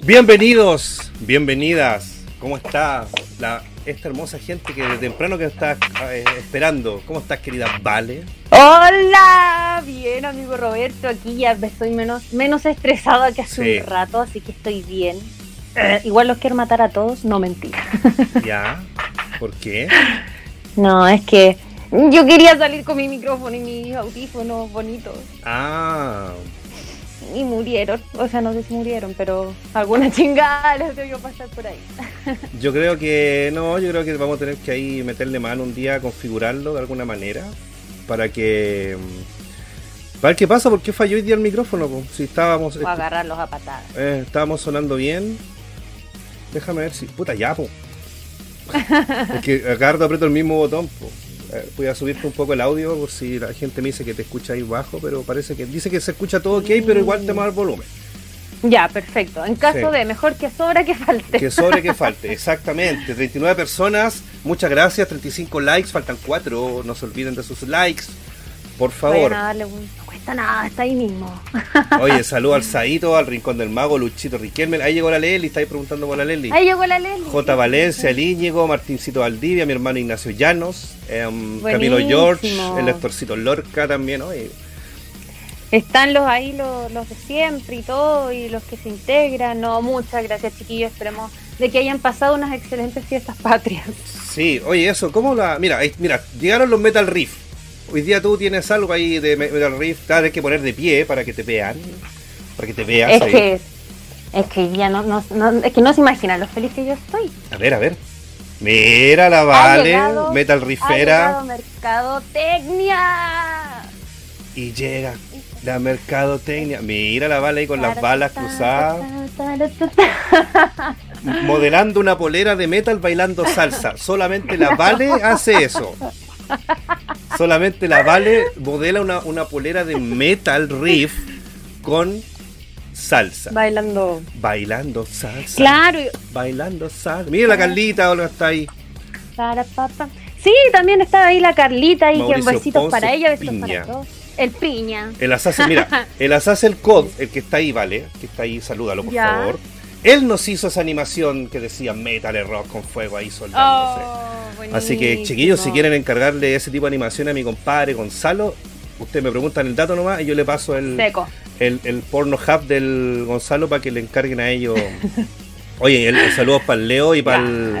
Bienvenidos, bienvenidas. ¿Cómo está la, esta hermosa gente que de temprano que está eh, esperando? ¿Cómo estás, querida Vale? Hola, bien, amigo Roberto. Aquí ya estoy menos, menos estresada que hace Sí. un rato, así que estoy bien. Eh, igual los quiero matar a todos, no mentira. ¿Ya? ¿Por qué? no, es que yo quería salir con mi micrófono y mis audífonos bonitos. Ah, Y murieron, o sea, no sé si murieron, pero alguna chingada les debió pasar por ahí. yo creo que no, yo creo que vamos a tener que ahí meterle mano un día, configurarlo de alguna manera para que mm, para ver qué pasa, por qué falló hoy día el micrófono, po? si estábamos O agarrarlos a patadas. eh, estábamos sonando bien. Déjame ver si puta ya, po. es que rato aprieto el mismo botón, po. Eh, voy a subirte un poco el audio por si la gente me dice que te escucha ahí bajo, pero parece que dice que se escucha todo ok, pero igual te el volumen. Ya, perfecto. En caso Sí. de mejor que sobra que falte. Que sobre que falte, exactamente. 39 personas, muchas gracias. 35 likes, faltan 4. No se olviden de sus likes, por favor. Vayan a darle un- No cuesta nada, está ahí mismo. Oye, saludo al Saito, al Rincón del Mago, Luchito Riquelme. Ahí llegó la Leli, está ahí preguntando por la Leli. Ahí llegó la Leli. J. Valencia, el Íñigo, Martincito Valdivia, mi hermano Ignacio Llanos, em, Camilo. George, el Héctorcito Lorca también. Oye, Están los ahí, los, los de siempre y todo, y los que se integran. No, muchas gracias, chiquillos. Esperemos de que hayan pasado unas excelentes fiestas patrias. Sí, oye, eso, ¿cómo la.? Mira, ahí- mira, llegaron los Metal Riff. Hoy día tú tienes algo ahí de Me- Metal Riff, te hay que poner de pie para que te vean. Para que te veas. Es ahí. que, es que ya no, no, no- es que no se imaginan lo feliz que yo estoy. A ver, a ver. Mira la Vale, llegado- Metal Ha Riffera. Mercadotecnia. Y llega la mercadotecnia. Mira la Vale ahí con las balas cruzadas. Modelando una polera de metal bailando salsa. Solamente la Vale hace eso. Solamente la Vale modela una, una polera de metal riff con salsa. Bailando. Bailando salsa. Claro. Bailando salsa. Mira la Carlita, ahora está ahí. para, pa, pa. Sí, también está ahí la Carlita y que besitos Ponce para ella, besitos Piña. para todos. El piña. El Assassin, mira, el Assassin Cod, el que está ahí, vale, que está ahí, salúdalo por Ya. favor. Él nos hizo esa animación que decía metal rock con fuego ahí soldándose. Oh, Así que, chiquillos, si quieren encargarle ese tipo de animación a mi compadre Gonzalo, ustedes me preguntan el dato nomás y yo le paso el, Seco. el, el porno hub del Gonzalo para que le encarguen a ellos. Oye, el, el saludos para el Leo y para el,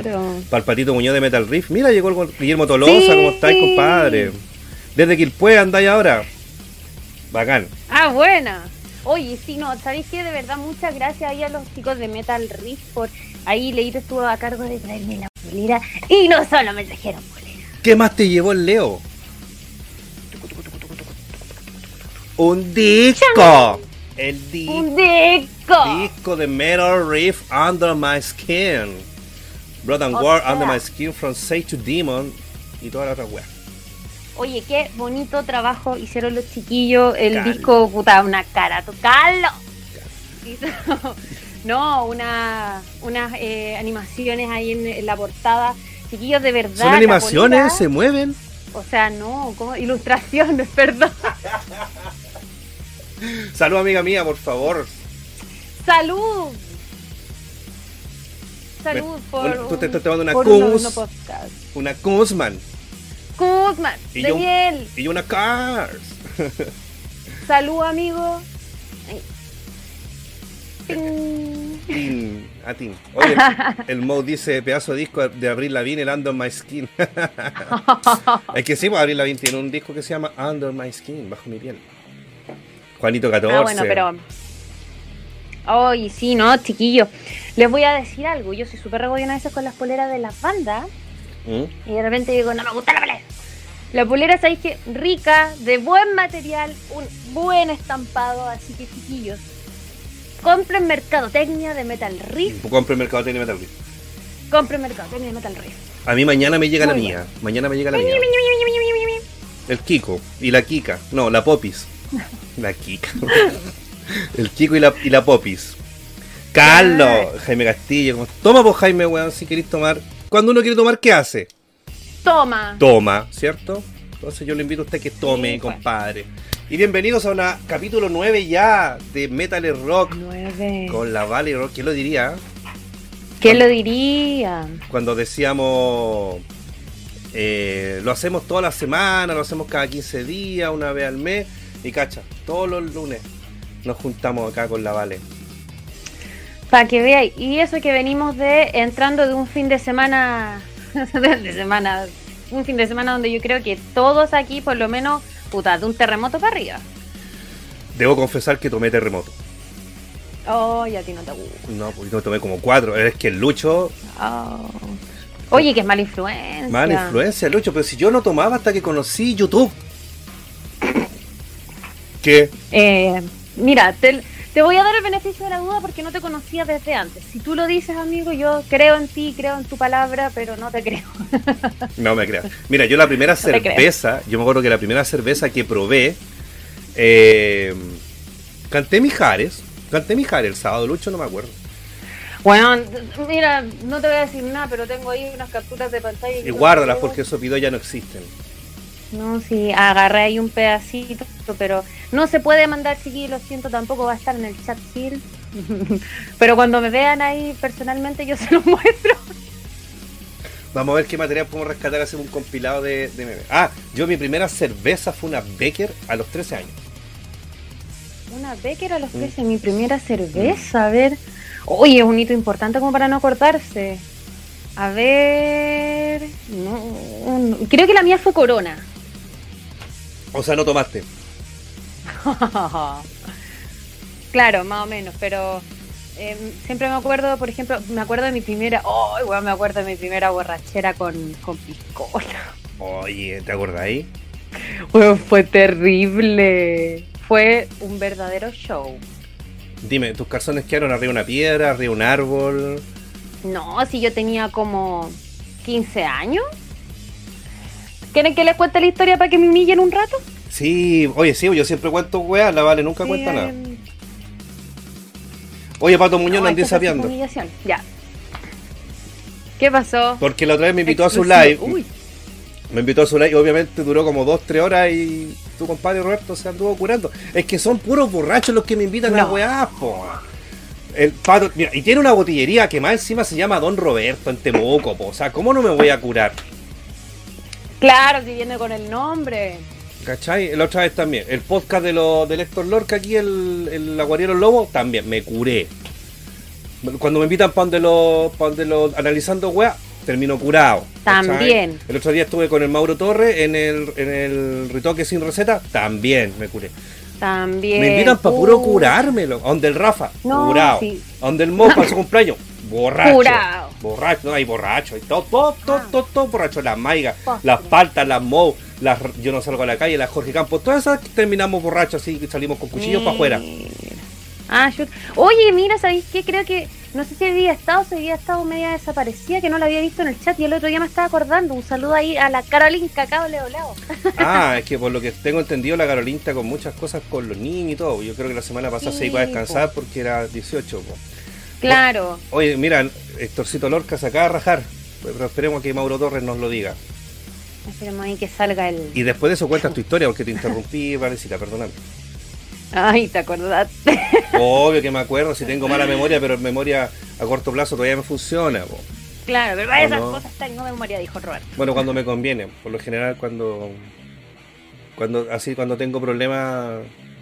para el Patito Muñoz de Metal Riff. Mira, llegó el Guillermo Tolosa, Sí. ¿cómo estáis, compadre? Desde Quilpue andáis ahora. Bacán. Ah, buena. Oye, sí, no, ¿sabéis qué? De verdad, muchas gracias ahí a los chicos de Metal Riff por ahí Leito estuvo a cargo de traerme la bolera y no solo me trajeron bolera. ¿Qué más te llevó el Leo? Un disco. El di- ¡Un disco! disco de Metal Riff Under My Skin. Blood and O War sea. Under My Skin from Sage to Demon y toda la otra wea. Oye, qué bonito trabajo hicieron los chiquillos. El Calo. disco, puta, una cara. Hizo, no, una, unas eh, animaciones ahí en, en la portada. Chiquillos, de verdad. Son animaciones, se mueven. O sea, no, como ilustraciones, perdón. Salud amiga mía, por favor. ¡Salud! Salud por. tú te estás tomando una por un. Una Kuzman, Y yo- miel. y una Cars. Salud, amigo. Ting. Tin, a tin. Oye, el, el Mo dice pedazo de disco de Abril Lavigne, el Under My Skin. es que sí, pues Abril Lavigne tiene un disco que se llama Under My Skin, bajo mi piel. Juanito 14. Ah, bueno, pero. Ay, sí, no, chiquillos. Les voy a decir algo. Yo soy súper regollona a veces con las poleras de las bandas. ¿Mm? Y de repente digo, no me gusta la polera. La polera, sabéis que rica, de buen material, un buen estampado. Así que, chiquillos, compren Mercadotecnia de Metal Riff. Compre Mercado Tiene Metal Riff. Compren Mercadotecnia de Metal Riff. A mí mañana me llega la mía. Mañana me llega la mía. El Kiko y la Kika. No, la Popis. La Kika. El Kiko y la, y la Popis. Carlos, Jaime Castillo. Toma pues Jaime, weón, si queréis tomar. Cuando uno quiere tomar, ¿qué hace? Toma. Toma, ¿cierto? Entonces yo le invito a usted que tome, Sí, pues. compadre. Y bienvenidos a un capítulo 9 ya de Metal Rock. 9. Con la Valley Rock, ¿quién lo diría? ¿Quién lo diría? Cuando decíamos, eh, lo hacemos toda la semana, lo hacemos cada 15 días, una vez al mes. Y cacha, todos los lunes nos juntamos acá con la Vale. Para que veáis, y eso que venimos de entrando de un fin de semana, de semana, un fin de semana donde yo creo que todos aquí, por lo menos, puta, de un terremoto para arriba. Debo confesar que tomé terremoto. Oh, y a ti no te gusta. No, pues yo tomé como cuatro. Es que el Lucho. Oh. Oye, que es mala influencia. Mala influencia, Lucho, pero si yo no tomaba hasta que conocí YouTube. ¿Qué? Eh, mira, te, te voy a dar el beneficio de la duda porque no te conocía desde antes. Si tú lo dices, amigo, yo creo en ti, creo en tu palabra, pero no te creo. no me creas. Mira, yo la primera cerveza, yo me acuerdo que la primera cerveza que probé, eh, canté Mijares. Canté Mijares el sábado, Lucho, no me acuerdo. Bueno, mira, no te voy a decir nada, pero tengo ahí unas capturas de pantalla. Y, guárdalas porque esos videos ya no existen. No, sí, agarré ahí un pedacito, pero no se puede mandar, chiquillos, lo siento, tampoco va a estar en el chat Gil. pero cuando me vean ahí personalmente, yo se los muestro. Vamos a ver qué material podemos rescatar, hacer un compilado de, de Ah, yo mi primera cerveza fue una Becker a los 13 años. Una Becker a los 13, mm. mi primera cerveza, a ver. Oye, es un hito importante como para no cortarse. A ver. No, creo que la mía fue Corona. O sea, no tomaste. claro, más o menos, pero em, siempre me acuerdo, por ejemplo, me acuerdo de mi primera, oh, me acuerdo de mi primera borrachera con, con piscola. Oye, ¿te acordáis? fue terrible. Fue un verdadero show. Dime, ¿tus calzones quedaron arriba de una piedra, arriba de un árbol? No, si yo tenía como 15 años. ¿Quieren que les cuente la historia para que me humillen un rato? Sí, oye, sí, yo siempre cuento weá, la Vale nunca cuenta nada. Oye, Pato Muñoz, no, andé sabiendo. Ya. ¿Qué pasó? Porque la otra vez me invitó a su live. Uy. Me invitó a su live y obviamente duró como 2-3 horas y tu compadre Roberto se anduvo curando. Es que son puros borrachos los que me invitan a weá, po. El pato, mira, y tiene una botillería que más encima se llama Don Roberto en Temuco, po. O sea, ¿cómo no me voy a curar? Claro, si viene con el nombre. ¿Cachai? La otra vez también. El podcast de, lo, de Héctor Lorca aquí, el, el Aguariero Lobo, también me curé. Cuando me invitan para donde los, donde los analizando weá, termino curado. También. El otro día estuve con el Mauro Torre en el, en el retoque sin receta, también me curé. También. Me invitan para puro curármelo. Donde el Rafa, curado. Donde el Mo para su cumpleaños, borracho. Borracho, no hay borracho. Hay todo, todo, todo, ah. todo, todo, borracho. Las maigas, las paltas, las Mo, las, yo no salgo a la calle, las Jorge Campos, todas esas terminamos borrachos así, salimos con cuchillos para afuera. Ah, Oye, mira, ¿sabéis qué? Creo que, no sé si había estado, si había estado media desaparecida, que no la había visto en el chat y el otro día me estaba acordando. Un saludo ahí a la Carolina Cacao Leo Ah, es que por lo que tengo entendido, la Carolina con muchas cosas con los niños y todo. Yo creo que la semana pasada se iba a descansar porque era 18. Claro. oye, mira, Héctorcito Lorca se acaba de rajar, pero esperemos que Mauro Torres nos lo diga. Esperemos ahí que salga el. Y después de eso cuentas tu historia porque te interrumpí, Valecita, perdóname. Ay, ¿te acordaste? Obvio que me acuerdo, si tengo mala memoria, pero memoria a corto plazo todavía me funciona. Claro, pero esas cosas tengo memoria, dijo Roberto. Bueno, cuando me conviene, por lo general cuando cuando así cuando tengo problemas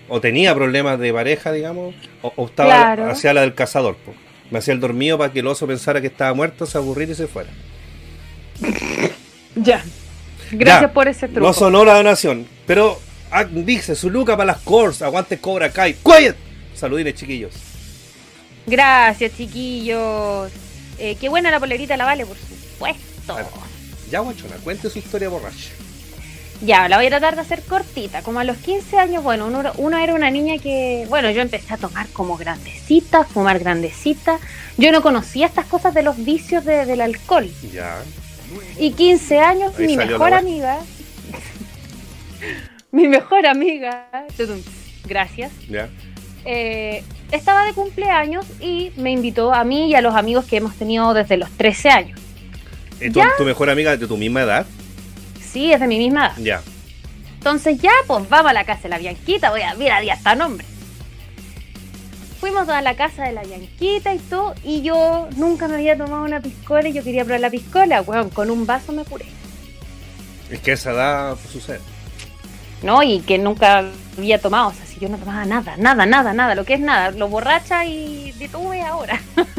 o tenía problemas de pareja, digamos, o, estaba hacia la del cazador, me hacía el dormido para que el oso pensara que estaba muerto, se aburriera y se fuera. ya. Gracias por ese truco. No sonó la donación, pero Ah, dice su luca para las cores, aguante Cobra Kai. ¡Quiet! Saludines, chiquillos. Gracias, chiquillos. Eh, qué buena la polerita, la vale, por supuesto. ya, guachona, cuente su historia borracha. Ya, la voy a tratar de hacer cortita. Como a los 15 años, bueno, uno, era una niña que, bueno, yo empecé a tomar como grandecita, fumar grandecita. Yo no conocía estas cosas de los vicios del alcohol. Ya. Y 15 años, mi mejor amiga mi mejor amiga, gracias, eh, estaba de cumpleaños y me invitó a mí y a los amigos que hemos tenido desde los 13 años. ¿Tu, ¿Tu mejor amiga de tu misma edad? Sí, es de mi misma edad. Ya. Entonces ya, pues vamos a la casa de la Bianquita, voy a, mira, ya está nombre. Fuimos a la casa de la Bianquita y todo, y yo nunca me había tomado una piscola y yo quería probar la piscola, weón, con un vaso me curé. Es que esa edad pues, sucede. ¿no? Y que nunca había tomado, o sea, si yo no tomaba nada, nada, nada, nada, lo que es nada, lo borracha y de tuve ahora.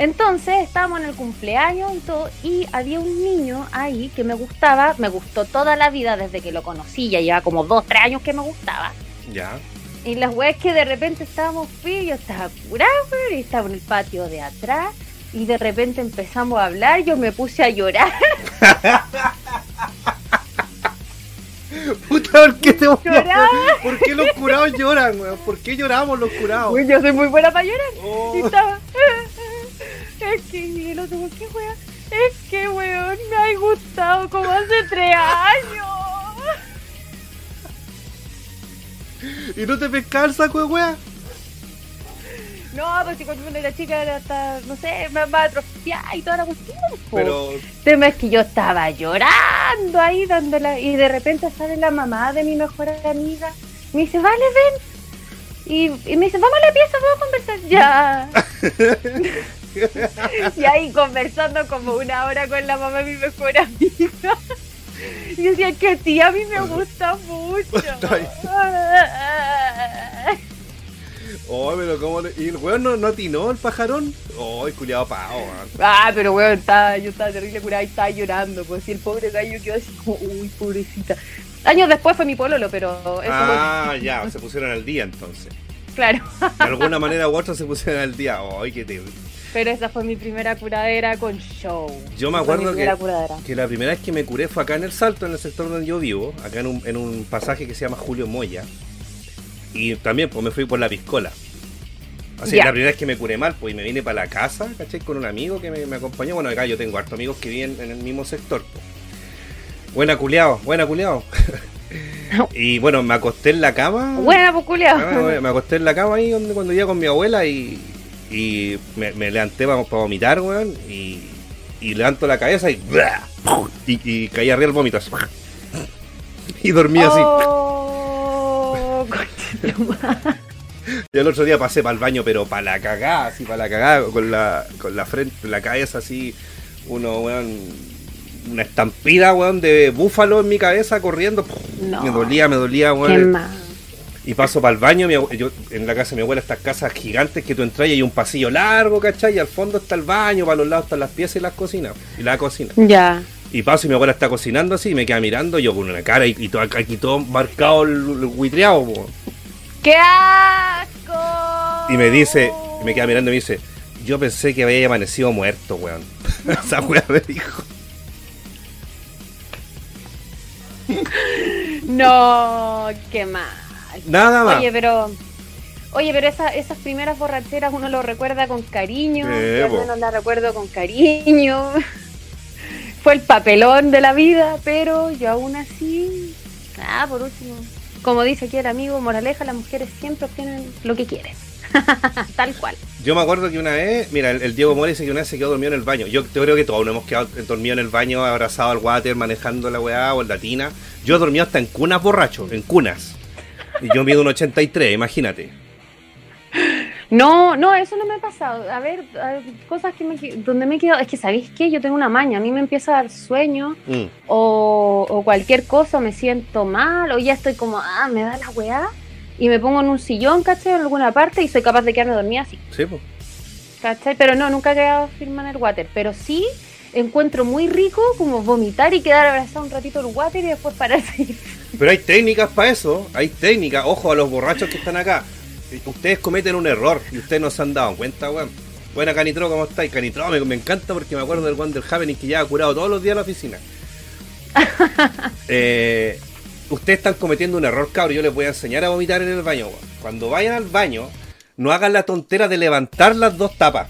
Entonces estábamos en el cumpleaños y todo, y había un niño ahí que me gustaba, me gustó toda la vida desde que lo conocí, ya lleva como dos, tres años que me gustaba. Ya. Y las weas que de repente estábamos fríos, yo estaba curado, y estaba en el patio de atrás, y de repente empezamos a hablar, yo me puse a llorar. Puta, ¿por qué te Lloraba. ¿Por qué los curados lloran, weón? ¿Por qué lloramos los curados? Uy, yo soy muy buena para llorar. Oh. Y estaba. Es que el otro, ¿qué weón? Es que weón, me ha gustado como hace tres años. ¿Y no te pescaba el saco de wea? No, pues si cuando era chica era hasta, no sé, más, más atrofiada y toda la cuestión. po. Pero. El tema es que yo estaba llorando ahí dándola y de repente sale la mamá de mi mejor amiga. Me dice, vale, ven. Y, y me dice, vamos a la pieza, vamos a conversar. Ya. y ahí conversando como una hora con la mamá de mi mejor amiga. Y decía que sí, a mí me gusta mucho. Oh, pero cómo le... ¿Y el weón no, no atinó el pajarón? Oh, el culiado weón. Ah, pero weón, estaba, yo estaba terrible curada y estaba llorando. Pues sí, el pobre gallo quedó así como, uy, pobrecita. Años después fue mi pololo, pero eso Ah, fue- ya, se pusieron al día entonces. claro. De alguna manera u otra se pusieron al día. Ay, qué te... Pero esa fue mi primera curadera con show. Yo me acuerdo que, que la primera vez que me curé fue acá en el Salto, en el sector donde yo vivo, acá en un, en un pasaje que se llama Julio Moya. Y también pues me fui por la piscola. Así Ya. la primera vez que me curé mal, pues y me vine para la casa, ¿cachai? Con un amigo que me, me acompañó. Bueno, acá yo tengo hartos amigos que viven en el mismo sector. pues. Buena culeado, buena culeado. y bueno, me acosté en la cama. Buena, pues culiao. Ah, me acosté en la cama ahí donde, cuando iba con mi abuela y, y me, me levanté para, para vomitar, weón. Y, y levanto la cabeza y, y, y caí arriba del vómito así. Y dormí así. Oh. Y el otro día pasé para el baño, pero para la cagada, así, para la cagada, con la, con la frente, la cabeza así, uno, weón, una estampida, weón, de búfalo en mi cabeza corriendo. No. Me dolía, me dolía, Qué weón. mal. Y paso para el baño, mi yo, en la casa de mi abuela, estas casas gigantes que tú entras y hay un pasillo largo, ¿cachai? Y al fondo está el baño, para los lados están las piezas y las cocinas, y la cocina. Ya. Y paso y mi abuela está cocinando así y me queda mirando, yo con una cara y, y todo, aquí todo marcado el, el buitreado, po. ¡Qué asco! Y me dice, y me queda mirando y me dice, yo pensé que había amanecido muerto, weón. Esa weá me dijo. No, qué mal. Nada más. Oye, pero. Oye, pero esa- esas primeras borracheras uno lo recuerda con cariño. Yo al menos la recuerdo con cariño. Fue el papelón de la vida, pero yo aún así. Ah, por último. Como dice aquí el amigo Moraleja, las mujeres siempre obtienen lo que quieren. Tal cual. Yo me acuerdo que una vez, mira, el, el Diego Mora dice que una vez se quedó dormido en el baño. Yo, creo que todos nos hemos quedado dormidos en el baño, abrazado al water, manejando la weá o en la tina. Yo he dormido hasta en cunas borracho, en cunas. Y yo mido un 83, imagínate. No, no, eso no me ha pasado. A ver, cosas que me, donde me he quedado. Es que, ¿sabéis qué? Yo tengo una maña. A mí me empieza a dar sueño Mm. o, o cualquier cosa, me siento mal o ya estoy como, ah, me da la weá. Y me pongo en un sillón, ¿cachai? En alguna parte y soy capaz de quedarme dormida así, Sí, pues. ¿cachai? Pero no, nunca he quedado firme en el water. Pero sí encuentro muy rico como vomitar y quedar abrazado un ratito el water y después pararse. Pero hay técnicas para eso, hay técnicas. Ojo a los borrachos que están acá. Ustedes cometen un error y ustedes no se han dado cuenta, weón. Buena Canitro, ¿cómo estáis? Canitro me, me encanta porque me acuerdo del One del Happening que ya ha curado todos los días en la oficina. Eh, ustedes están cometiendo un error, cabrón. Yo les voy a enseñar a vomitar en el baño, weón. Cuando vayan al baño, no hagan la tontera de levantar las dos tapas.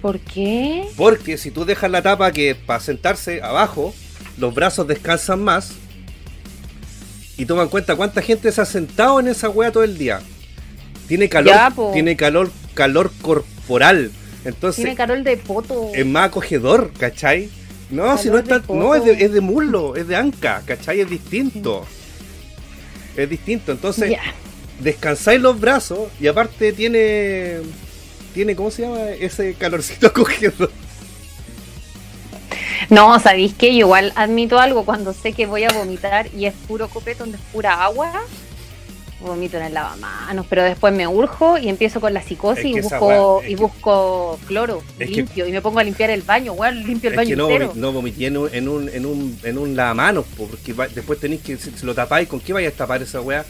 ¿Por qué? Porque si tú dejas la tapa que para sentarse abajo, los brazos descansan más. Y toma en cuenta cuánta gente se ha sentado en esa wea todo el día. Tiene calor, Ya, tiene calor, calor corporal. Entonces Tiene carol de poto. es más acogedor, ¿cachai? No, si no Calor está. No, es de, es de muslo, es de anca, ¿cachai? Es distinto. Es distinto. Entonces, Ya. descansáis los brazos y aparte tiene. Tiene, ¿cómo se llama? Ese calorcito cogiendo. No, ¿sabéis qué? Yo igual admito algo cuando sé que voy a vomitar y es puro copete donde es pura agua. Vomito en el lavamanos, pero después me urjo y empiezo con la psicosis Es que y busco, es y que- busco cloro Es que- limpio y me pongo a limpiar el baño, weón, limpio el Es baño que no, entero. no vomité en un, en un, en un, en un lavamanos, po, porque va- después tenéis que, si, si lo tapáis, ¿con qué vais a tapar esa weá?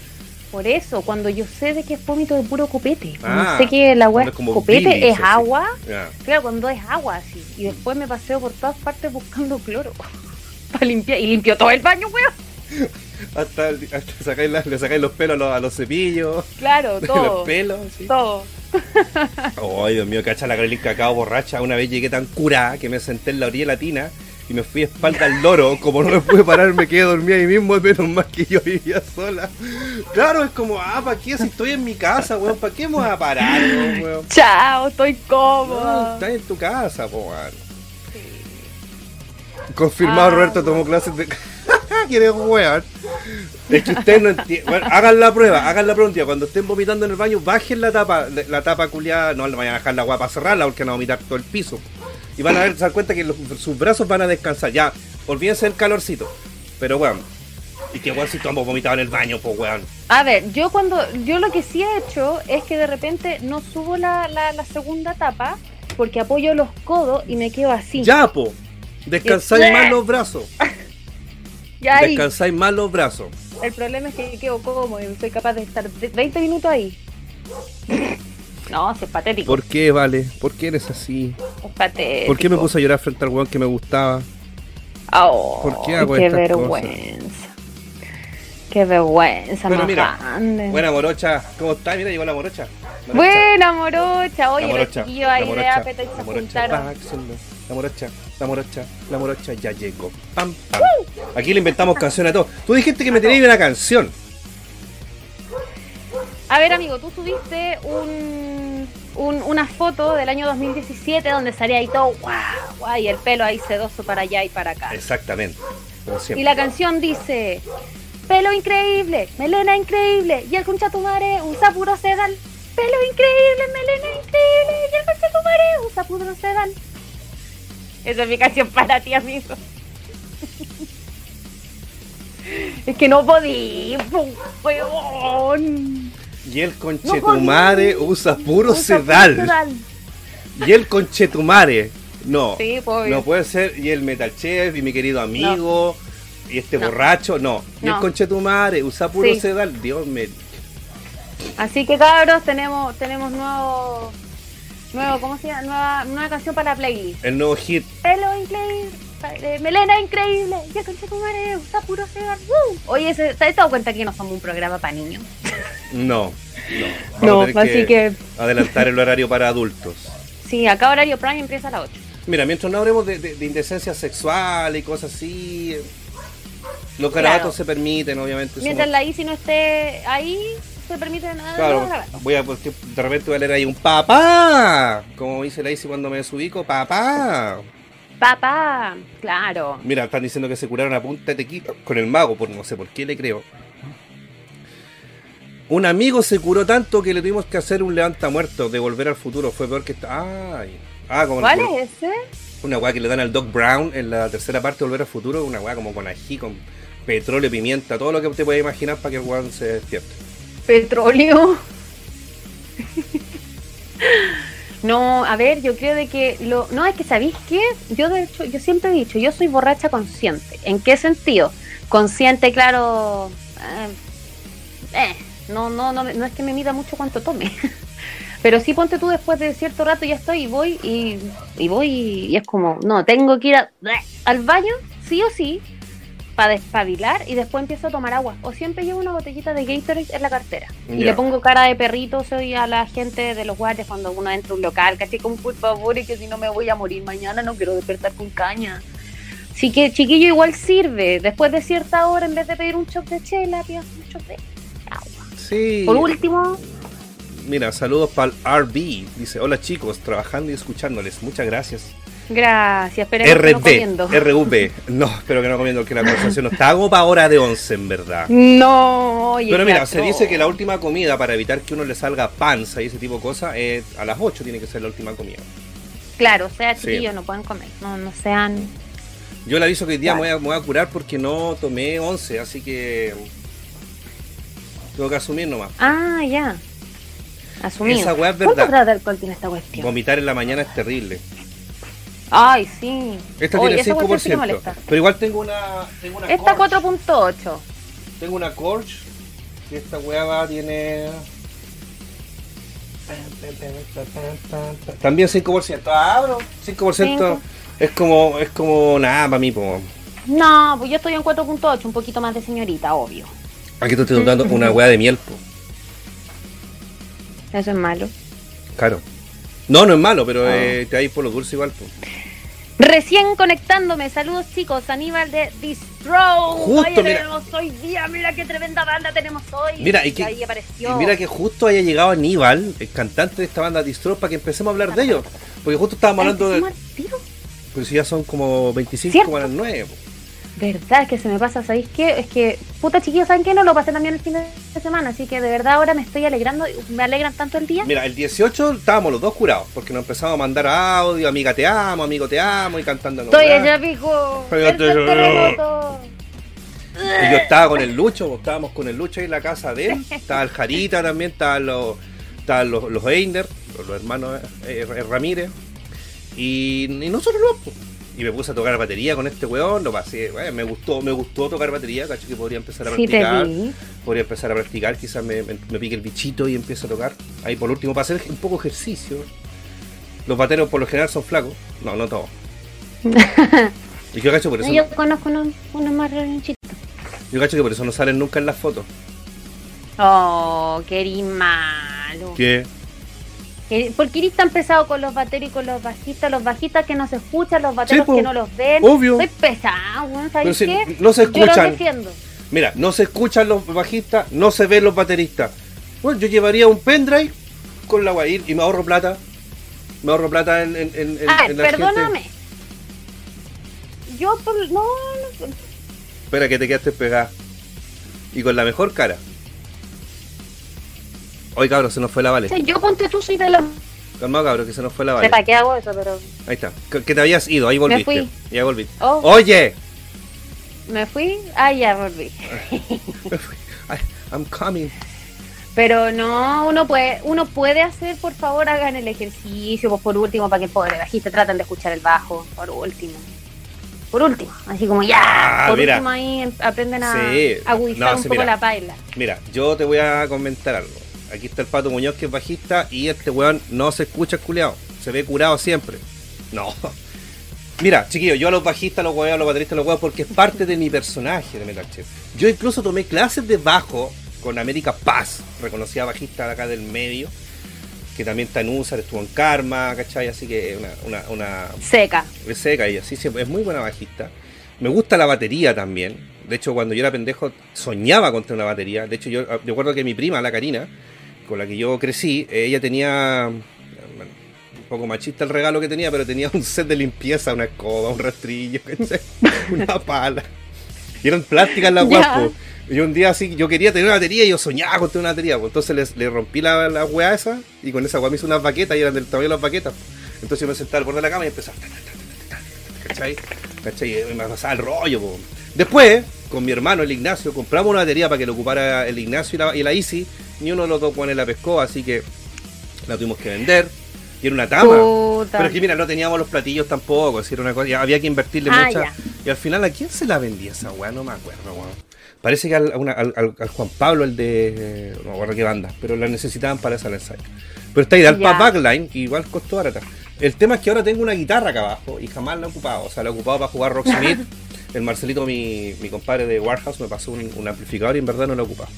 Por eso, cuando yo sé de que es vómito de puro copete, Ah, sé que weá cuando es copete bilis, es así. agua, claro, cuando es agua así, y después me paseo por todas partes buscando cloro para limpiar, y limpio todo el baño, weón. Hasta, hasta sacáis la- le sacáis los pelos a los, a los cepillos, Claro, todo, los pelos, sí. todo. Ay, Dios mío, cacha la Carolina Cacao borracha. Una vez llegué tan curada que me senté en la orilla latina y me fui a espalda al loro. Como no me pude parar, me quedé dormida ahí mismo. Menos mal que yo vivía sola. Claro, es como, ah, ¿para qué? Si estoy en mi casa, weón, ¿para qué me voy a parar, weón? Chao, estoy No, cómoda. estás en tu casa, weón. Confirmado, Ah, Roberto tomó clases de. ¿Quieres weón? Es que ustedes no entienden. Bueno, hagan la prueba, hagan la prueba. Cuando estén vomitando en el baño, bajen la tapa, la tapa culiada. No le vayan a dejar la guapa cerrarla porque a vomitar todo el piso. Y van a ver, se dan cuenta que los- sus brazos van a descansar. Ya, olvídense del calorcito. Pero weón. Y que weón, si estamos vomitado en el baño, pues weón. A ver, yo cuando, yo lo que sí he hecho es que de repente no subo la, la, la segunda tapa porque apoyo los codos y me quedo así. Ya, po. Descansáis Y- más los brazos. Ya. Descansáis más los brazos. El problema es que quedo cómodo y soy capaz de estar de- 20 minutos ahí. No, es patético. ¿Por qué, vale? ¿Por qué eres así? Es patético. ¿Por qué me puse a llorar frente al weón que me gustaba? Oh, ¿Por qué hago qué estas vergüenza. Qué vergüenza Bueno, mira, grande. Buena morocha, ¿cómo está? Mira, llegó la morocha. Morocha. Buena morocha. Oye, la los morocha, ahí la de morocha, Apetite la se juntaron. haciendo- la morocha, la morocha, la morocha ya llegó. Pam, pam. Aquí le inventamos canciones a todos. Tú dijiste que me tenías una canción. A ver, amigo, tú subiste un, un- una foto del año 2017 donde salía ahí todo guau, guau, y el pelo ahí sedoso para allá y para acá. Exactamente. Como Y la canción dice: Pelo increíble, melena increíble, y el concha tu madre usa puro sedal. Pelo increíble, melena increíble, y el concha tu madre usa puro sedal. Esa es mi canción para ti, amigo. es que no podí, po, weón. Y el conchetumare usa puro Usa sedal. sedal. Y el conchetumare. No. Sí, pues, No puede ser. Y el metal chef y mi querido amigo. Y este No. borracho. No. Y el conchetumare usa puro Sí. sedal. Dios me. Así que cabros, tenemos, tenemos nuevo, nuevo, ¿cómo se llama? Nueva, nueva canción para la playlist. El nuevo hit. Pelo increíble, melena increíble, ya concha tu madre, usa puro sedal. ¡Woo! Oye, ¿se- ¿te has dado cuenta que no somos un programa para niños? No. No. No, Vamos a tener así que Adelantar el horario para adultos. sí, acá horario prime empieza a las 8. Mira, mientras no hablemos de, de, de indecencia sexual y cosas así, eh, los garabatos Claro. se permiten, obviamente. Mientras somos- la Isi no esté ahí, se permite nada. Claro, voy a, porque de repente voy a leer ahí un papá, como dice la Isi cuando me desubico, papá. Papá, claro. Mira, están diciendo que se curaron a punta de tequila con el mago, por no sé por qué le creo. Un amigo se curó tanto que le tuvimos que hacer un levanta muerto de volver al futuro. Fue peor que esta. Ay. Ah, como ¿Cuál el- es ese? una weá que le dan al Doc Brown en la tercera parte de Volver al Futuro. Una weá como con ají, con petróleo, pimienta, todo lo que te puedes imaginar para que el weón se despierte. Petróleo. No, a ver, yo creo de que lo no es que sabéis qué, yo de hecho yo siempre he dicho, yo soy borracha consciente. ¿En qué sentido? Consciente, claro, eh, eh, no no no no es que me mida mucho cuánto tome. Pero sí ponte tú después de cierto rato ya estoy y voy y, y voy y es como, no, tengo que ir al baño, sí o sí, para despabilar y después empiezo a tomar agua. O siempre llevo una botellita de Gatorade en la cartera. Y Ya. le pongo cara de perrito, soy a la gente de los guardias cuando uno entra a un local, caché como por favor, y que si no me voy a morir mañana, no quiero despertar con caña. Así que chiquillo igual sirve. Después de cierta hora, en vez de pedir un shot de chela, pidas un shot de agua. Sí. Por último, Mira, saludos para el RB. Dice, hola chicos, trabajando y escuchándoles. Muchas gracias. Gracias, esperemos que no comiendo. RV. No, espero que no comiendo, que la conversación no está como para hora de 11, en verdad. No, oye, Pero mira, se dice que la última comida para evitar que uno le salga panza y ese tipo de cosas, es a las 8 tiene que ser la última comida. Claro, o sea, Sí. chiquillos, no pueden comer. No, no sean. Yo le aviso que hoy día Claro. me voy, a, me voy a curar porque no tomé 11, así que tengo que asumir nomás. Ah, ya. Asumido. Esa weá es ¿Cuánto verdad. grado de alcohol tiene esta cuestión? Vomitar en la mañana es terrible. Ay, sí. Esta Oye, tiene esa cuestión sí que 5%. molesta. pero igual tengo una. Tengo una Esta Corch. 4.8. Tengo una Corch. Y esta va, tiene. También 5%. Ah, bro. 5%. Cinco. Es como, es como nada para mí, po. No, pues yo estoy en 4.8, un poquito más de señorita, obvio. Aquí te estoy dando una weá de miel, po. Eso es malo. Claro. No, no es malo, pero Ah. eh, te hay por lo dulce igual, po. Recién conectándome, saludos chicos, Aníbal de Distro. Justo, Oye, mira. tenemos hoy día, mira qué tremenda banda tenemos hoy. Mira, y que- ahí Y apareció. mira que justo haya llegado Aníbal, el cantante de esta banda Distro, para que empecemos a hablar de ellos. Porque justo estábamos hablando de. ¿Empezamos al tiro? Pues si ya son como 25 ¿Cierto? como a las 9. po. Verdad, es que se me pasa, ¿sabéis qué? Es que, puta chiquillos, ¿saben qué? No lo pasé también el fin de semana, así que de verdad ahora me estoy alegrando, me alegran tanto el día. Mira, el 18 estábamos los dos curados, porque nos empezamos a mandar audio, amiga te amo, amigo te amo, y cantando. Estoy allá, pico. Y yo estaba con el Lucho, estábamos con el Lucho ahí en la casa de él. Estaba el Jarita también, estaban los, estaban los, los Einer, los, los hermanos eh, eh, Ramírez. Y, y nosotros no, pues. Y me puse a tocar batería con este weón, lo pasé, bueno, me gustó, me gustó tocar batería, cacho que podría empezar a practicar. podría empezar a practicar, quizás me, me, me pique el bichito y empiece a tocar. Ahí por último, para hacer un poco ejercicio. Los bateros por lo general son flacos. No, no todos. y yo cacho por eso. No, yo conozco unos, unos más relinchitos. Yo cacho que por eso no salen nunca en las fotos. Oh, qué malo. ¿Qué? Eh, ¿Por qué eres tan pesado con los bateros y con los bajistas? Los bajistas que no se escuchan, los bateros que no los ven. Obvio. Soy pesado, ¿sabes si qué? no se Yo los escuchan. defiendo. Mira, no se escuchan los bajistas, no se ven los bateristas. Bueno, yo llevaría un pendrive con la guay y me ahorro plata. Me ahorro plata en, en, en, A ver, en la gente. perdóname. Yo por... No, no, Espera que te quedaste pegada. Y con la mejor cara. Hoy cabrón, se nos fue la vale. yo ponte tú soy de la... Calmado cabrón, que se nos fue la vale. ¿Para qué hago eso? Pero Ahí está. Que, que te habías ido, ahí volviste. fui. Ya volviste. Oh. Oye. me fui, ah, ya volví. Me fui. I- I'm coming. Pero no, uno puede, uno puede hacer, por favor, hagan el ejercicio, pues por último, para que el pobre bajista traten de escuchar el bajo, por último. Por último, así como ya, Ah, por mira. último ahí em- aprenden a Sí. agudizar No, un poco mira. la paila. Mira, yo te voy a comentar algo. Aquí está el Pato Muñoz que es bajista y este weón no se escucha culeado. Se ve curado siempre. No. Mira, chiquillos, yo a los bajistas, los huevos, a los bateristas, los huevos, porque es parte de mi personaje de Metal Chef. Yo incluso tomé clases de bajo con América Paz, reconocida bajista de acá del medio, que también está en USAR, estuvo en Karma, ¿cachai? Así que una, una, una, Seca. es seca ella, sí, sí, es muy buena bajista. Me gusta la batería también. De hecho, cuando yo era pendejo, soñaba con tener una batería. De hecho, yo recuerdo que mi prima, la Karina, con la que yo crecí, eh, ella tenía. bueno, un poco machista el regalo que tenía, pero tenía un set de limpieza, una escoba, un rastrillo, una pala. Y eran plásticas las guapo. Y un día así, yo quería tener una batería y yo soñaba con tener una batería. Pues entonces les- le, rompí la, la weá esa y con esa weá me hice unas baquetas y eran del tamaño de las baquetas. Entonces yo me sentaba al borde de la cama y empezaba. ¿Cachai? ¿Cachai? Y me pasaba el rollo, po. Después, con mi hermano, el Ignacio, compramos una batería para que lo ocupara el Ignacio y la, y la Easy. Ni uno de los dos pones la pescó, así que la tuvimos que vender. Y era una tama. Puta. Pero es que mira, no teníamos los platillos tampoco, si era una cosa, había que invertirle Ah, mucha. ya. Y al final, ¿a quién se la vendía esa weá? No me acuerdo, weón. Parece que al, a una- al- al- al Juan Pablo, el de. no me acuerdo qué banda, pero la necesitaban para ese ensayo. Pero está ideal Ya. para backline, que igual costó barata. El tema es que ahora tengo una guitarra acá abajo y jamás la he ocupado. O sea, la he ocupado para jugar Rocksmith. el Marcelito, mi, mi compadre de Warehouse, me pasó un, un amplificador y en verdad no lo he ocupado.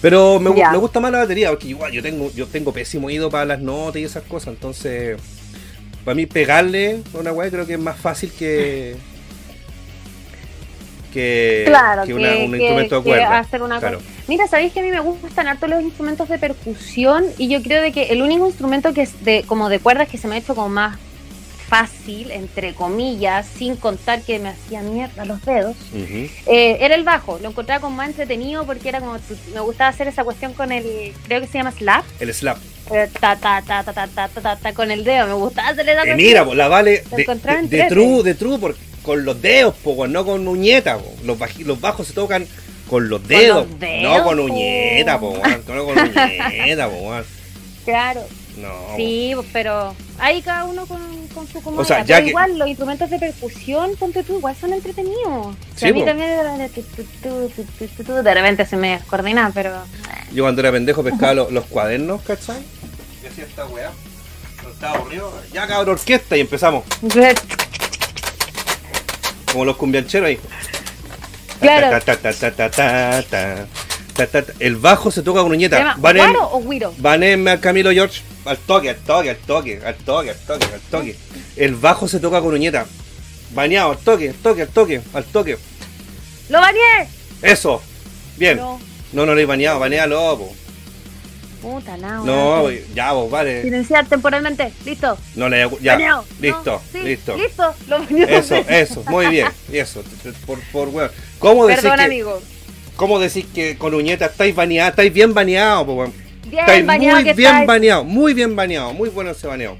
Pero me, Ya. me gusta más la batería, porque igual yo tengo, yo tengo pésimo oído para las notas y esas cosas, entonces para mí pegarle a una weá creo que es más fácil que que, Claro, que una- que- un instrumento de cuerda. hacer una Claro. Mira, sabéis que a mí me gustan harto los instrumentos de percusión y yo creo de que el único instrumento que es de como de cuerdas que se me ha hecho como más fácil, entre comillas, sin contar que me hacía mierda los dedos, eh, era el bajo. Lo encontraba como más entretenido porque era como, me gustaba hacer esa cuestión con el, creo que se llama slap, El slap. eh, ta, ta, ta, ta, ta, ta, ta, ta, ta, con el dedo, me gustaba hacer esa mira, la vale de, de, de true, de true, por- con los dedos, po, no con uñeta, po. Los, los bajos se tocan con los dedos, los no dedos, con po. uñeta, po, no con uñeta, po. Claro, No. sí, pero ahí cada uno con, con su comodidad. O sea, ya pero que- igual los instrumentos de percusión, ponte tú, igual son entretenidos. Sí, a mí también de, repente se me descoordina, pero... Yo cuando era pendejo pescaba los, los cuadernos, ¿cachai? Y hacía esta weá. Estaba aburrido, ya cabrón, orquesta y empezamos. Como los cumbiancheros ahí. Claro. Ta, ta, ta. El bajo se toca con ¿Se uñeta. Van en, o Guiro? van en a Camilo George al toque, al toque, al toque, al toque, al toque, al toque. El bajo se toca con uñeta. Baneado, al toque, al toque, al toque, al toque. ¡Lo bañé! Eso. Bien. No, No, no lo he baneado, banealo, po. Puta, no. Ya, vos, vale. Silenciar temporalmente, listo. No le ya. Baneado. Listo, No, sí, listo. Listo, lo. Eso, eso, muy bien. Eso, t- t- por, por weón. ¿Cómo decir Perdón, que, amigo. ¿Cómo decís que con uñeta estáis baneados? Estáis bien baneados, po, weón. Bien Estáis bañado muy que bien estáis. baneados, muy bien baneados, muy bueno ese baneo.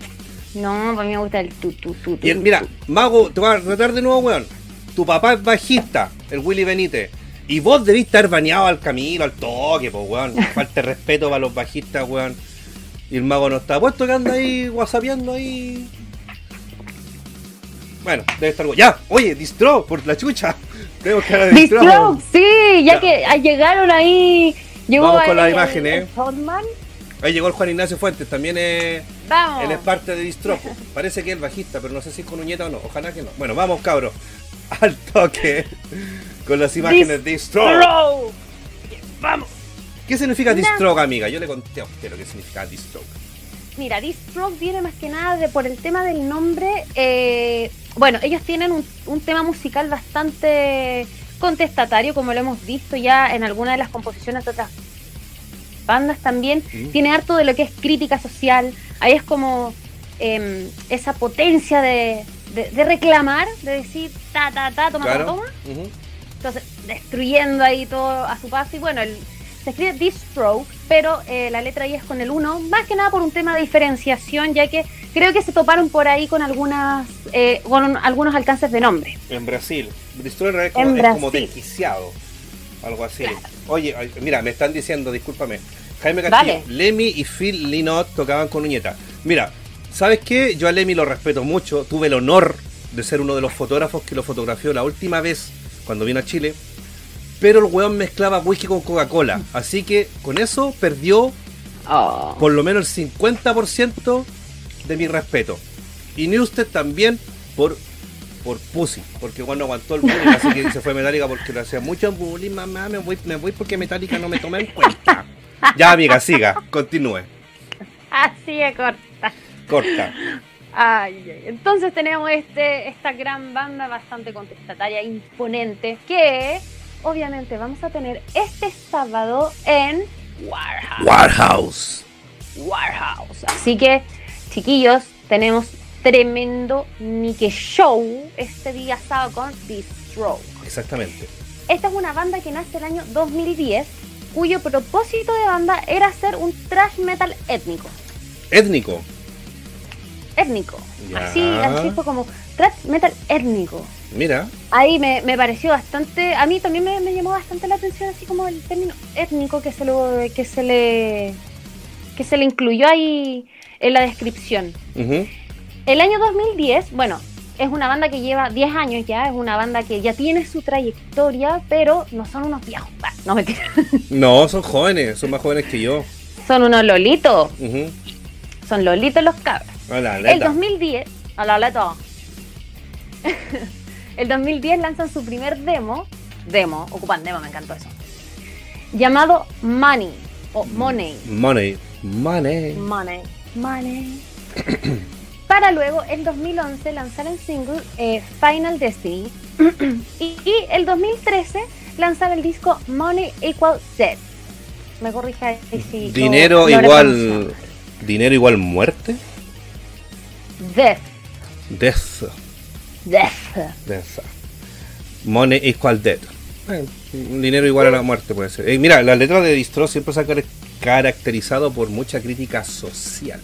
No, para mí me gusta el tu, tu, tu, tu, Y el- mira. Mago, te voy a retar de nuevo, weón. Tu papá es bajista, el Willy Benítez. Y vos debís estar baneado al Camilo, al toque, pues, weón. Falta de respeto para los bajistas, weón. Y el mago no está puesto que anda ahí whatsappeando ahí. Bueno, debe estar. Ya, oye, distro, por la chucha. Tenemos que hablar de distro. Sí, ya Ya. que ah, llegaron ahí. Llegó Vamos con las imágenes. frontman. Ahí llegó el Juan Ignacio Fuentes, también es. Vamos. Él es parte de Distro. Parece que es el bajista, pero no sé si es con uñeta o no. Ojalá que no. Bueno, vamos, cabros. Al toque. Con las imágenes de Distro. Distroke. Vamos. ¿Qué significa Distroke, amiga? Yo le conté a usted lo que significa Distroke. Mira, Distroke viene más que nada de por el tema del nombre. eh, bueno, ellos tienen un, un tema musical bastante contestatario, como lo hemos visto ya en algunas de las composiciones de otras bandas también. Tiene harto de lo que es crítica social. Ahí es como em, esa potencia de, de- de reclamar, de decir ta, ta, ta, toma, Claro. toma, toma. Entonces, destruyendo ahí todo a su paso. Y bueno, el, se escribe Distroke, pero eh, la letra ahí es con el 1, más que nada por un tema de diferenciación, ya que creo que se toparon por ahí con algunas eh, con un- algunos alcances de nombre. En Brasil. Destroyer es como, En es como desquiciado. Algo así. Claro. Oye, mira, me están diciendo, discúlpame. Jaime Castillo, Vale. Lemmy y Phil Lynott tocaban con uñeta. Mira, ¿sabes qué? Yo a Lemmy lo respeto mucho. Tuve el honor de ser uno de los fotógrafos que lo fotografió la última vez cuando vino a Chile. Pero el weón mezclaba whisky con Coca-Cola. Así que con eso perdió por lo menos el 50% de mi respeto. Y Newsted también por por pussy, porque bueno aguantó el bullying, así que se fue Metallica porque le hacía mucho bullying, mamá, me voy, me voy porque Metallica no me toma en cuenta. Ya amiga, siga, continúe, Así de corta. corta. Ay, ay. Entonces tenemos este, esta gran banda bastante contestataria, imponente, que obviamente vamos a tener este sábado en Warehouse. Warhouse. Warehouse. Así que, chiquillos, tenemos tremendo Nike Show este día sábado con Distroke. Exactamente. Esta es una banda que nace el año 2010, cuyo propósito de banda era hacer un thrash metal étnico. Étnico. Étnico. Ya. Así, así fue como thrash metal étnico. Mira, Ahí me, me pareció bastante, a mí también me, me llamó bastante la atención así como el término étnico que se lo, que se le que se le incluyó ahí en la descripción. ujú, El año 2010, bueno, es una banda que lleva 10 años ya, es una banda que ya tiene su trayectoria, pero no son unos viejos. No mentira. no, son jóvenes, son más jóvenes que yo. Son unos lolitos. Son lolitos los cabros. Hola, El neta. 2010, a la letra. El 2010 lanzan su primer demo, demo, ocupan demo, me encantó eso. Llamado Money o Money. Money. Money. Money. Money. Para luego, en 2011, lanzar el single eh, Final Destiny. y, y el 2013, lanzar el disco Money Equal Death. Me corrija si. Dinero no igual. Dinero igual muerte. Death. Death. Death. Death. Money equal death. Eh, dinero igual a la muerte puede ser. Eh, mira, las letras de Distro siempre se han caracterizado por mucha crítica social.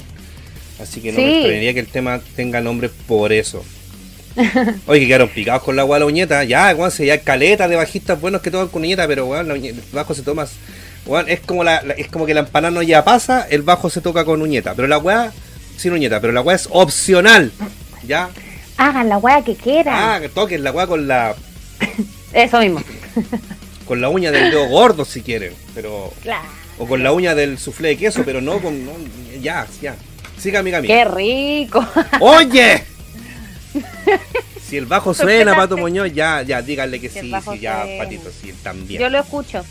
Así que no me extrañaría que el tema tenga nombre por eso. Oye, que quedaron picados con la agua la uñeta. Ya, weón, se ya caleta de bajistas buenos que toman con uñeta, pero weón, el bajo se toma. es como la, es como que la empanada no ya pasa, el bajo se toca con uñeta. Pero la weá, sin uñeta, pero la weá es opcional. ¿Ya? Hagan la weá que quieran. Ah, toquen la weá con la. Eso mismo. con la uña del dedo gordo si quieren, pero. O con la uña del suflé de queso, pero no con. ya, ya. Siga, amiga mía. ¡Qué rico! ¡Oye! Si el bajo suena, Pato Muñoz, ya, ya, díganle que sí, sí, ya, Patito, sí, también. Yo lo escucho.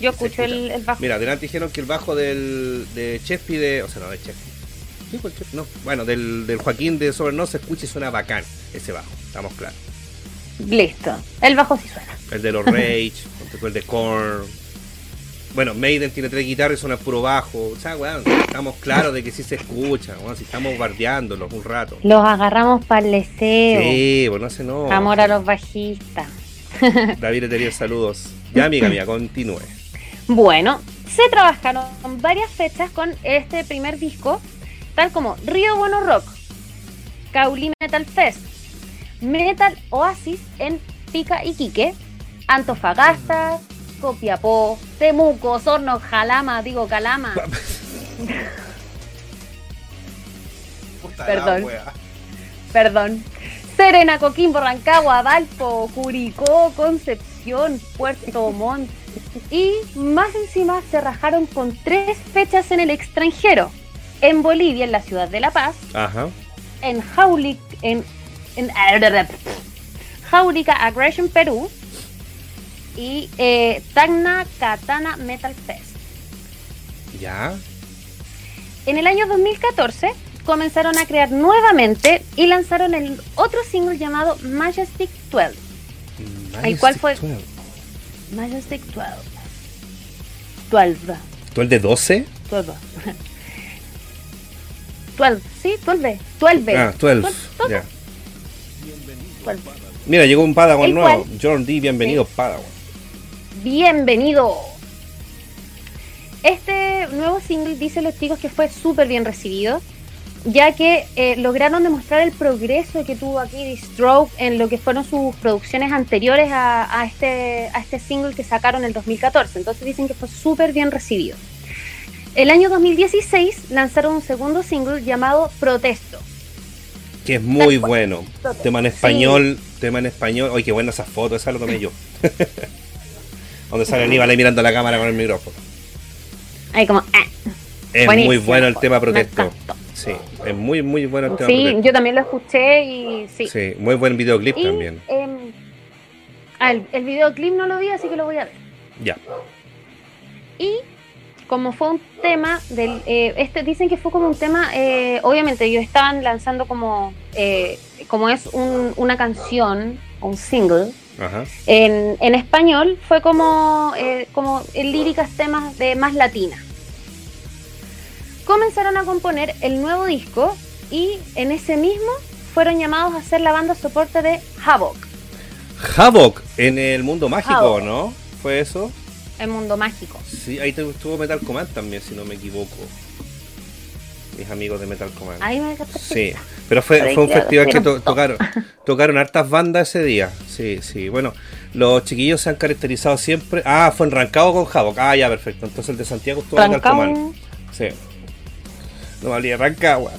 Yo escucho el, bajo. Mira, delante dijeron que el bajo del, de Chespi de. O sea, no, de Chespi. Sí, no. Bueno, del, del Joaquín de Sobre no se escucha y suena bacán ese bajo, estamos claros. Listo. El bajo sí suena. El de los Rage, el de Korn. Bueno, Maiden tiene tres guitarras y suena puro bajo. O sea, weón, estamos claros de que sí se escucha, weón, si estamos bardeándolos un rato. Los agarramos para el deseo. Sí, bueno, pues, no no. Amor a los bajistas. David te saludos. Ya, amiga mía, continúe. Bueno, se trabajaron varias fechas con este primer disco, tal como Río Bueno Rock, Cauli Metal Fest, Metal Oasis en Pica y Quique, Antofagasta, Copiapó, Temuco, Osorno, Jalama, digo Calama. Perdón. Perdón. Serena, Coquimbo, Rancagua, Valpo, Curicó, Concepción, Puerto Montt. Y más encima se rajaron con tres fechas en el extranjero. En Bolivia, en la ciudad de La Paz. Ajá. En Jaulic, en, en Jaulica Aggression, Perú y eh, Tacna Katana Metal Fest. Ya. En el año 2014 comenzaron a crear nuevamente y lanzaron el otro single llamado Majestic 12. el cual fue 12. Majestic 12. 12. ¿12 de 12? 12. 12, sí, 12. 12. Ah, 12. Ya. Mira, llegó un Padawan nuevo. D, bienvenido, Padawan bienvenido. Este nuevo single, dicen los chicos, que fue súper bien recibido, ya que eh, lograron demostrar el progreso que tuvo aquí Stroke en lo que fueron sus producciones anteriores a, este, a este single que sacaron en el 2014. Entonces dicen que fue súper bien recibido. El año 2016 lanzaron un segundo single llamado Protesto. Que es muy bueno. Tema en español, tema en español. Oye, qué buena esa foto, esa lo tomé yo. donde sale Aníbal ahí mirando la cámara con el micrófono. Ahí como... Ah. Es muy bueno el tema protesto. Sí, es muy, muy bueno el tema Sí, yo también lo escuché y sí. Sí, muy buen videoclip también. Ah, el, videoclip no lo vi, así que lo voy a ver. Ya. Y como fue un tema del... Eh, este Dicen que fue como un tema... Eh, obviamente ellos estaban lanzando como... Eh, como es un, una canción, un single, en, español fue como, eh, como en líricas temas de más latina. Comenzaron a componer el nuevo disco y en ese mismo fueron llamados a ser la banda soporte de Havoc. Havoc en el mundo mágico, ¿no? ¿Fue eso? El mundo mágico. Sí, ahí estuvo Metal Command también, si no me equivoco mis amigos de Metal Command. Sí, pero fue, fue un festival que tocaron, tocaron hartas bandas ese día. Sí, sí. Bueno, los chiquillos se han caracterizado siempre. Ah, fue en Rancagua con Havoc. Ah, ya, perfecto. Entonces el de Santiago estuvo en Metal Command. Sí. No valía Rancagua.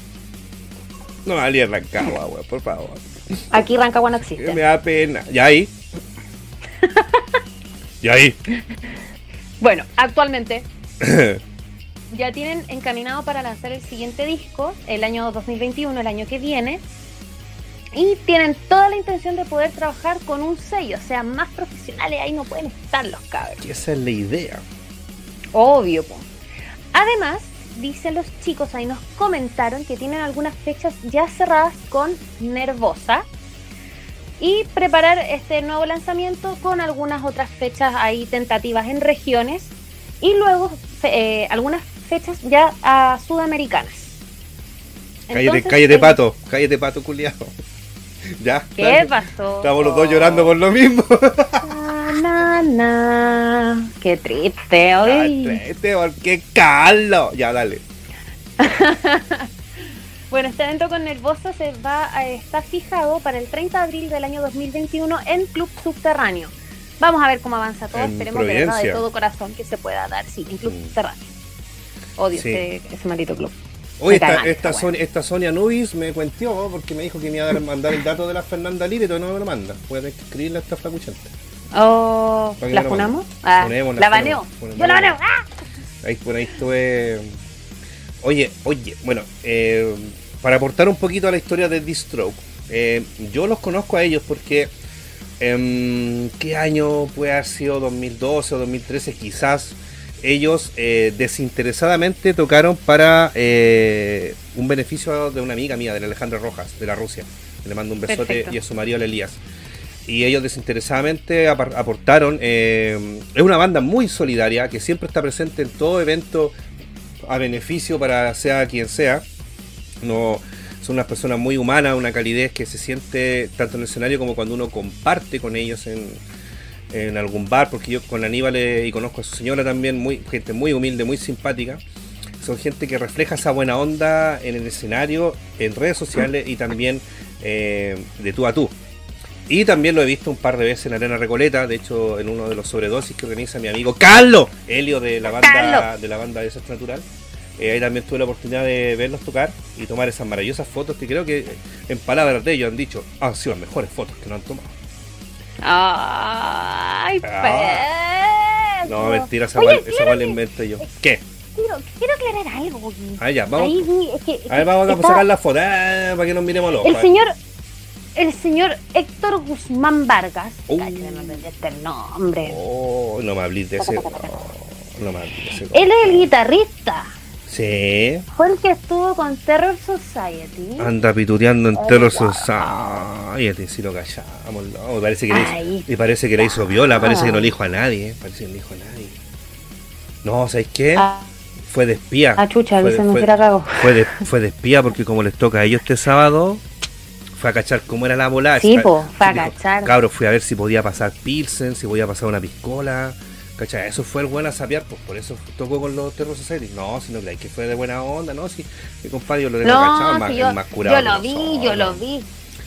No valía Rancagua, güey, por favor. Aquí Rancagua no existe. Me da pena. ¿Y ahí? ¿Y ahí? Bueno, actualmente ya tienen encaminado para lanzar el siguiente disco el año 2021, el año que viene. Y tienen toda la intención de poder trabajar con un sello, o sea, más profesionales ahí no pueden estar los cabros. Y esa es la idea. Obvio. Además, dicen los chicos, ahí nos comentaron que tienen algunas fechas ya cerradas con Nervosa. Y preparar este nuevo lanzamiento con algunas otras fechas ahí tentativas en regiones. Y luego eh, algunas fechas ya a sudamericanas. Cállate, cállate pato, cállate pato culiado. ya. ¿Qué dale. pasó? Estamos los dos llorando por lo mismo. Na, na, na. Qué triste. Ay, Ay. triste, porque Carlos. Ya, dale. Bueno, este evento con Nervosa se va a estar fijado para el 30 de abril del año 2021 en Club Subterráneo. Vamos a ver cómo avanza todo. En Esperemos verdad de todo corazón que se pueda dar, sí, en Club Mm. Subterráneo. Odio Sí. ese, ese maldito club. Oye, esta, Sonia, esta Sonia Nubis me cuenteó porque me dijo que me iba a dar- mandar el dato de la Fernanda y todavía no me lo manda. Voy a tener que escribirle a esta flacuchenta. Oh, que ¿La funamos? Ah, Funemos, la baneo. Yo la baneo. ¡Ah! Ahí, por ahí estuve. Oye, oye, bueno, eh, para aportar un poquito a la historia de D-Stroke, eh, yo los conozco a ellos porque. em, ¿Qué año puede haber sido? ¿2012 o 2013? Quizás. Ellos eh, desinteresadamente tocaron para eh, un beneficio de una amiga mía, de la Alejandra Rojas, de la Rusia. Le mando un besote Perfecto. y a su marido, el Elías. Y ellos desinteresadamente aportaron. eh, es una banda muy solidaria que siempre está presente en todo evento a beneficio para sea quien sea. No, son unas personas muy humanas, una calidez que se siente tanto en el escenario como cuando uno comparte con ellos en, en algún bar, porque yo con Aníbal eh, y conozco a su señora también, muy, gente muy humilde, muy simpática. Son gente que refleja esa buena onda en el escenario, en redes sociales y también eh, de tú a tú. Y también lo he visto un par de veces en Arena Recoleta, de hecho en uno de los sobredosis que organiza mi amigo Carlos, Helio de la banda de la banda de Desastre Natural. Eh, ahí también tuve la oportunidad de verlos tocar y tomar esas maravillosas fotos que creo que eh, en palabras de ellos han dicho han sido las mejores fotos que no han tomado. Ay, Ah. No, mentira, esa Oye, que- inventé yo. ¿Qué? Quiero, quiero aclarar algo. Ah, ya, vamos. Ahí vi, es que, es A ver, vamos a sacar la foto ah, para que nos miremos los El señor, el señor Héctor Guzmán Vargas. Uh. No este nombre. Oh, no me hables de ese. No, no me hables de ese. Él es el guitarrista. Sí. Fue el que estuvo con Terror Society. Anda pituteando en Ay, Terror wow. Society, si lo callamos. No, parece que le Ay. hizo, y parece que le hizo viola, parece que no le dijo a nadie. eh, Parece que no le dijo a nadie. No, ¿sabes qué? Ah, Fue de espía. ah, chucha, fue, si la cago. fue de, fue de espía porque como les toca a ellos este sábado, fue a cachar cómo era la bola. Sí, po, fue a cachar. Cabros, fui a ver si podía pasar Pilsen, si podía pasar una piscola. ¿Cachai? Eso fue el buen a sapear, pues por eso tocó con los Terror Society. No, si no creáis que fue de buena onda, no, si mi compadre yo lo tengo cachado, No, más, yo, más curado yo lo que vi, nosotros. yo lo vi.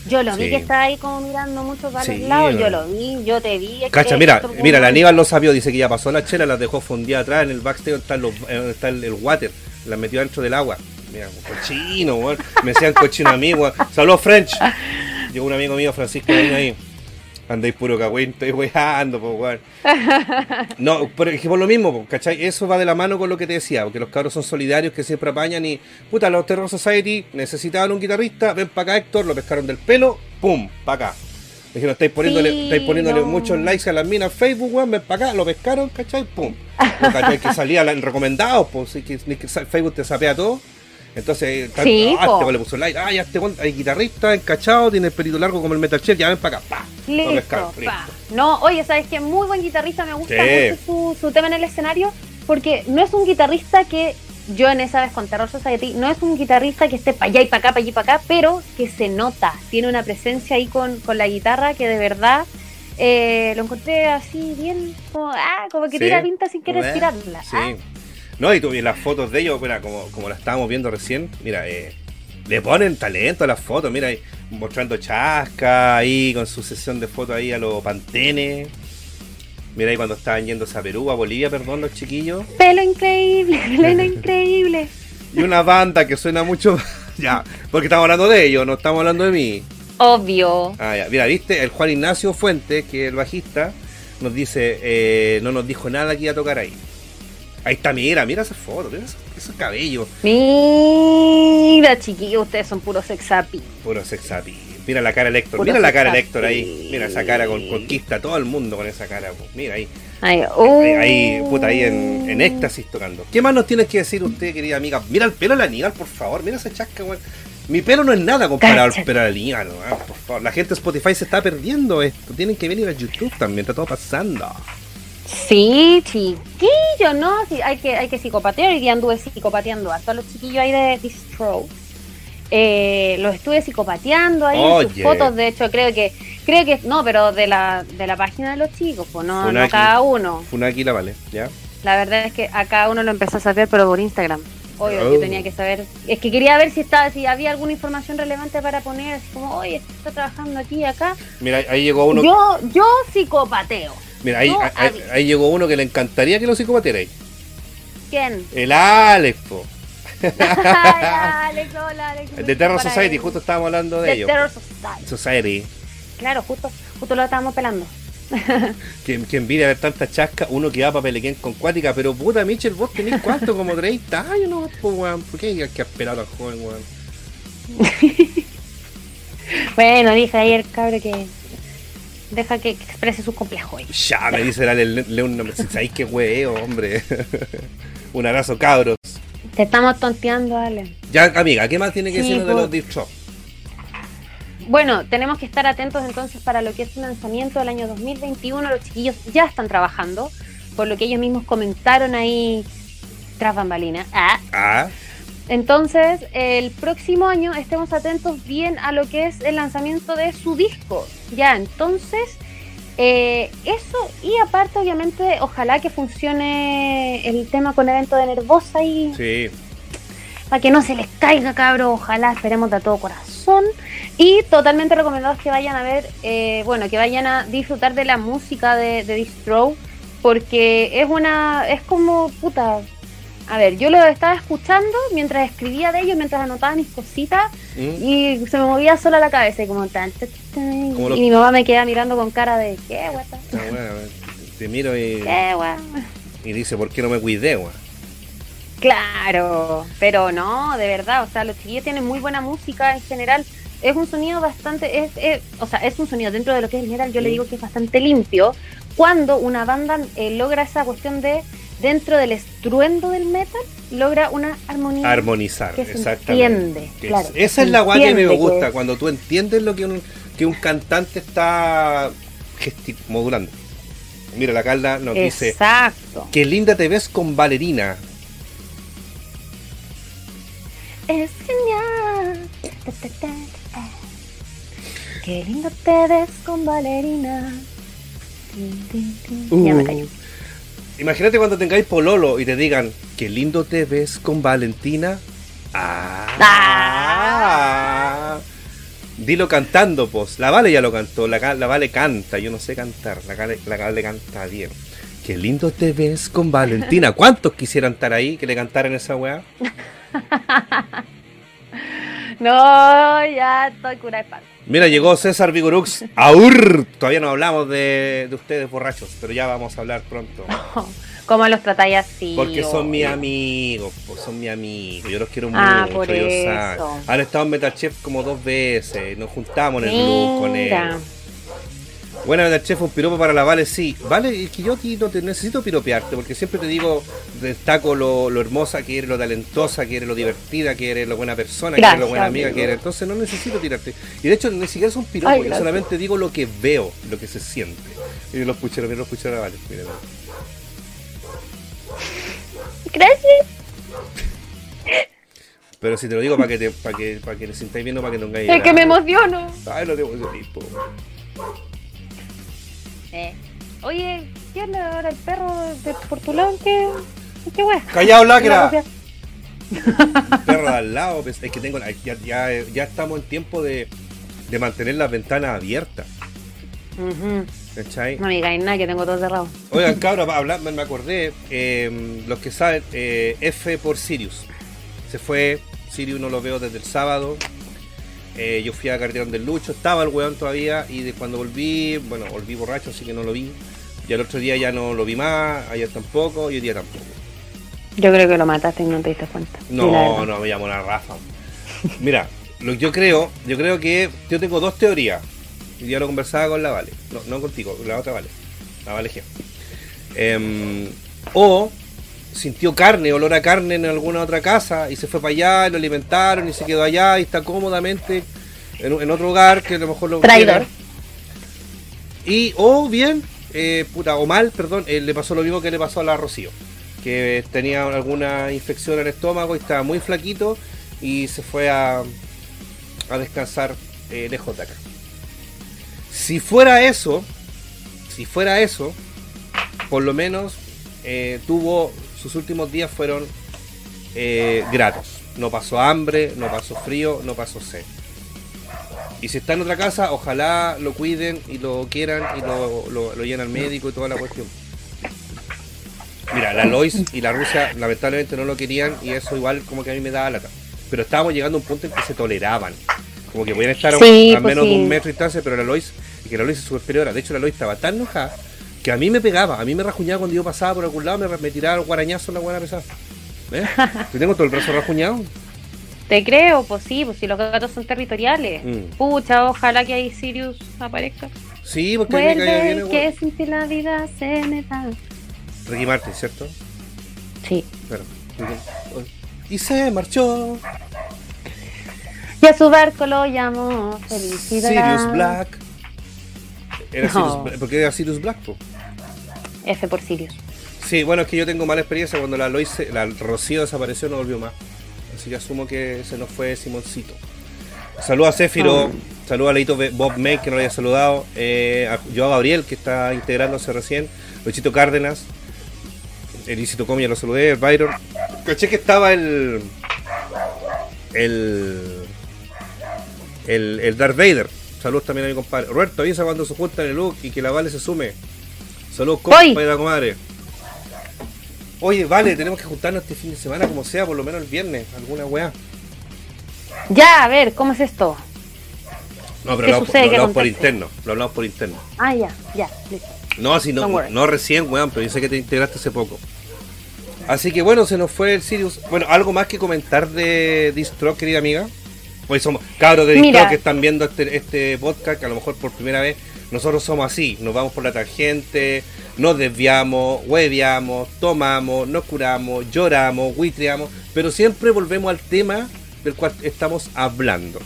Yo lo vi Sí. que estaba ahí como mirando mucho para Sí, los lados. Yo lo vi, yo te vi. Cacha, que mira, mira, la Aníbal lo sabió, dice que ya pasó la chela, las dejó fundidas atrás en el backstage donde está, los- eh, está el, el water, las metió dentro del agua. Mira, cochino, weón. Me decían cochino a mí, weón. Saludos, French. Llegó un amigo mío, Francisco, ahí. Andáis puro cagüín, estoy weando, pues, weón. No, pero es que por lo mismo, po, ¿cachai? Eso va de la mano con lo que te decía, porque los cabros son solidarios que siempre apañan y, puta, los Terror Society necesitaban un guitarrista, ven para acá, Héctor, lo pescaron del pelo, pum, para acá. Dijeron, estáis poniéndole, Sí, estáis poniéndole no. muchos likes a las minas Facebook, weón, ven para acá, lo pescaron, ¿cachai? Pum. No, ¿cachai? Que salía en recomendados, pues, que, que Facebook te sapea todo. Entonces, tanto, Sí, ah, po. este le puso like, ah, ya este hay guitarrista, encachado, tiene el pelito largo como el Metal Chef, ya ven para acá, pa. Listo, pa. listo. No, oye, ¿sabes qué? Muy buen guitarrista, me gusta Sí. mucho su, su tema en el escenario, porque no es un guitarrista que yo en esa vez con Terror Society, no es un guitarrista que esté para allá y para acá, para allá y para acá, pero que se nota, tiene una presencia ahí con, con la guitarra que de verdad eh, lo encontré así bien, como, ah, como que Sí. tira pinta sin querer Eh, tirarla. Sí. ah. No, y tú y las fotos de ellos, mira, como, como las estábamos viendo recién, mira, eh, le ponen talento a las fotos, mira, ahí, mostrando chasca ahí con su sesión de fotos ahí a los pantenes. Mira ahí cuando estaban yéndose a Perú, a Bolivia, perdón, los chiquillos. Pelo increíble, pelo increíble. Y una banda que suena mucho. ya, porque estamos hablando de ellos, no estamos hablando de mí. Obvio. Ah, ya. Mira, viste, el Juan Ignacio Fuentes, que es el bajista, nos dice, eh, no nos dijo nada que iba a tocar ahí. Ahí está, mira, mira esa foto, mira esos, esos cabellos. Mira, chiquillos, ustedes son puros sex appeal. Puro sex appeal. Mira la cara del Héctor, Puro mira la cara del Héctor ahí. Mira esa cara con conquista todo el mundo con esa cara. po. Mira ahí. Ay, Ahí, ahí, uh. puta, ahí en, en éxtasis tocando. ¿Qué más nos tienes que decir usted, querida amiga? Mira el pelo de la Aníbal, por favor. Mira esa chasca, weón. Mi pelo no es nada comparado al pelo de la Aníbal, weón, por favor. La gente de Spotify se está perdiendo esto. Tienen que venir a YouTube también, está todo pasando. Sí, chiquillo, ¿no? Sí, hay que, hay que psicopatear. Hoy día anduve psicopateando a todos los chiquillos ahí de The Strokes. Eh, los estuve psicopateando ahí, sus Oye. fotos, de hecho, creo que, creo que, no, pero de la, de la página de los chicos, pues no, no cada uno. Funaki la vale, ¿ya? La verdad es que a cada uno lo empezó a saber, pero por Instagram. Obvio, Oh. yo tenía que saber. Es que quería ver si estaba, si había alguna información relevante para poner, así como, oye, está trabajando aquí y acá. Mira, ahí llegó uno. Yo, yo psicopateo. Mira, ahí, ahí, llegó uno que le encantaría que lo psicopatearais. ¿Quién? El Alex, po. Alex, hola, Alex. De Terror Society, él. justo estábamos hablando de De ellos. Terror Society. Society. Claro, justo, justo lo estábamos pelando. Que, que envidia ver tanta chasca, uno que va para Pelequén con cuática, pero puta Mitchell, vos tenés cuánto, como 30 años, ¿no? Pues weón, ¿por qué hay que esperar tan joven, weón? Bueno, dije ayer, cabrón, que deja que, que exprese sus complejos. hoy. Ya, me dice dale, le, le un nombre, si sabéis qué hueveo, hombre. un abrazo, cabros. Te estamos tonteando, Ale. Ya, amiga, ¿qué más tiene que Sí, decirnos de po. los Deep Shop? Bueno, tenemos que estar atentos entonces para lo que es el lanzamiento del año 2021. Los chiquillos ya están trabajando, por lo que ellos mismos comentaron ahí tras bambalinas. Ah. Ah, Entonces, el próximo año estemos atentos bien a lo que es el lanzamiento de su disco. Ya, entonces, eh, eso y aparte, obviamente, ojalá que funcione el tema con evento de Nervosa y sí. para que no se les caiga, cabro. Ojalá, esperemos de todo corazón. Y totalmente recomendados que vayan a ver, eh, bueno, que vayan a disfrutar de la música de, de Distro, porque es una, es como, puta. A ver, yo lo estaba escuchando mientras escribía de ellos, mientras anotaba mis cositas, ¿Mm? y se me movía sola la cabeza, y como tan, Como los- y mi mamá me queda mirando con cara de, ¿qué, guata? Ah, bueno, te miro y, ¿Qué, guata? y dice, ¿por qué no me cuidé, weón? Claro, pero no, de verdad, o sea, los chiquillos tienen muy buena música en general. Es un sonido bastante, es, es- o sea, es un sonido dentro de lo que es en general, yo le digo que es bastante limpio. Cuando una banda eh, logra esa cuestión de, dentro del estruendo del metal, logra una armonía. Armonizar, que se exactamente. entiende, Que claro, es- esa se es la guay que me gusta, que- cuando tú entiendes lo que un, que un cantante está modulando. Mira, la Carla nos dice, Exacto. qué linda te ves con Valerina. Es genial. Ta, ta, ta, ta. Qué lindo te ves con Valerina. Tin, tin, tin. Ya me Uh. callo. Imagínate cuando tengáis pololo y te digan, qué lindo te ves con Valentina. Ah. Ah. Dilo cantando, pues. La Vale ya lo cantó, la, Vale canta, yo no sé cantar, la Vale, la Vale canta bien. Qué lindo te ves con Valentina. ¿Cuántos quisieran estar ahí que le cantaran esa weá? No, ya estoy curada de espanto. Mira, llegó César Vigorux. ¡Aur! Todavía no hablamos de, de ustedes borrachos, pero ya vamos a hablar pronto. ¿Cómo los tratáis así? Porque son mis amigos, son mis amigos, yo los quiero Ah, mucho, por ellos eso. Han estado en Metal Chef como dos veces, nos juntamos en el blues con él. Bueno, Metal Chef, un piropo para la Vale, sí. Vale, es que yo aquí no te necesito piropearte, porque siempre te digo, destaco lo, lo hermosa que eres, lo talentosa que eres, lo divertida que eres, lo buena persona que eres, lo buena amiga amigo. que eres. Entonces no necesito tirarte. Y de hecho, ni siquiera es un piropo, Ay, yo solamente digo lo que veo, lo que se siente. Y los pucheros, mira los pucheros, Vale. Mira, mira. Gracias. Pero si te lo digo para que te, para que, para que le sintáis viendo, para que no engañes. Es que me emociono. Ay, no ese tipo. Eh. Oye, ¿qué onda ahora el perro de por tu lado? ¿Qué, qué wea? ¡Callao, lacra! Una Perro de al lado, pues, es que tengo, ya, ya, ya estamos en tiempo de, de mantener las ventanas abiertas. ¿Cachai? No me digáis nada que tengo todo cerrado. Oigan, cabros, hablando, me acordé, eh, los que saben, eh, F por Sirius. Se fue, Sirius no lo veo desde el sábado. Eh, yo fui a Carterón del Lucho, estaba el weón todavía y de cuando volví, bueno, volví borracho, así que no lo vi. Y al otro día ya no lo vi más, ayer tampoco y hoy día tampoco. Yo creo que lo mataste y no te diste cuenta. No, no, me llamo la Rafa. Mira, lo que yo creo, yo creo que yo tengo dos teorías. Y ya lo conversaba con la Vale. No, no contigo, la otra Vale. La Vale G. Em, o sintió carne, olor a carne en alguna otra casa y se fue para allá, y lo alimentaron y se quedó allá y está cómodamente en, en otro hogar que a lo mejor lo Traidor. y, o bien, eh, puta, o mal, perdón, eh, le pasó lo mismo que le pasó a la Rocío. Que tenía alguna infección en el estómago y estaba muy flaquito y se fue a, a descansar eh, lejos de acá. Si fuera eso, si fuera eso, por lo menos eh, tuvo, sus últimos días fueron eh, gratos. No pasó hambre, no pasó frío, no pasó sed. Y si está en otra casa, ojalá lo cuiden y lo quieran y lo, lo, lo lleven al médico y toda la cuestión. Mira, la Lois y la Rusia lamentablemente no lo querían y eso igual como que a mí me daba lata. Pero estábamos llegando a un punto en que se toleraban. Como que podían estar a- Sí, a pues menos de un metro de distancia, pero la Lois, y que la Lois es superior. De hecho, la Lois estaba tan enojada que a mí me pegaba, a mí me rajuñaba cuando yo pasaba por algún lado, me, me tiraba el guarañazo en la buena pesada. ¿Ves? Yo tengo todo el brazo rajuñado. Te creo, pues sí, pues si los gatos son territoriales. Mm. Pucha, ojalá que ahí Sirius aparezca. Sí, porque mí me bien Vuelve, que sin ti la vida se me da. Ricky Martin, ¿cierto? Sí. Claro. Y se marchó. Y a su barco lo llamó Felicidad. Sirius Black. Era No. Sirius porque era Sirius Black, po. F por Sirius. Sí, bueno, es que yo tengo mala experiencia cuando la Lois, la Rocío desapareció, no volvió más. Así que asumo que se nos fue Simoncito. Saludos a Céfiro, Oh. saludos a Leito Bob May, que no lo había saludado, eh, a Joao Gabriel, que está integrándose recién, Luchito Cárdenas, Elisito Comia lo saludé, el Byron. Caché que estaba el. El. El, el Darth Vader. Saludos también a mi compadre. Roberto, avisa cuando se junta en el look y que la Vale se sume. Saludos, Voy. compa y la comadre. Oye, vale, tenemos que juntarnos este fin de semana como sea, por lo menos el viernes, alguna weá. Ya, a ver, ¿cómo es esto? No, pero ¿Qué lo, hablamos- por interno, lo hablamos por interno. Ah, ya, ya, listo. No, así no, no recién, weón, pero yo sé que te integraste hace poco. Así que bueno, se nos fue el Sirius. Bueno, algo más que comentar de Distro, querida amiga. Pues somos cabros de Distro Mira. que están viendo este, este podcast, que a lo mejor por primera vez nosotros somos así, nos vamos por la tangente, nos desviamos, hueveamos, tomamos, nos curamos, lloramos, huitreamos, pero siempre volvemos al tema del cual estamos hablando.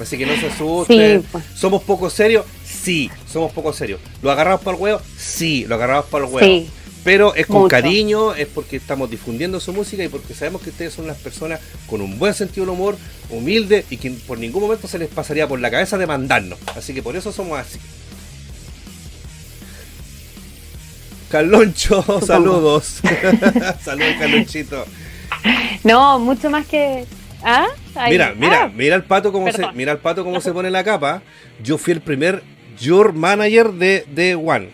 Así que no se asusten. Sí, pues. ¿Somos poco serios? Sí, somos poco serios. ¿Lo agarramos para el huevo? Sí, lo agarramos para el huevo. Sí. Pero es con Mucho. cariño, es porque estamos difundiendo su música y porque sabemos que ustedes son unas personas con un buen sentido del humor, humildes y que por ningún momento se les pasaría por la cabeza demandarnos. Así que por eso somos así. Carloncho, saludos. saludos, Carlonchito. No, mucho más que. ¿Ah? Ahí. Mira, mira, Ah, mira el pato cómo se, mira el pato cómo se pone la capa. Yo fui el primer Your Manager de, de One.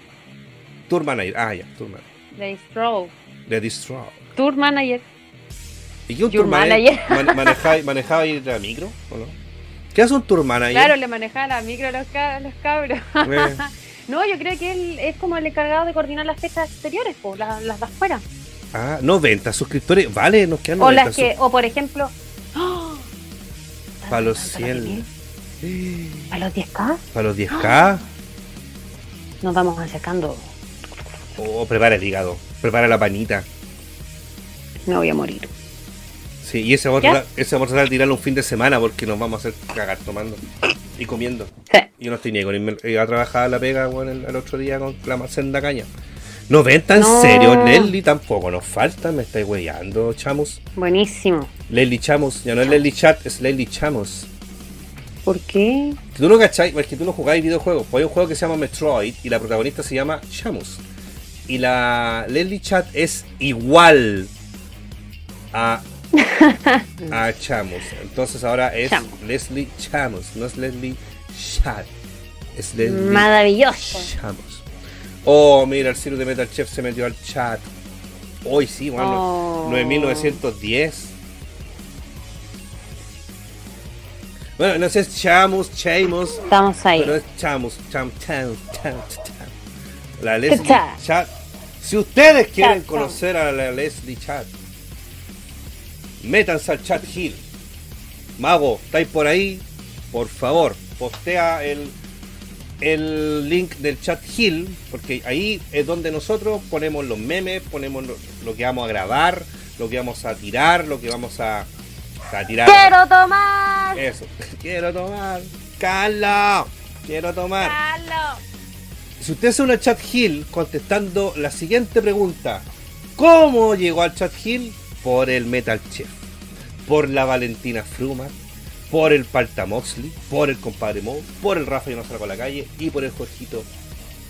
Tour Manager. Ah, ya, Tour Manager. de Stroke. De Distro. Tour Manager. ¿Y qué un Your Tour Manager? Manager. Man- manejaba, manejaba ir la micro o no? ¿Qué hace un Tour Manager? Claro, le manejaba la micro a los, ca- los cabros. Eh, No, yo creo que él es como el encargado de coordinar las fechas exteriores, po, las, las de afuera. ah, 90 suscriptores. Vale, nos quedan O 90 las que, o por ejemplo. ¡Oh! Para los ¿Para 100. ¿Para los 10K? Para los 10k. Nos vamos acercando. Oh, prepara el hígado. Prepara la panita. Me voy a morir. Sí, y ese vamos, a, ese vamos a tratar de tirarlo un fin de semana porque nos vamos a hacer cagar tomando y comiendo. Sí. Yo no estoy ni con iba a trabajar a la pega bueno, el, el otro día con la senda caña. 90 en No. serio, Leslie tampoco nos falta, me estáis weyando, chamos. Buenísimo. Leslie Chamos, ya no es Leslie Chat, es Leslie Chamos. ¿Por qué? Si tú no cacháis, es que tú no jugáis videojuegos, pues hay un juego que se llama Metroid y la protagonista se llama Chamos. Y la Leslie Chat es igual a, a Chamos. Entonces ahora es Chamos. Leslie Chamos, no es Leslie Chat. Es Leslie Maravilloso. Chamos. Oh, mira, el Ciro de Metal Chef se metió al chat. Hoy sí, bueno, Oh. 9910. Bueno, no sé, es Chamus, Chamos, Estamos ahí. pero es Chamus, Cham, Cham, Cham, Cham. La Leslie Cha. Chat. Si ustedes quieren conocer a la Leslie Chat, métanse al chat Hill. Mago, ¿estáis por ahí? Por favor, postea el, el link del chat Hill, porque ahí es donde nosotros ponemos los memes, ponemos lo, lo que vamos a grabar, lo que vamos a tirar, lo que vamos a, a tirar. ¡Quiero tomar! Eso. Quiero tomar. Carlos. Quiero tomar. ¡Carlos! Si usted hace una chat hill contestando la siguiente pregunta. ¿Cómo llegó al chat hill? Por el Metal Chef. Por la Valentina Fruma. por el Palta Moxley, por el compadre Mo, por el Rafa y no salgo a la calle y por el Jorgito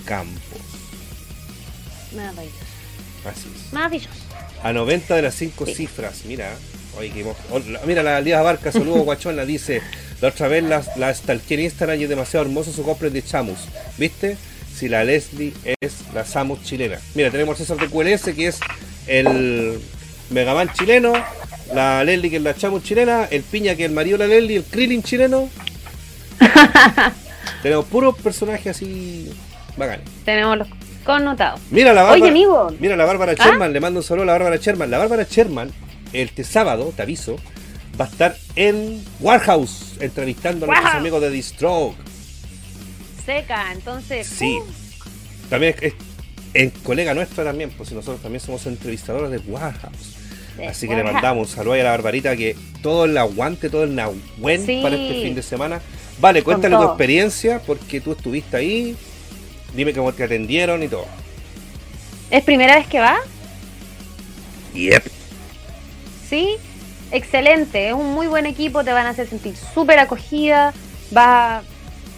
Campos. Maravilloso. Así es. Maravilloso. A 90 de las 5 Sí. cifras, mira. Oye, que oh, mira, la Lía Barca, saludos guachona, dice, la otra vez la, la stalkeé en Instagram y es demasiado hermoso su cosplay de Chamus. ¿Viste? Si la Leslie es la Samus chilena. Mira, tenemos a César de QLS, que es el Megaman chileno, la Leslie, que es la Chamus chilena, el Piña, que es el marido de la Leslie, el Krillin chileno. tenemos puros personajes así bacanes. Tenemos los connotados. Mira la Oye, Bárbara. amigo. Mira la Bárbara ¿Ah? Sherman, le mando un saludo a la Bárbara Sherman. La Bárbara Sherman, este sábado, te aviso, va a estar en Warhouse entrevistando a nuestros amigos de The Stroke. Seca, entonces. Sí. uh, También es, es- es colega nuestra también, pues nosotros también somos entrevistadores de Warhouse. Así que le mandamos un saludo a la Barbarita que todo el aguante, todo el nahuen Sí. para este fin de semana. Vale, cuéntale tu experiencia porque tú estuviste ahí. Dime cómo te atendieron y todo. ¿Es primera vez que va? Yep. Sí. Excelente. Es un muy buen equipo. Te van a hacer sentir súper acogida. Va.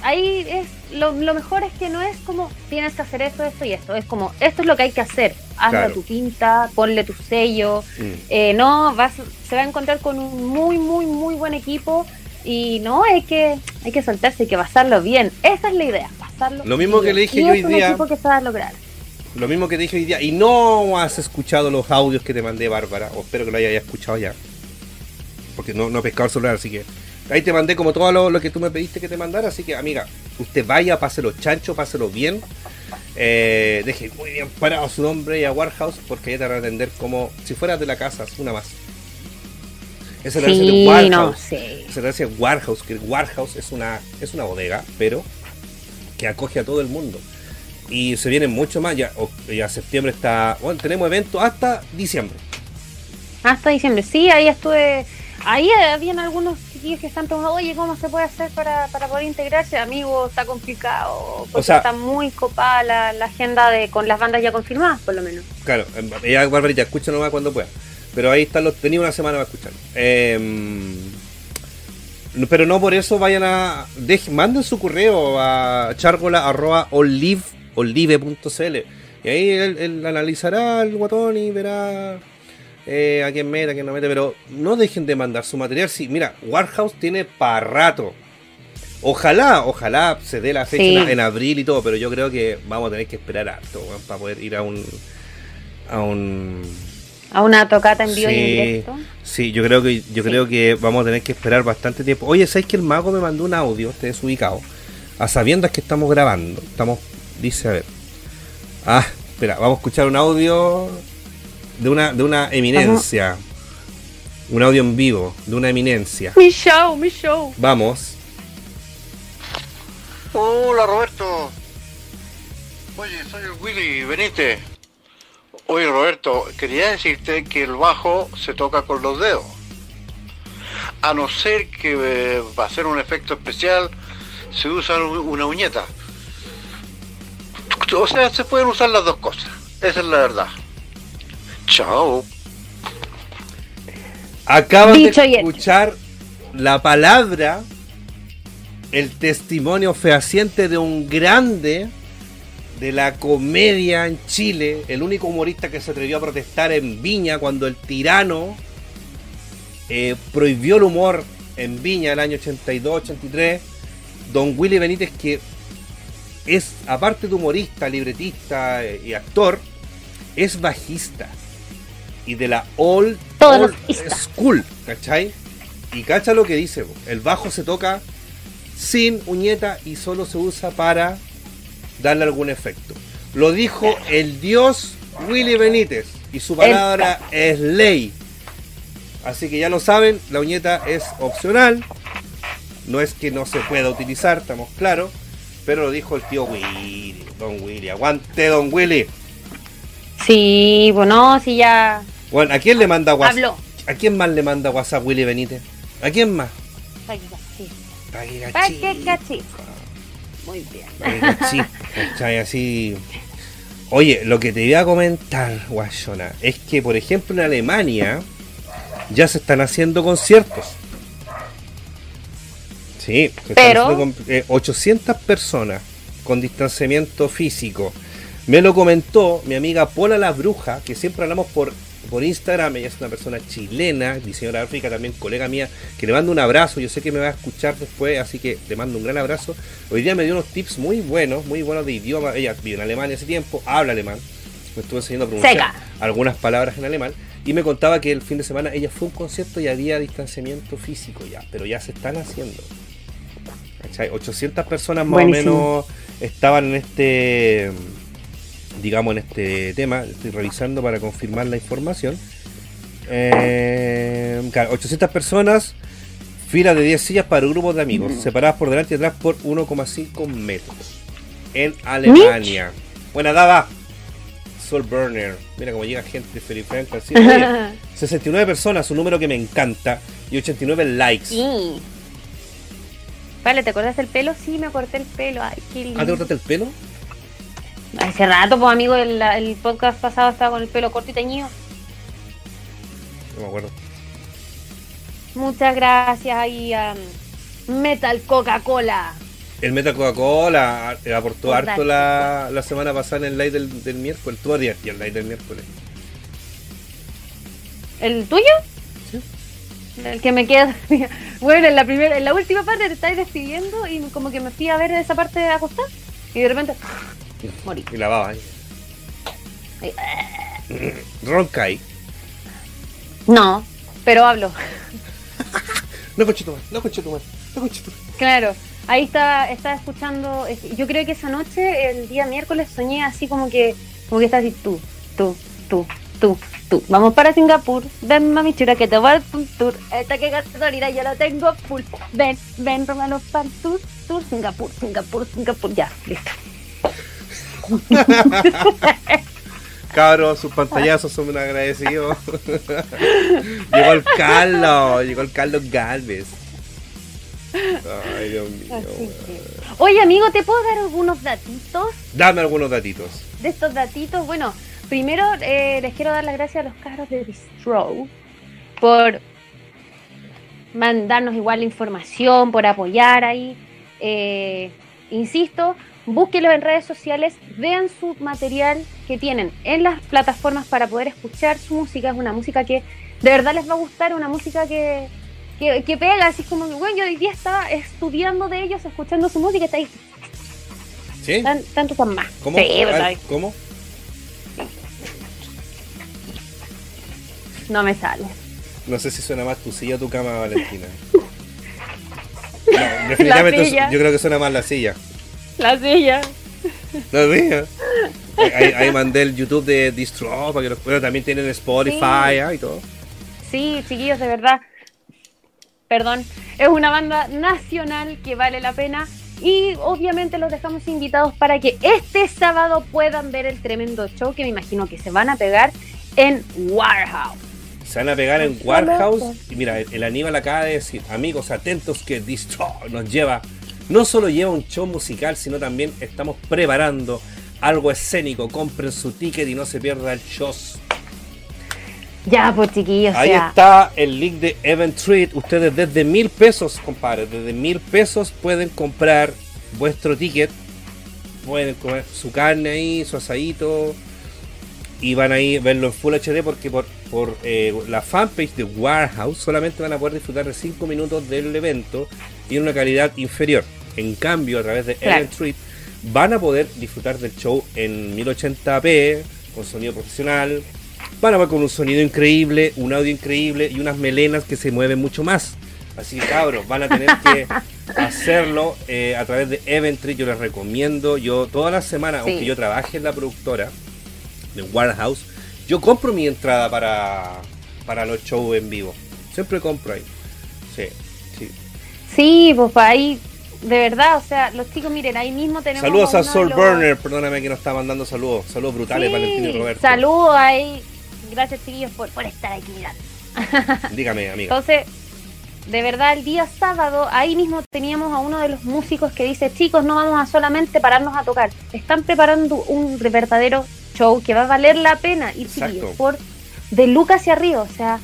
Ahí es. Lo, lo mejor es que no es como tienes que hacer esto, esto y esto. Es como esto es lo que hay que hacer. Hazle Claro. tu pinta, ponle tu sello. Mm. Eh, no, vas, se va a encontrar con un muy, muy, muy buen equipo. Y no, hay que, hay que soltarse, hay que pasarlo bien. Esa es la idea, pasarlo Lo mismo que le dije Y yo es hoy un día. equipo que se va a lograr. Lo mismo que te dije hoy día. Y no has escuchado los audios que te mandé, Bárbara. O espero que lo hayas escuchado ya. Porque no, no he pescado el celular, así que. Ahí te mandé como todo lo, lo que tú me pediste que te mandara. Así que, amiga, usted vaya, páselo chancho, páselo bien. Eh, deje muy bien parado su nombre y a Warhouse, porque ya te van a atender como si fueras de la casa, una más. Esa gracia de Sí, Warhouse. no, sí. Esa gracia de Warhouse, que Warhouse es una, es una bodega, pero que acoge a todo el mundo. Y se vienen mucho más, ya, ya septiembre está, bueno, tenemos eventos hasta diciembre. Hasta diciembre. Sí, ahí estuve. Ahí habían algunos chiquillos que están preguntando, oye, ¿cómo se puede hacer para, para poder integrarse? Amigo, está complicado. Porque O sea- está muy copada la, la agenda de con las bandas ya confirmadas, por lo menos. Claro, em, ya Barbarita, escucha nomás cuando pueda. Pero ahí están los, tenía una semana para escuchar. No- pero no por eso vayan a, dejen, manden su correo a chargola.olive, olive.cl y ahí él, él analizará el guatón y verá eh, a quién mete, a quién no mete, pero no dejen de mandar su material. Sí, mira, Warhouse tiene para rato. Ojalá, ojalá se dé la fecha Sí. en, en abril y todo, pero yo creo que vamos a tener que esperar harto para poder ir a un a un A una tocata en vivo y en Sí. directo. Sí, yo creo que yo Sí. creo que vamos a tener que esperar bastante tiempo. Oye, ¿sabes que el mago me mandó un audio, este desubicado? A sabiendas que estamos grabando. Estamos, dice, a ver. Ah, espera, vamos a escuchar un audio de una, de una eminencia. Un audio en vivo, de una eminencia. Mi show, mi show. Vamos. Hola Roberto. Oye, soy el Willy Benítez. Oye Roberto, quería decirte que el bajo se toca con los dedos. A no ser que eh, va a ser un efecto especial, se usa una uñeta. O sea, se pueden usar las dos cosas. Esa es la verdad. Chao. Acaban Dicho de escuchar la palabra, el testimonio fehaciente de un grande de la comedia en Chile, el único humorista que se atrevió a protestar en Viña cuando el tirano eh, prohibió el humor en Viña el año 82-83, don Willy Benítez que es, aparte de humorista, libretista eh, y actor, es bajista. Y de la old, school, ¿cachai? Y cacha lo que dice, el bajo se toca sin uñeta y solo se usa para darle algún efecto. Lo dijo el dios Willy Benítez y su palabra es ley. Así que ya lo saben, la uñeta es opcional. No es que no se pueda utilizar, estamos claros. Pero lo dijo el tío Willy, Don Willy. Aguante, Don Willy. Sí, bueno, sí ya Bueno, ¿a quién le manda WhatsApp? habló. ¿A quién más le manda WhatsApp Willy Benítez? ¿A quién más? Sí. Pa' que Pa' que cachico. cachico. Muy bien. Así. Oye, lo que te iba a comentar, Guayona, es que, por ejemplo, en Alemania ya se están haciendo conciertos. Sí, se están Pero- haciendo con- eh, 800 personas con distanciamiento físico. Me lo comentó mi amiga Pola la Bruja, que siempre hablamos por, por Instagram. Ella es una persona chilena, diseñadora gráfica, también colega mía, que le mando un abrazo. Yo sé que me va a escuchar después, así que le mando un gran abrazo. Hoy día me dio unos tips muy buenos, muy buenos de idioma. Ella vive en Alemania hace tiempo, habla alemán. Me estuvo enseñando a pronunciar Seca. algunas palabras en alemán. Y me contaba que el fin de semana ella fue a un concierto y había distanciamiento físico ya, pero ya se están haciendo. ¿Cachai? 800 personas más Buenísimo. o menos estaban en este, digamos, en este tema. Estoy revisando para confirmar la información. Eh, claro, 800 personas, fila de 10 sillas para grupos de amigos, separadas por delante y atrás por 1,5 metros. En Alemania. Buena daba. Soul Burner. Mira cómo llega gente feliz así. Oye, 69 personas, un número que me encanta. Y 89 likes. Vale, ¿te acordás del pelo? Sí, me corté el pelo. Ay, qué lindo. ¿Ah, te cortaste el pelo? Hace rato, pues amigo, el, el podcast pasado estaba con el pelo corto y teñido. No me acuerdo. Muchas gracias ahí a Metal Coca-Cola. El Meta Coca-Cola aportó Por harto la, la semana pasada en el live del, del miércoles. Tú y el live del miércoles. ¿El tuyo? El que me queda. Bueno, en la primera, en la última parte te estáis despidiendo y como que me fui a ver esa parte acostada y de repente morí. Y la baba. ¿eh? Ahí. Ronkai. No, pero hablo. No conchito más, no conchito más, no conchito más. Claro, ahí estaba, estaba escuchando. es- Yo creo que esa noche, el día miércoles, soñé así como que, como que estás así tú, tú, tú, tú, tú. Vamos para Singapur. Ven, mami chura, que te voy a dar un tour. Esta que gasolina yo la tengo full. Ven, ven, Romano, para tour, tour, Singapur, Singapur, Singapur. Ya, listo. Cabros, sus pantallazos son un agradecido. llegó el Carlos, llegó el Carlos Galvez. Ay, Dios mío. Que- Oye, amigo, ¿te puedo dar algunos datitos? Dame algunos datitos. de estos datitos, bueno, primero eh, les quiero dar las gracias a los carros de Distro por mandarnos igual la información, por apoyar ahí. Eh, insisto, búsquenlos en redes sociales, vean su material que tienen en las plataformas para poder escuchar su música. Es una música que de verdad les va a gustar, una música que, que, que pega, así como, bueno, yo hoy día estaba estudiando de ellos, escuchando su música, está ahí, ¿Sí? tan, tanto tan más. ¿Cómo? ¿Cómo? No me sale. No sé si suena más tu silla o tu cama, Valentina. No, yo creo que suena más la silla. La silla. La silla. Ahí, mandé el YouTube de Distro para que los bueno, también tienen Spotify Sí. ah, y todo. Sí, chiquillos, de verdad. Perdón. Es una banda nacional que vale la pena. Y obviamente los dejamos invitados para que este sábado puedan ver el tremendo show que me imagino que se van a pegar en Warehouse. Se van a pegar en Warehouse. Y mira, el Aníbal acaba de decir, amigos, atentos que Distro nos lleva, no solo lleva un show musical, sino también estamos preparando algo escénico. Compren su ticket y no se pierda el show. Ya, pues chiquillos, Ahí sea, está el link de Event Treat. Ustedes desde mil pesos, compadre, desde mil pesos pueden comprar vuestro ticket. Pueden comer su carne ahí, su asadito. Y van a ir verlo en Full HD porque por, por eh, la fanpage de Warehouse solamente van a poder disfrutar de 5 minutos del evento y en una calidad inferior. En cambio, a través de Claro. Event Treat van a poder disfrutar del show en 1080p, con sonido profesional, Van a ver con un sonido increíble, un audio increíble y unas melenas que se mueven mucho más. Así que cabros, van a tener que hacerlo eh, a través de Eventry. Yo les recomiendo. Yo toda la semana, Sí. aunque yo trabaje en la productora de Warehouse, yo compro mi entrada para, para los shows en vivo. Siempre compro ahí. Sí, sí. sí, pues ahí, de verdad, o sea, los chicos, miren, ahí mismo tenemos. Saludos a Soul los- Burner, perdóname que nos está mandando saludos. Saludos brutales, Sí, Valentín y Roberto. Saludos ahí. Gracias, chiquillos, por, por estar aquí mirando. Dígame, amiga. Entonces, de verdad, el día sábado, ahí mismo teníamos a uno de los músicos que dice, chicos, no vamos a solamente pararnos a tocar, están preparando un verdadero show que va a valer la pena ir Exacto. chiquillos, por de Luca hacia arriba. O sea,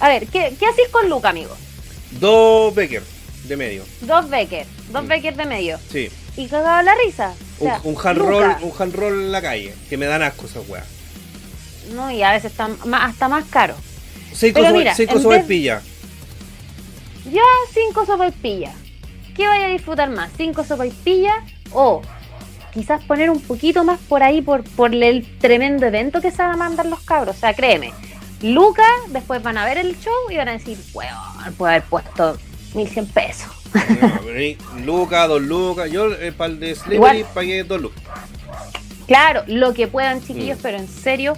a ver, ¿qué, qué haces con Luca, amigo? Dos Becker. De medio. Dos Becker, dos Mm. Becker de medio. Sí. Y cagaba la risa. O Un, sea, un hand roll, un hand roll en la calle, que me dan asco esas weas. No, y a veces están más, hasta más caro. Cinco, Pero sobre, mira, cinco sobre vez- pilla. Ya cinco sopaipillas. ¿Qué vaya a disfrutar más? ¿Cinco sopaipillas o quizás poner un poquito más por ahí por, por el tremendo evento que se van a mandar los cabros? O sea, créeme, Luca, después van a ver el show y van a decir, weón, puede haber puesto 1100 pesos. Lucas, dos lucas. Yo eh, para el de Slippery Igual. pagué dos lucas. Claro, lo que puedan, chiquillos, Mm. pero en serio,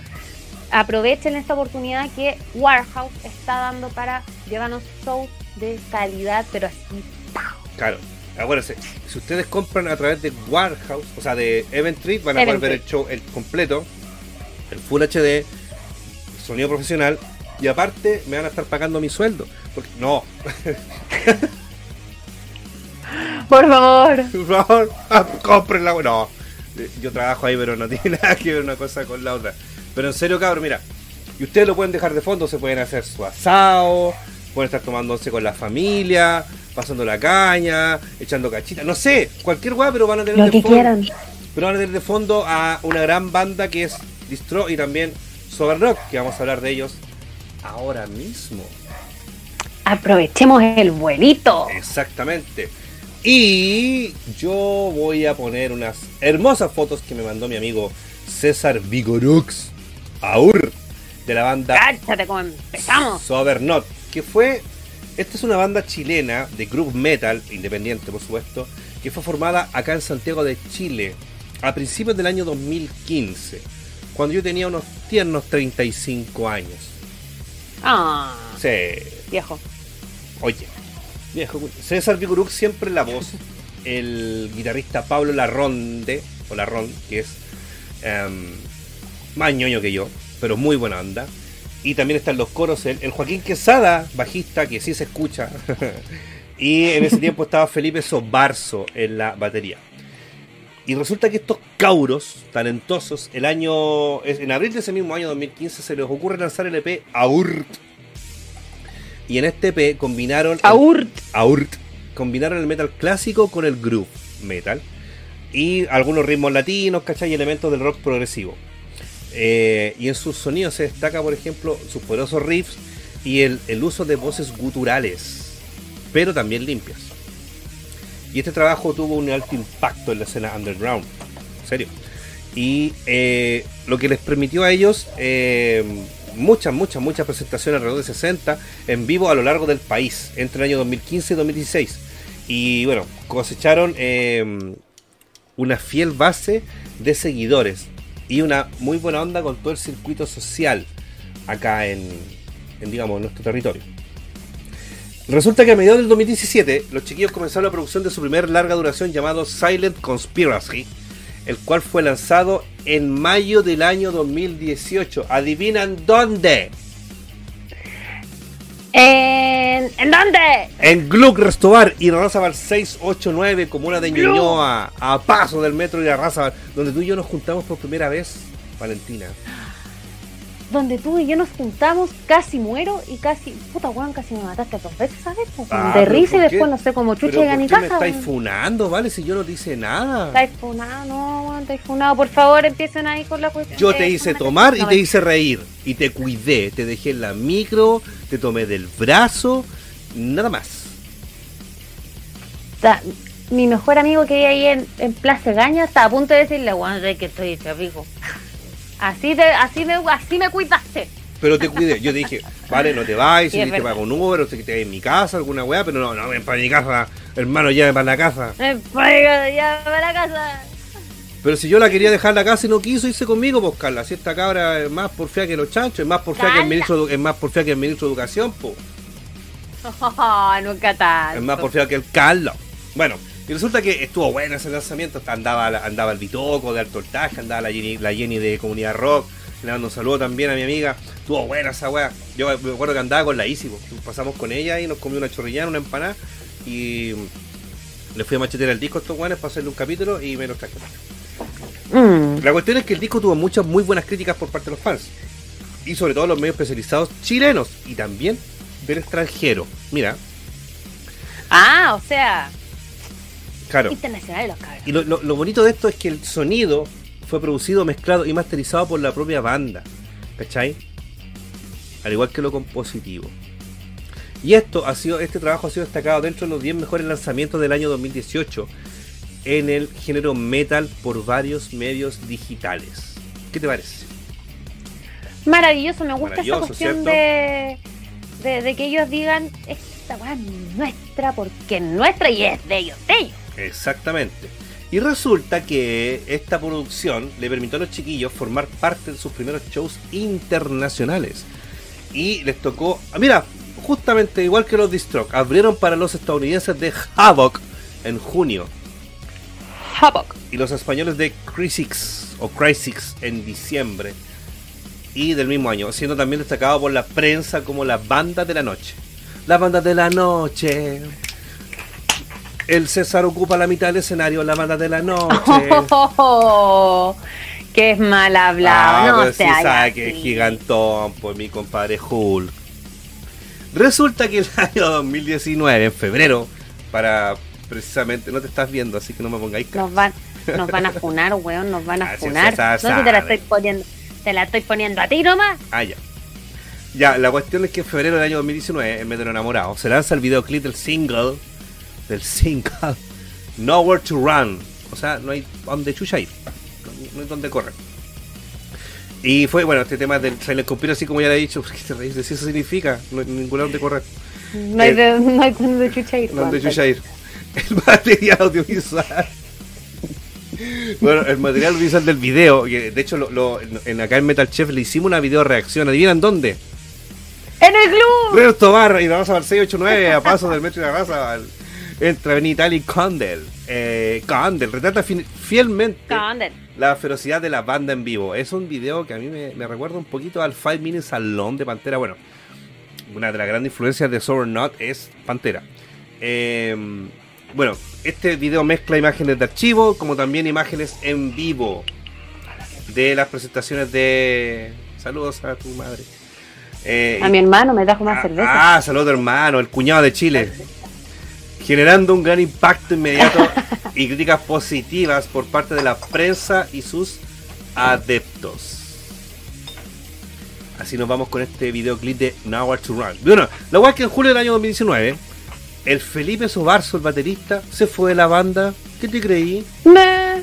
aprovechen esta oportunidad que Warehouse está dando para llevarnos shows de calidad, pero así. Claro. Acuérdense, si ustedes compran a través de Warehouse, o sea, de Event Trip, van a poder ver el show el completo, el Full HD, sonido profesional, y aparte me van a estar pagando mi sueldo. Porque, no, Por favor. por favor, cómprenla. No, yo trabajo ahí, pero no tiene nada que ver una cosa con la otra. Pero en serio, cabrón, mira, y ustedes lo pueden dejar de fondo, se pueden hacer su asado, pueden estar tomándose con la familia, pasando la caña, echando cachita, no sé, cualquier weá, pero van a tener Lo de que fondo- quieran. pero van a tener de fondo a una gran banda que es Distro y también Sober Rock, que vamos a hablar de ellos ahora mismo. Aprovechemos el vuelito. Exactamente. Y yo voy a poner unas hermosas fotos que me mandó mi amigo César Vigorux Aur de la banda Cáchate cómo empezamos. Sobernot, que fue esta es una banda chilena de group metal independiente, por supuesto, que fue formada acá en Santiago de Chile a principios del año 2015, cuando yo tenía unos tiernos 35 años. Ah, Sí, viejo. Oye, viejo, César Vigoruk siempre la voz. El guitarrista Pablo Larronde, o Larrón, que es em, más ñoño que yo, pero muy buena onda. Y también están los coros, el, el Joaquín Quesada, bajista, que sí se escucha. y en ese tiempo estaba Felipe Sobarzo en la batería. Y resulta que estos cauros talentosos, el año. En abril de ese mismo año 2015 se les ocurre lanzar el EP Aurt. Y en este EP combinaron. el- Aurt. Aurt. Combinaron el metal clásico con el groove metal. Y algunos ritmos latinos, ¿cachai? Y elementos del rock progresivo. Eh, y en sus sonidos se destaca, por ejemplo, sus poderosos riffs y el, el uso de voces guturales, pero también limpias. Y este trabajo tuvo un alto impacto en la escena underground, en serio. Y eh, lo que les permitió a ellos eh, muchas, muchas, muchas presentaciones, alrededor de 60, en vivo a lo largo del país, entre el año 2015 y 2016. Y bueno, cosecharon eh, una fiel base de seguidores y una muy buena onda con todo el circuito social acá en, en digamos, en nuestro territorio. Resulta que a mediados del 2017 los chiquillos comenzaron la producción de su primer larga duración llamado Silent Conspiracy, el cual fue lanzado en mayo del año 2018. ¿Adivinan dónde? ¿En, ¿En dónde? En Gluck Restobar y Razabar 689, comuna de Ñuñoa, a paso del metro de Razabar, donde tú y yo nos juntamos por primera vez, Valentina. Donde tú y yo nos juntamos, casi muero y casi. Puta weón, casi me mataste dos veces, ¿sabes? Ah, de risa y después no sé cómo chucha llegué a ¿por mi qué me casa. estáis weón. funando, vale? Si yo no te hice nada. Estáis funado, no, weón, estáis funado. Por favor, empiecen ahí con la cuestión. Yo te hice tomar y no, te hice reír. Y te cuidé, te dejé en la micro, te tomé del brazo, nada más. Mi mejor amigo que hay ahí en, en Plaza Gaña está a punto de decirle, weón, que estoy hecho pico. Así, te, así, me, así me cuidaste. Pero te cuidé. Yo te dije, vale, no te vayas, si te pago un Uber, o si te en mi casa, alguna weá, pero no, no ven para mi casa, hermano, llame para la casa. Me pega ya para la casa. Pero si yo la quería dejar la casa y no quiso irse conmigo, pues Carla, si esta cabra es más porfía que los chanchos, es más porfía que el ministro, de- es más porfía que el ministro de Educación, pues. nunca tanto. Es más porfiado que el Carlos. Bueno, y resulta que estuvo bueno ese lanzamiento. Andaba, andaba el Bitoco de Alto Voltaje, andaba la Jenny, la Jenny de Comunidad Rock. Le mando un saludo también a mi amiga. Estuvo buena esa wea. Yo me acuerdo que andaba con la Isi. po. Pasamos con ella y nos comió una chorrillana, una empanada. Y le fui a machetear el disco a estos weones para hacerle un capítulo y me los traje. Mm. La cuestión es que el disco tuvo muchas muy buenas críticas por parte de los fans. Y sobre todo los medios especializados chilenos y también del extranjero. Mira, Ah, o sea, Claro. internacionales los cabros. Y lo, lo- lo bonito de esto es que el sonido fue producido, mezclado y masterizado por la propia banda. ¿Cachai? Al igual que lo compositivo. Y esto ha sido, este trabajo ha sido destacado dentro de los 10 mejores lanzamientos del año 2018 en el género metal por varios medios digitales. ¿Qué te parece? Maravilloso, me gusta esa cuestión de, de que ellos digan, esta weá es nuestra porque es nuestra y es de ellos, de ellos. Exactamente. Y resulta que esta producción le permitió a los chiquillos formar parte de sus primeros shows internacionales. Y les tocó, ah, mira, justamente igual que los Distrock, abrieron para los estadounidenses de Havoc en junio Havoc. y los españoles de Crisix o Crisix en diciembre y del mismo año, siendo también destacado por la prensa como la banda de la noche. La banda de la noche. El César ocupa la mitad del escenario, la banda de la noche. que es mal hablado, Ah, no sí sea sabe que es gigantón, pues mi compadre Hulk. Resulta que el año 2019, en febrero, para precisamente, no te estás viendo, así que no me pongáis cara. Nos van, nos van a funar, weón, nos van a Ah, funar. César no si te la estoy poniendo, te la estoy poniendo a ti nomás. Ah, ya. Ya, la cuestión es que en febrero del año 2019, en Metro Enamorado, se lanza el videoclip del single, del single, Nowhere to Run. O sea, no hay donde chucha ir, no hay donde correr. Y fue, bueno, este tema del Silent Conspiracy, como ya le he dicho, ¿por qué te reís? Si eso significa, no hay ningún lado donde correr. No hay, Eh, de, no hay donde chucha ir. Donde chucha ir. El material audiovisual. Bueno, el material audiovisual del video, que de hecho lo, lo- en acá en Metal Chef le hicimos una video reacción, ¿adivinan dónde? ¡En el club! Río Tobar y vamos al 689 a paso del metro de la raza al- entre Avenida y Condel. Eh, Condel retrata fi- fielmente Condel. la ferocidad de la banda en vivo. Es un video que a mí me, me recuerda un poquito al Five Minutes Alone de Pantera. Bueno, una de las grandes influencias de Sober Not es Pantera. Eh, bueno, este video mezcla imágenes de archivo como también imágenes en vivo de las presentaciones de. Saludos a tu madre. Eh, A mi hermano me trajo más Ah, cerveza. Ah, saludos hermano, el cuñado de Chile. Generando un gran impacto inmediato y críticas positivas por parte de la prensa y sus adeptos. Así nos vamos con este videoclip de Nowhere to Run. Bueno, la cual que en julio del año 2019, el Felipe Sobarzo, el baterista, se fue de la banda. ¿Qué te creí? Me-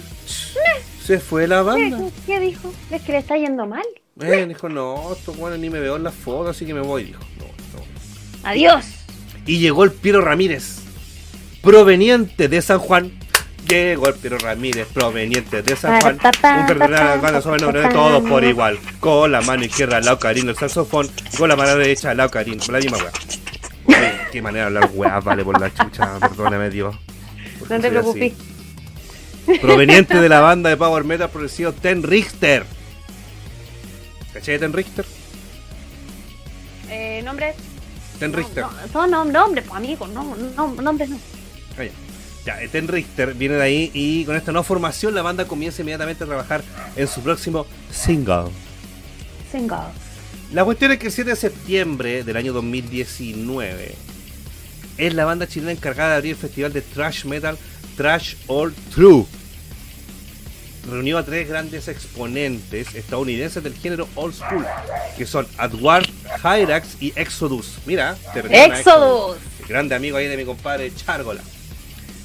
Se fue de la ¿Qué, banda. qué dijo? ¿Es que le está yendo mal? Eh, dijo, no, esto bueno, ni me veo en las fotos, así que me voy, dijo. No, no. Adiós. Y llegó el Piero Ramírez, proveniente de San Juan. Llegó el Piero Ramírez, proveniente de San Juan. Un perdonado banda sobre el nombre de todos por igual. Con la mano izquierda al lado Karim el saxofón. Con la mano derecha al lado Karim. La misma weá. Oye, Qué manera de hablar weá, vale por la chucha. Perdóname, Dios. No te preocupes. así. Proveniente de la banda de Power Metal progresivo Ten Richter. ¿Cachai de Ten Richter? Eh, ¿Nombres? Ten Richter. No, no, son nom- nombres, pues amigos, no, no, nombres no. Ya. Ya, eh, Ten Richter viene de ahí y con esta nueva formación la banda comienza inmediatamente a trabajar en su próximo single. Single. La cuestión es que el 7 de septiembre del año 2019 es la banda chilena encargada de abrir el festival de thrash metal Trash All True. Reunió a tres grandes exponentes estadounidenses del género old school, que son Adward, Hyrax y Exodus. Mira, te a Exodus. grande amigo ahí de mi compadre Chargola.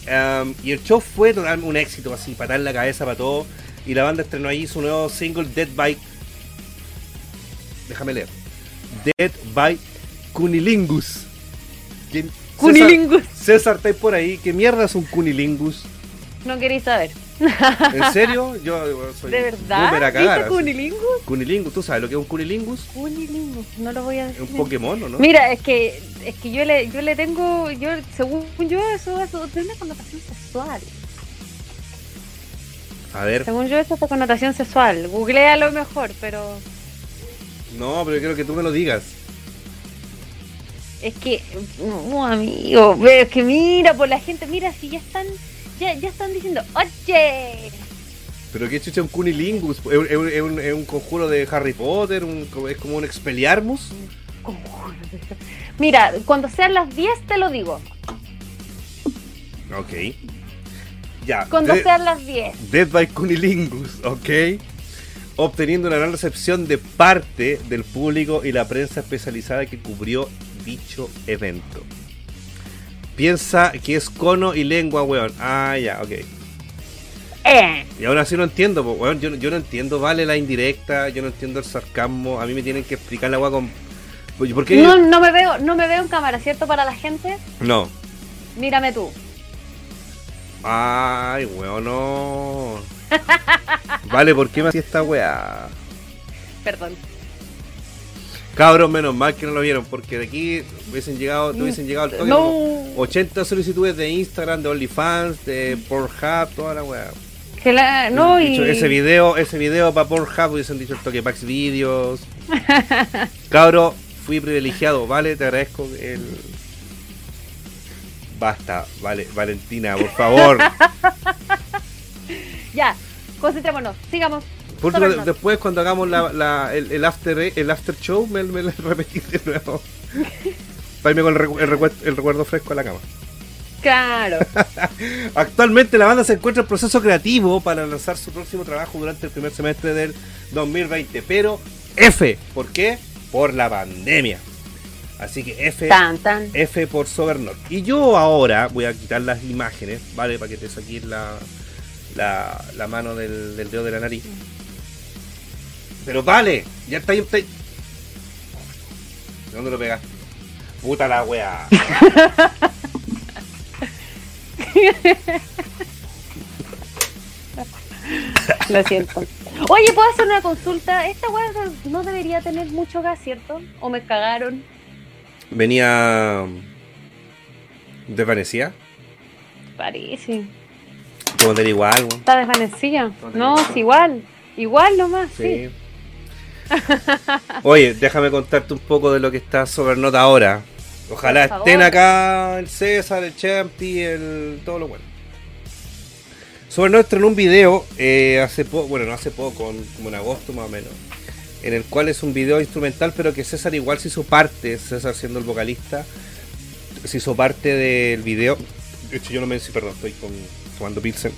Um, y el show fue totalmente un éxito, así, patar en la cabeza para todo. Y la banda estrenó ahí su nuevo single Dead by. Déjame leer. Dead by Cunilingus. ¿Quién- Cunilingus. César, César, ¿estáis por ahí? ¿Qué mierda es un Cunilingus? No queréis saber. ¿En serio? Yo soy ¿De verdad? boomer a cagar, ¿Viste así. Cunilingus? Cunilingus, ¿tú sabes lo que es un Cunilingus? Cunilingus, no lo voy a Es decir. un Pokémon, ¿o no? Mira, es que es que yo le yo le tengo yo según yo eso, eso tiene una connotación sexual. A ver, Según yo eso es connotación sexual. Googlea lo mejor, pero no, pero yo quiero que tú me lo digas. es que no, amigo, es que mira por la gente, mira si ya están ya, ya están diciendo, "Oye, Pero qué chucha un Cunilingus, es, un- es un- es un, es un conjuro de Harry Potter, un- es como un Expelliarmus. Mira, cuando sean las 10 te lo digo. Ok. Ya. Cuando de- sean las 10. Dead by Cunilingus, ok. Obteniendo una gran recepción de parte del público y la prensa especializada que cubrió dicho evento. Piensa que es cono y lengua, weón. Ah, ya, ok. Eh. Y aún así no entiendo, po, weón. Yo, yo no entiendo, vale, la indirecta, yo no entiendo el sarcasmo. A mí me tienen que explicar la weá con. ¿Por qué? No, no me veo, no me veo en cámara, ¿cierto? Para la gente. No. Mírame tú. Ay, weón, no. Vale, ¿por qué me hacía esta weá? Perdón. Cabros, menos mal que no lo vieron, porque de aquí hubiesen llegado, te hubiesen llegado al toque No. como 80 solicitudes de Instagram, de OnlyFans, de Pornhub, toda la weá. Que la- no, y... Ese video, ese video para Pornhub hubiesen dicho el toque Pax Videos. Cabro, fui privilegiado, vale, te agradezco el. Basta, vale, Valentina, por favor. Ya, concentrémonos, sigamos. Por último, después cuando hagamos la, la- el, el after el after show me, me lo repetí de nuevo. Para irme con el, recu- el recuer- el recuerdo fresco a la cama. Claro. Actualmente la banda se encuentra en proceso creativo para lanzar su próximo trabajo durante el primer semestre del 2020. Pero F, ¿por qué? Por la pandemia. Así que F, tan, tan. F por Sobernot. Y yo ahora voy a quitar las imágenes, ¿vale? Para que te saques la, la, la mano del, del dedo de la nariz. Pero vale, ya está ahí. Está ahí. ¿Dónde lo pegaste? Puta la wea. Lo siento. Oye, ¿puedo hacer una consulta? Esta weá no- debería tener mucho gas, ¿cierto? ¿O me cagaron? Venía. ¿Desvanecida? Parece. Como te igual. ¿Está desvanecida? No es igual. Igual nomás, sí. Sí. Oye, déjame contarte un poco de lo que está Sobernota ahora. Ojalá estén acá el César, el Champi, el todo lo bueno. Sobernota estrenó un video eh, hace poco, bueno, no hace poco, como en agosto más o menos, en el cual es un video instrumental, pero que César igual se hizo parte, César siendo el vocalista, se hizo parte del video. De hecho, yo no me sí, perdón, estoy con, tomando Pilsen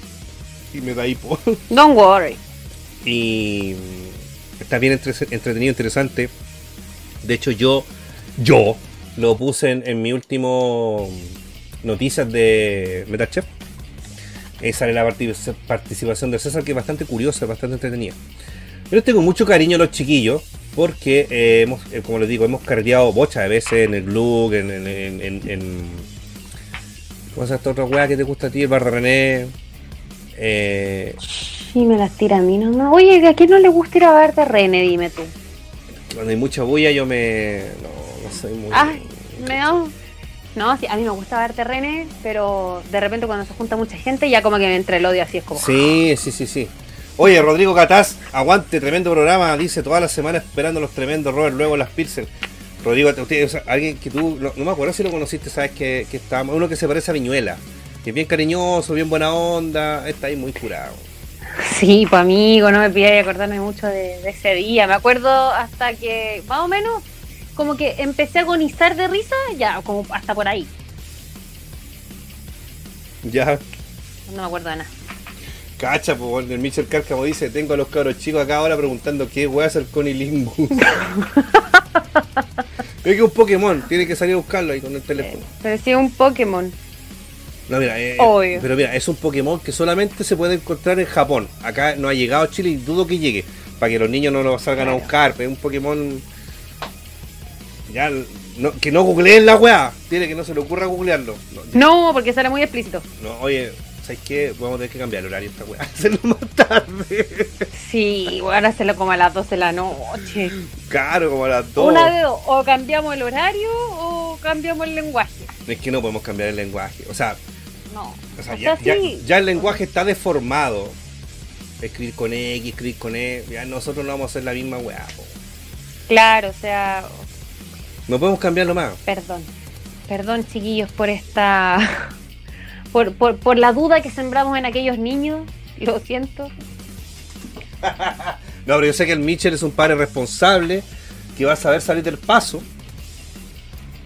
y me da hipo. Don't worry. y está bien entre- entretenido, interesante. De hecho, yo, yo lo puse en, en mi último noticias de Metachef. Eh, sale la partic- participación de César, que es bastante curiosa, bastante entretenida. Yo les tengo mucho cariño a los chiquillos, porque eh, hemos, eh, como les digo, hemos carreado bochas de veces en el Glug, en, en, en, en- ¿Cómo se esta otra weá que te gusta a ti? El Barra René. Eh, Sí, me las tira a mí nomás. Oye, ¿a quién no le gusta ir a ver de René? Dime tú. Cuando hay mucha bulla yo me... No, no soy muy... Ay, me da- No, sí, a mí me gusta ver René, pero de repente cuando se junta mucha gente ya como que me entra el odio así es como... Sí, sí, sí, sí. Oye, Rodrigo Catás, aguante, tremendo programa, dice toda la semana esperando los tremendos Robert, luego las Pilsen. Rodrigo, usted, o sea, alguien que tú, no, no me acuerdo si lo conociste, sabes que, que está, uno que se parece a Viñuela, que es bien cariñoso, bien buena onda, está ahí muy curado. Sí, pues amigo, no me pides acordarme mucho de, de ese día. Me acuerdo hasta que, más o menos, como que empecé a agonizar de risa, ya, como hasta por ahí. Ya, No me acuerdo de nada. cacha, pues el Michel Cárcamo dice, tengo a los cabros chicos acá ahora preguntando qué voy a hacer con. Creo que es un Pokémon, tiene que salir a buscarlo ahí con el teléfono. Pero sí, un Pokémon. No, mira, eh, Obvio. pero mira, es un Pokémon que solamente se puede encontrar en Japón. Acá no ha llegado a Chile y dudo que llegue. Para que los niños no lo salgan a buscar. Es un Pokémon. Ya, no- que no googleen la weá. Tiene que no se le ocurra googlearlo. No, No, porque sale muy explícito. no, oye, ¿sabes qué? Vamos a tener que cambiar el horario esta weá. Hacerlo más tarde. Sí, bueno, hacerlo como a las 12 de la noche. Claro, como a las dos. Una de dos, o cambiamos el horario o cambiamos el lenguaje. Es que no podemos cambiar el lenguaje. O sea, No. O sea, O ya, sea, ya- sí. ya el lenguaje está deformado. Escribir con X, escribir con E. Ya nosotros no vamos a hacer la misma weá. Claro, o sea, No podemos cambiarlo más. perdón. Perdón, chiquillos, por esta. Por, por, por la duda que sembramos en aquellos niños. Lo siento. No, pero yo sé que el Mitchell es un padre responsable que va a saber salir del paso.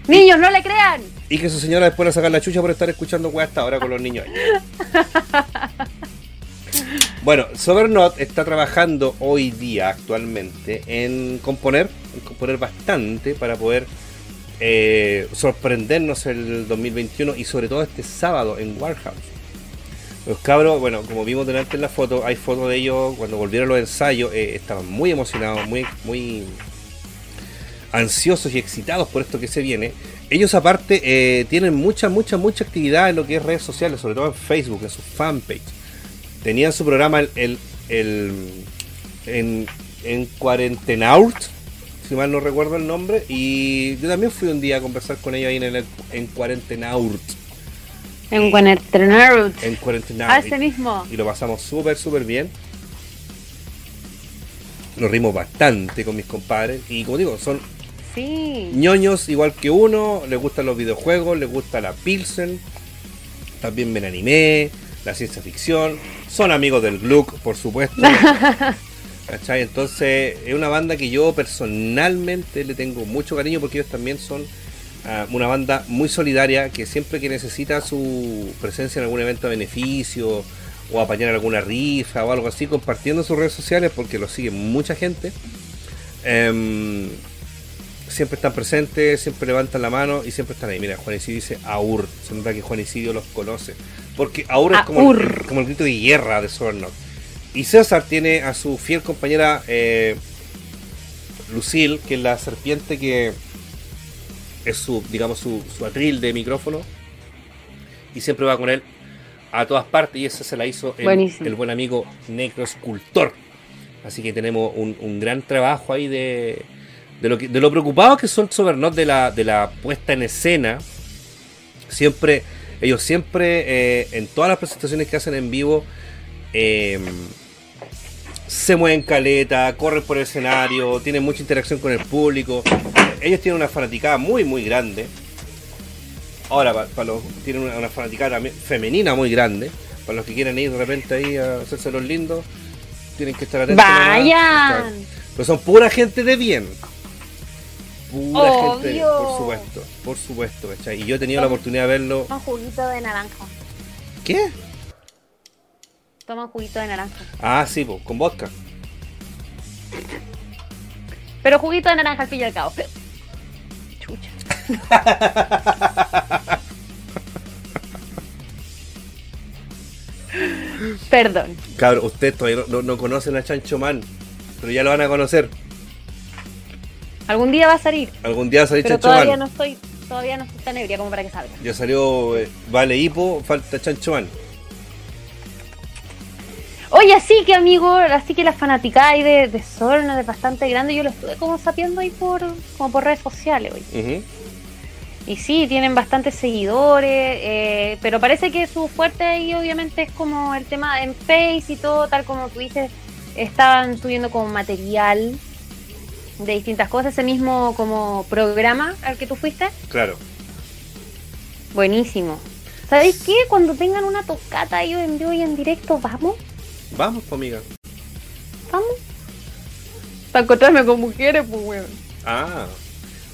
Niños, no le crean. Y que su señora después le sacar la chucha por estar escuchando weá hasta ahora con los niños. Bueno, Sobernot está trabajando hoy día, actualmente, en componer, en componer bastante para poder eh, sorprendernos el 2021 y sobre todo este sábado en Warhouse. Los cabros, bueno, como vimos delante en la foto, hay fotos de ellos cuando volvieron los ensayos, eh, estaban muy emocionados, muy, muy ansiosos y excitados por esto que se viene. Ellos aparte eh, tienen mucha, mucha, mucha actividad en lo que es redes sociales, sobre todo en Facebook, en su fanpage. Tenían su programa el, el, en, en Quarentenaut, si mal no recuerdo el nombre, y yo también fui un día a conversar con ellos ahí en, el, en Quarentenaut. En Quarentenaut. En Quarentenaut. Ah, ese mismo. Y lo pasamos súper, súper bien. Nos rimos bastante con mis compadres. Y como digo, son Sí. ñoños igual que uno, les gustan los videojuegos, les gusta la Pilsen, también ven anime, la ciencia ficción, son amigos del Gluck, por supuesto. ¿Cachai? Entonces es una banda que yo personalmente le tengo mucho cariño porque ellos también son ah, una banda muy solidaria que siempre que necesita su presencia en algún evento de beneficio o apañar alguna rifa o algo así, compartiendo sus redes sociales porque lo sigue mucha gente. em, siempre están presentes, siempre levantan la mano y siempre están ahí. Mira, Juan Isidio dice Aur. Se nota que Juan Isidio los conoce. Porque Aur es como el, Aur. como el grito de guerra de Sobernot. Y César tiene a su fiel compañera eh, Lucille, que es la serpiente que es su, digamos, su, su atril de micrófono. Y siempre va con él a todas partes. Y esa se la hizo el, buen amigo Necroescultor. Así que tenemos un, un gran trabajo ahí de, de lo, que, de lo preocupados que son Sobernot de la, de la puesta en escena. Siempre, ellos siempre, eh, en todas las presentaciones que hacen en vivo, eh, se mueven caleta, corren por el escenario, tienen mucha interacción con el público. Ellos tienen una fanaticada muy, muy grande. Ahora, para, los, tienen una, una fanaticada también femenina muy grande. Para los que quieren ir de repente ahí a hacerse los lindos, tienen que estar atentos. Vayan. Pero son pura gente de bien. Pura gente por supuesto. Por supuesto, ¿cachai? Y yo he tenido la oportunidad de verlo. Toma juguito de naranja. ¿Qué? Toma juguito de naranja. Ah, sí, pues, con vodka. Pero juguito de naranja al fin y al cabo. Chucha. Perdón. Cabrón, ustedes todavía no, no- no conocen a Chancho Man, pero ya lo van a conocer. Algún día va a salir. Algún día va a salir Pero Chancho todavía Man. no estoy, todavía no estoy tan ebria como para que salga. Ya salió eh, Vale Hipo, falta Chancho Man. Oye, así que amigo, así que la fanaticada ahí de, de Sorna es bastante grande. Yo lo estuve como sapeando ahí por, como por redes sociales. Ujú. Y sí, tienen bastantes seguidores, eh, pero parece que su fuerte ahí obviamente es como el tema en Face y todo, tal como tú dices, estaban subiendo como material de distintas cosas, ese mismo como programa al que tú fuiste, Claro. buenísimo. ¿Sabéis qué? Cuando tengan una tocata ahí en vivo y en directo, vamos, Vamos, pues, amiga. vamos. Para encontrarme con mujeres, pues, weón. Ah.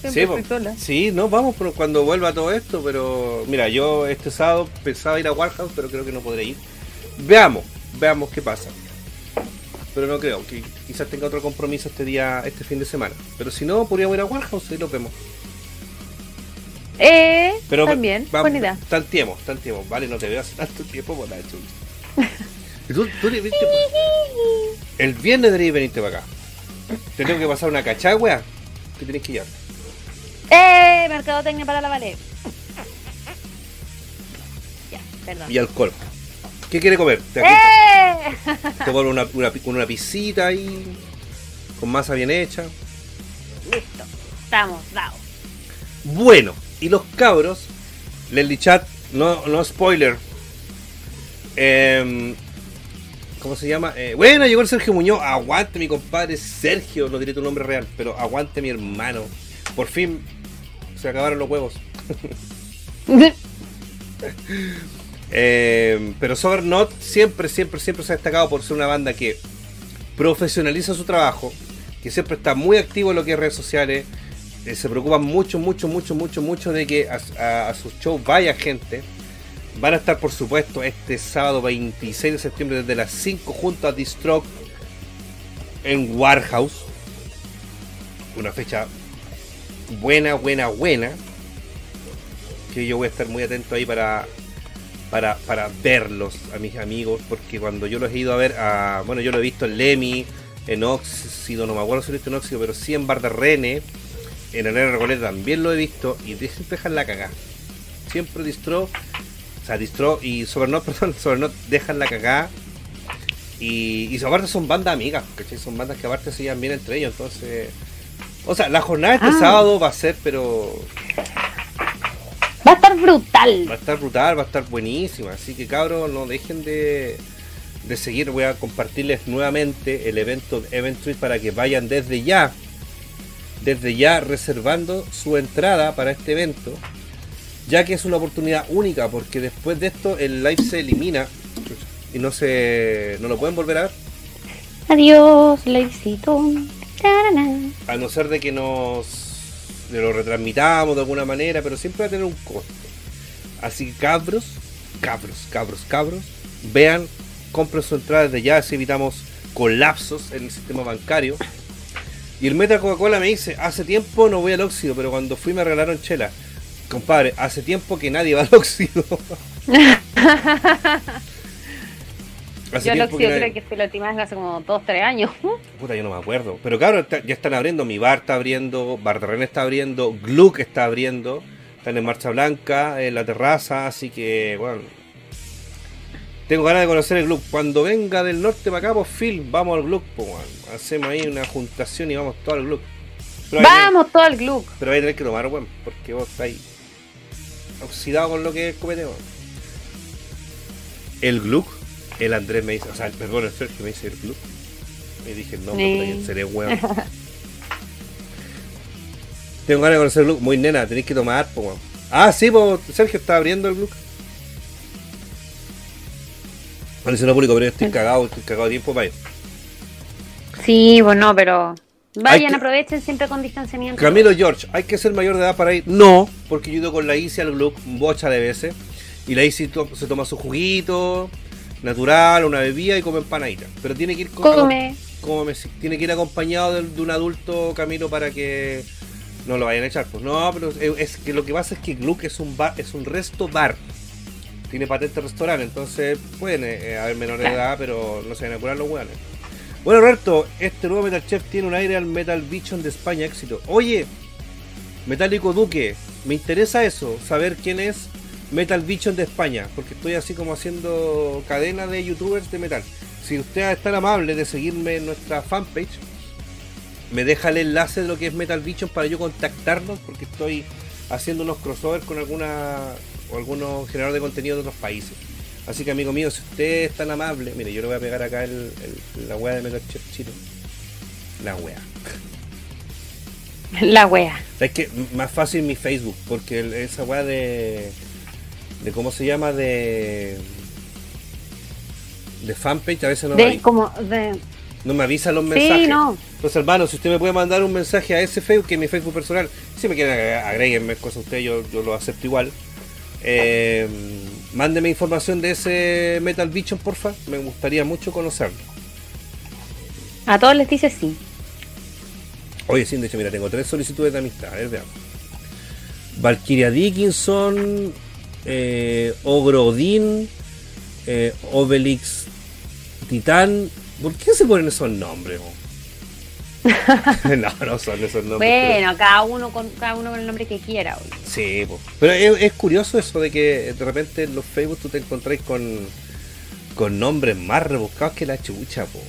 Siempre Sí, estoy po. sola. sí, no, vamos por- cuando vuelva todo esto, pero mira, yo este sábado pensaba ir a Warhouse, pero creo que no podré ir. Veamos, veamos qué pasa. Pero no creo, que quizás tenga otro compromiso este día, este fin de semana. Pero si no, podríamos ir a Warhouse y lo vemos. Eh, Pero también, va- buena idea. Tanteemos, tanteemos. Vale, no te veo hace tanto tiempo por la tú, El viernes deberías venirte para acá. Te tengo que pasar una cachagua que tienes que llevar. ¡Eh! Mercadotecnia para la Vale. Ya, perdón. Y alcohol. ¿Qué quiere comer? ¿Te, ¡Eh! te vuelvo una, una, una pisita ahí, con masa bien hecha. Listo. Estamos dados. Bueno, y los cabros, Leslie Chat, no, no spoiler. Em, ¿Cómo se llama? Eh, bueno, llegó el Sergio Muñoz. Aguante mi compadre Sergio, no diré tu nombre real, pero aguante mi hermano. Por fin se acabaron los huevos. Eh, pero Sobernot siempre, siempre, siempre se ha destacado por ser una banda que profesionaliza su trabajo, que siempre está muy activo en lo que es redes sociales, eh, se preocupan mucho, mucho, mucho, mucho, mucho de que a, a sus shows vaya gente. Van a estar, por supuesto, este sábado 26 de septiembre desde las 5 junto a Distroke en Warehouse. Una fecha buena, buena, buena. Que yo voy a estar muy atento ahí para, para, para verlos a mis amigos. Porque cuando yo los he ido a ver, a, bueno, yo lo he visto en Lemmy, en Óxido, no me acuerdo si lo he visto en Óxido, pero sí en Bar de Rene. En el Recoleta también lo he visto y siempre dejan la cagada. Siempre distro, o sea, distro y Sobernot, perdón, Sobernot dejan la cagada. Y, y aparte son bandas amigas, ¿cachai? Son bandas que aparte se llevan bien entre ellos, entonces... O sea, la jornada de este Ah. sábado va a ser, pero... Va a estar brutal. Va a estar brutal, va a estar buenísima. Así que cabros, no dejen de, de seguir. Voy a compartirles nuevamente el evento Event Street para que vayan desde ya. Desde ya reservando su entrada para este evento. Ya que es una oportunidad única. Porque después de esto el live se elimina. Y no se. no lo pueden volver a ver. Adiós. Tarana. A no ser de que nos lo retransmitamos de alguna manera, pero siempre va a tener un costo. Así que cabros, cabros, cabros, cabros, vean, compren su entrada desde ya, así evitamos colapsos en el sistema bancario. Y el Meta Coca-Cola me dice, hace tiempo no voy al óxido, pero cuando fui me regalaron chela. Compadre, hace tiempo que nadie va al óxido. Hace Yo que óxido nadie- creo que fue la última vez hace como 2, 3 años. Puta, yo no me acuerdo. Pero claro, está- ya están abriendo. Mi bar está abriendo, Bar de René está abriendo, Gluck está abriendo. Están en Marcha Blanca, en la terraza. Así que, bueno. Tengo ganas de conocer el Gluck. Cuando venga del norte para acá, pues Phil, vamos al Gluck. Pues, weón. Hacemos ahí una juntación y vamos todo al Gluck. Pero Vamos todo al Gluck. pero vais a tener que tomar, weón, porque vos estáis oxidado con lo que es copete. El Gluck, el Andrés me dice, o sea, el, perdón, el Sergio me dice el Gluck. Y dije, no, Sí. ¿quién seré, weón? Tengo ganas de conocer el Gluck, muy nena, tenéis que tomar, po. Ah, sí, pues Sergio está abriendo el Gluck. Bueno, si no público, pero yo estoy cagado, estoy cagado de tiempo para ir. Sí, bueno, pero vayan, que- aprovechen siempre con distanciamiento. Camilo George, ¿hay que ser mayor de edad para ir? No, porque yo he ido con la Isi al Gluck bocha de veces. Y la Isi to- se toma su juguito natural, una bebida y come empanadita. Pero tiene que ir con, Come. tiene que ir acompañado de, de un adulto Camilo para que no lo vayan a echar. Pues no, pero es, es que lo que pasa es que Gluck es un bar, es un resto bar. Tiene patente restaurante, entonces pueden eh, haber menores de edad, pero no se van a curar los hueones. Bueno, Roberto, este nuevo Metal Chef tiene un aire al Metal Vision de España éxito. Oye, Metálico Duque, me interesa eso, saber quién es Metal Vision de España, porque estoy así como haciendo cadena de youtubers de metal. Si usted es tan amable de seguirme en nuestra fanpage, me deja el enlace de lo que es Metal Vision para yo contactarnos, porque estoy haciendo unos crossovers con alguna o algunos generadores de contenido de otros países. Así que amigo mío, si usted es tan amable, mire, yo le voy a pegar acá el, el- la wea de Metal Chef Chino. La wea. La wea. Es que más fácil mi Facebook, porque el- esa weá de. De cómo se llama de. de fanpage a veces no, me, De, como, de, no me avisa los mensajes. no. Entonces, hermano, si usted me puede mandar un mensaje a ese Facebook, que es mi Facebook personal, si me quieren agréguenme cosas a usted, yo, yo lo acepto igual. Eh, mándeme información de ese Metal Vision, porfa. Me gustaría mucho conocerlo. A todos les dice sí. Oye, sí, de hecho, mira, tengo tres solicitudes de amistad. A ver, veamos. Valkyria Dickinson, eh, Ogro Odin, eh, Obelix Titán. ¿Por qué se ponen esos nombres? no, no son esos nombres. pero- Bueno, cada uno con cada uno con el nombre que quiera. oye. Sí, po. pero es, es curioso eso de que de repente en los Facebook tú te encontráis con, con nombres más rebuscados que la chucha. Po.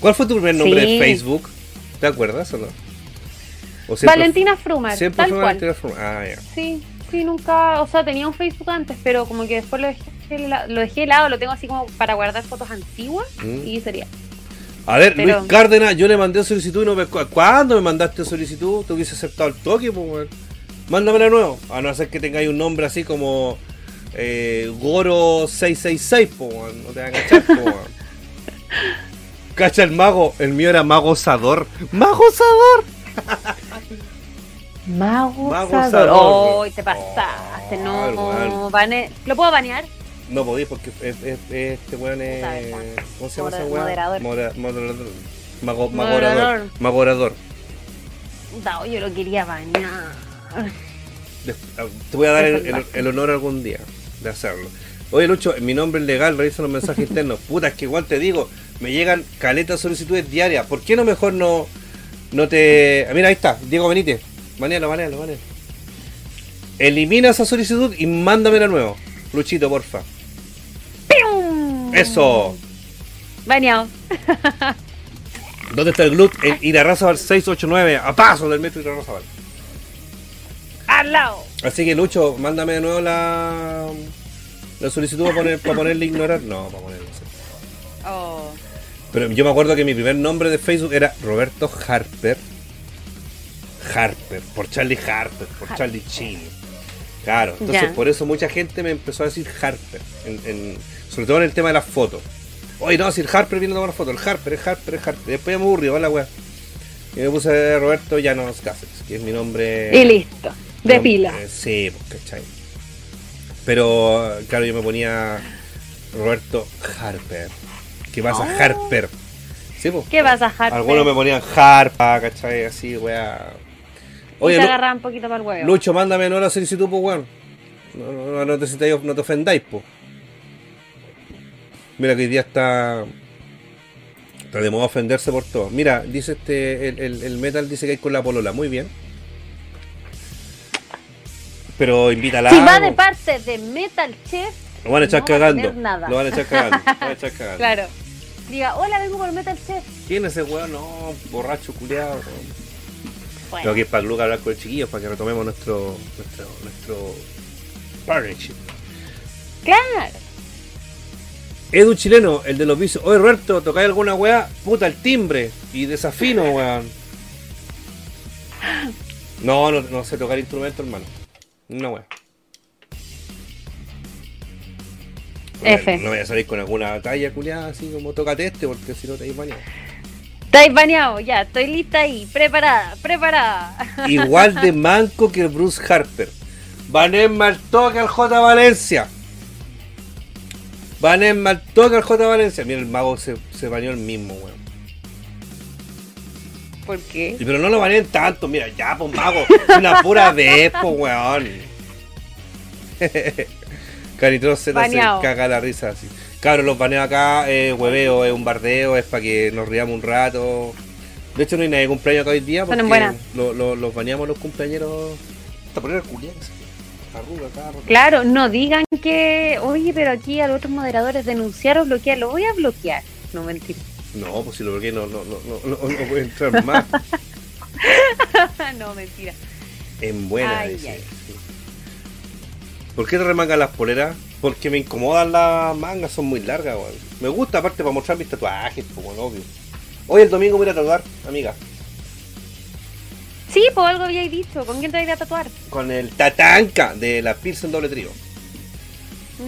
¿Cuál fue tu primer nombre Sí. de Facebook? ¿Te acuerdas o no? ¿O siempre- Valentina Frumer, Siempre tal fue cual. Valentina. Ah, ya. Sí, sí, nunca, o sea, tenía un Facebook antes, pero como que después lo dejé, de la- lo dejé de lado, lo tengo así como para guardar fotos antiguas Mm. y sería. A ver, Pero- Luis Cárdenas, yo le mandé solicitud y no me... cu- ¿Cuándo me mandaste solicitud? Te hubiese aceptado el toque, pues, weón. Mándamela de nuevo. A no ser que tengáis un nombre así como eh, Goro666, pues, weón. No te van a cachar, pues, weón. Cacha el mago. El mío era Mago Sador. ¡Mago Sador! Mago, Mago Sador. ¡Ay, te pasaste! Oh, no, bane- ¿Lo puedo banear? No podí porque es- es- es- este weón es. ¿Cómo se llama Moder- weón? moderador. Moder- moderador. Mago- magorador. Magorador. No, yo lo quería. Des- ah, Te voy a dar el, el- el honor algún día de hacerlo. Oye, Lucho, mi nombre es legal, revisa los mensajes internos. Puta, es que igual te digo, me llegan caletas solicitudes diarias. ¿Por qué no mejor no, no te. ah, Mira, ahí está, Diego Benítez. Banealo, banealo, banealo. Elimina esa solicitud y mándamela nuevo. Luchito, porfa. ¡Pium! Eso. Baneado. ¿Dónde está el GLUT? En Irarrázaval 689, a paso del metro Irarrázaval. Al lado. Así que Lucho, mándame de nuevo la, la solicitud para, poner, para ponerle ignorar. No, para ponerle. Oh. Pero yo me acuerdo que mi primer nombre de Facebook era Roberto Harper. Harper, por Charlie Harper, por Charlie Chin. Claro, entonces por eso mucha gente me empezó a decir Harper, en- en- sobre todo en el tema de las fotos. Oye, no, si el Harper viene a tomar fotos, el Harper, el Harper, el Harper. Después ya me aburrió, la wea. Y me puse Roberto Llanos Cáceres, que es mi nombre. Y listo. De pila. eh, sí, pues, ¿cachai? Pero, claro, yo me ponía Roberto Harper. ¿Qué pasa, Oh. Harper? Sí, pues. ¿Qué vas a Harper? Algunos me ponían Harpa, ¿cachai? Así, weá. Y Oye, te Lu- agarraban un poquito para el huevo. Lucho, mándame no la solicitud, pues, weón. No, no, no, no te, no te ofendáis, pues. Mira que hoy día está. Está de moda ofenderse por todo. Mira, dice este. El, el- el metal dice que hay con la polola. Muy bien. Pero invítala. si va de parte de Metal Chef, Lo van a echar no va a cagando. nada. Lo van a echar cagando. Lo van a echar cagando. claro. Diga, hola, vengo por Metal Chef. ¿Quién es ese weón? No, borracho, culiado. Bueno, Creo que es para Luca hablar con el chiquillo para que retomemos nuestro nuestro nuestro partnership. claro. Edu chileno, el de los vicios. Oye Roberto, ¿tocáis alguna weá? Puta el timbre. Y desafino, weón. No, no, no sé tocar instrumento, hermano. No, F. No voy a salir con alguna talla culiada así como tócate este porque si no te vais bañado. Estáis baneado, ya, estoy lista ahí, preparada, preparada. Igual de manco que el Bruce Harper. Vanessa al toque al J Valencia. Vanessa al toque al J Valencia. Mira, el mago se, se bañó el mismo, weón. ¿Por qué? Pero no lo baneen tanto, mira, ya, pues mago. Una pura vez, pues weón. Caritro Z se Baneado. caga la risa así. Claro, los baneo acá, es hueveo, es un bardeo, es para que nos riamos un rato. De hecho, no hay nadie de cumpleaños acá hoy día porque lo- lo- los baneamos los cumpleaños. Hasta poner rato. Claro, no digan que, oye, pero aquí a los otros moderadores denunciar o bloquear, lo voy a bloquear. No, mentira. No, pues si lo bloqueé no, no, no, no, no, no puede entrar más. no, mentira. En buena, Ay, dice. ay. Sí. ¿Por qué te remangan las poleras? Porque me incomodan las mangas, son muy largas, weón. Me gusta, aparte, para mostrar mis tatuajes, pues, bueno, obvio. Hoy el domingo voy a tatuar, amiga. Sí, pues algo habíais dicho. ¿Con quién te vais a tatuar? Con el Tatanka de la Pilsen doble trío.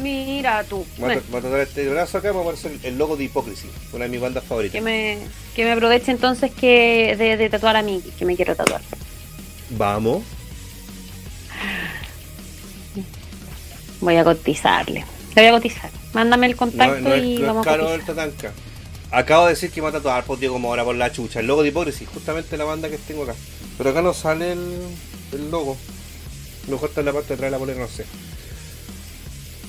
Mira tú. Voy a, Bueno, voy a tatuar este brazo acá, me va a poner el logo de Hypocrisy, una de mis bandas favoritas. que me, que me aproveche entonces que de, de tatuar a mí, que me quiero tatuar. Vamos. Voy a cotizarle. Le voy a cotizar. Mándame el No, contacto no es, y no es vamos a caro el cotizar. Tatanka. Acabo de decir que me va a tatuar por Diego Mora por la chucha. El logo de Hypocrisy, justamente la banda que tengo acá. Pero acá no sale el, el logo. A lo mejor está en la parte de atrás de la polera, no sé.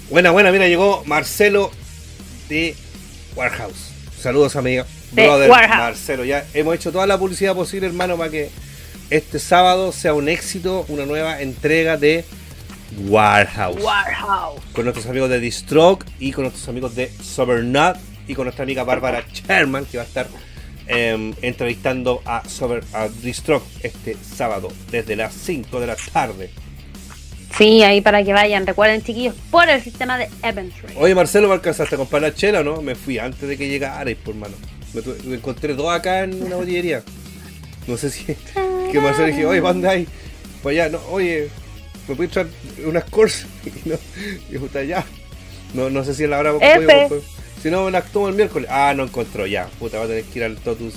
Buena, buena, mira, llegó Marcelo de Warehouse. Saludos, amiga. De Brother Warehouse. Marcelo, ya hemos hecho toda la publicidad posible, hermano, para que este sábado sea un éxito, una nueva entrega de Warehouse Warehouse. con nuestros amigos de Distroke y con nuestros amigos de Sobernut y con nuestra amiga Bárbara Sherman que va a estar em, entrevistando a, Sober, a Distroke este sábado desde las 5 de la tarde. Sí, ahí para que vayan. Recuerden, chiquillos, por el sistema de Eventry. Oye Marcelo, ¿me alcanzaste a comprar la chela o no? Me fui antes de que llegarais, por mano. Me, encontré dos acá en una botillería. No sé si... Que Marcelo dije, oye, ¿dónde hay? Pues allá, no, oye, ¿me puedes traer unas cosas? Y no, y puta, allá. No, no sé si la hora podido- Si no, me las tomo el miércoles. Ah, no encontró, ya. Puta, va a tener que ir al Totus.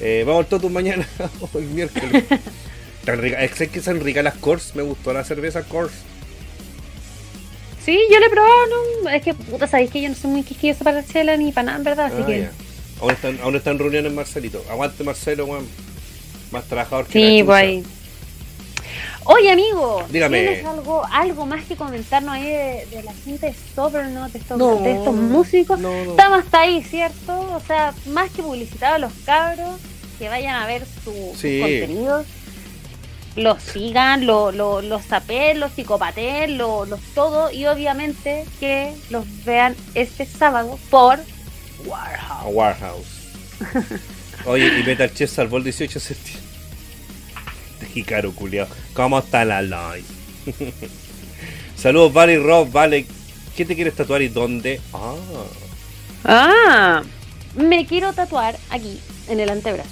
Eh, vamos al Totus mañana o el miércoles. Tan rica. Es que son ricas las Coors. Me gustó la cerveza Coors. Sí, yo le he probado, ¿no? Es que, puta, sabéis que yo no soy muy quisquillosa para la chela ni para nada, en verdad, así Ah, que... ya. Aún están, aún están reuniones Marcelito. Aguante Marcelo, weón. Más trabajador que Sí, pues ahí. Oye, amigo, Dígame. ¿tienes algo, algo más que comentarnos ahí de, de la gente de Soberno, de estos, No, de estos músicos? no, no. Estamos hasta ahí, ¿cierto? O sea, más que publicitar a los cabros, que vayan a ver su, sus Sí. contenidos, los sigan, lo- lo- los sapen, los psicopaten, lo- los todo, y obviamente que los vean este sábado por Warhouse. A Warehouse. Oye, y Metal Chef salvó el 18 de septiembre. De caro culiao. ¿Cómo está la live? Saludos, Vale y Rob. Vale, ¿qué te quieres tatuar y dónde? Ah, Ah, me quiero tatuar aquí, en el antebrazo.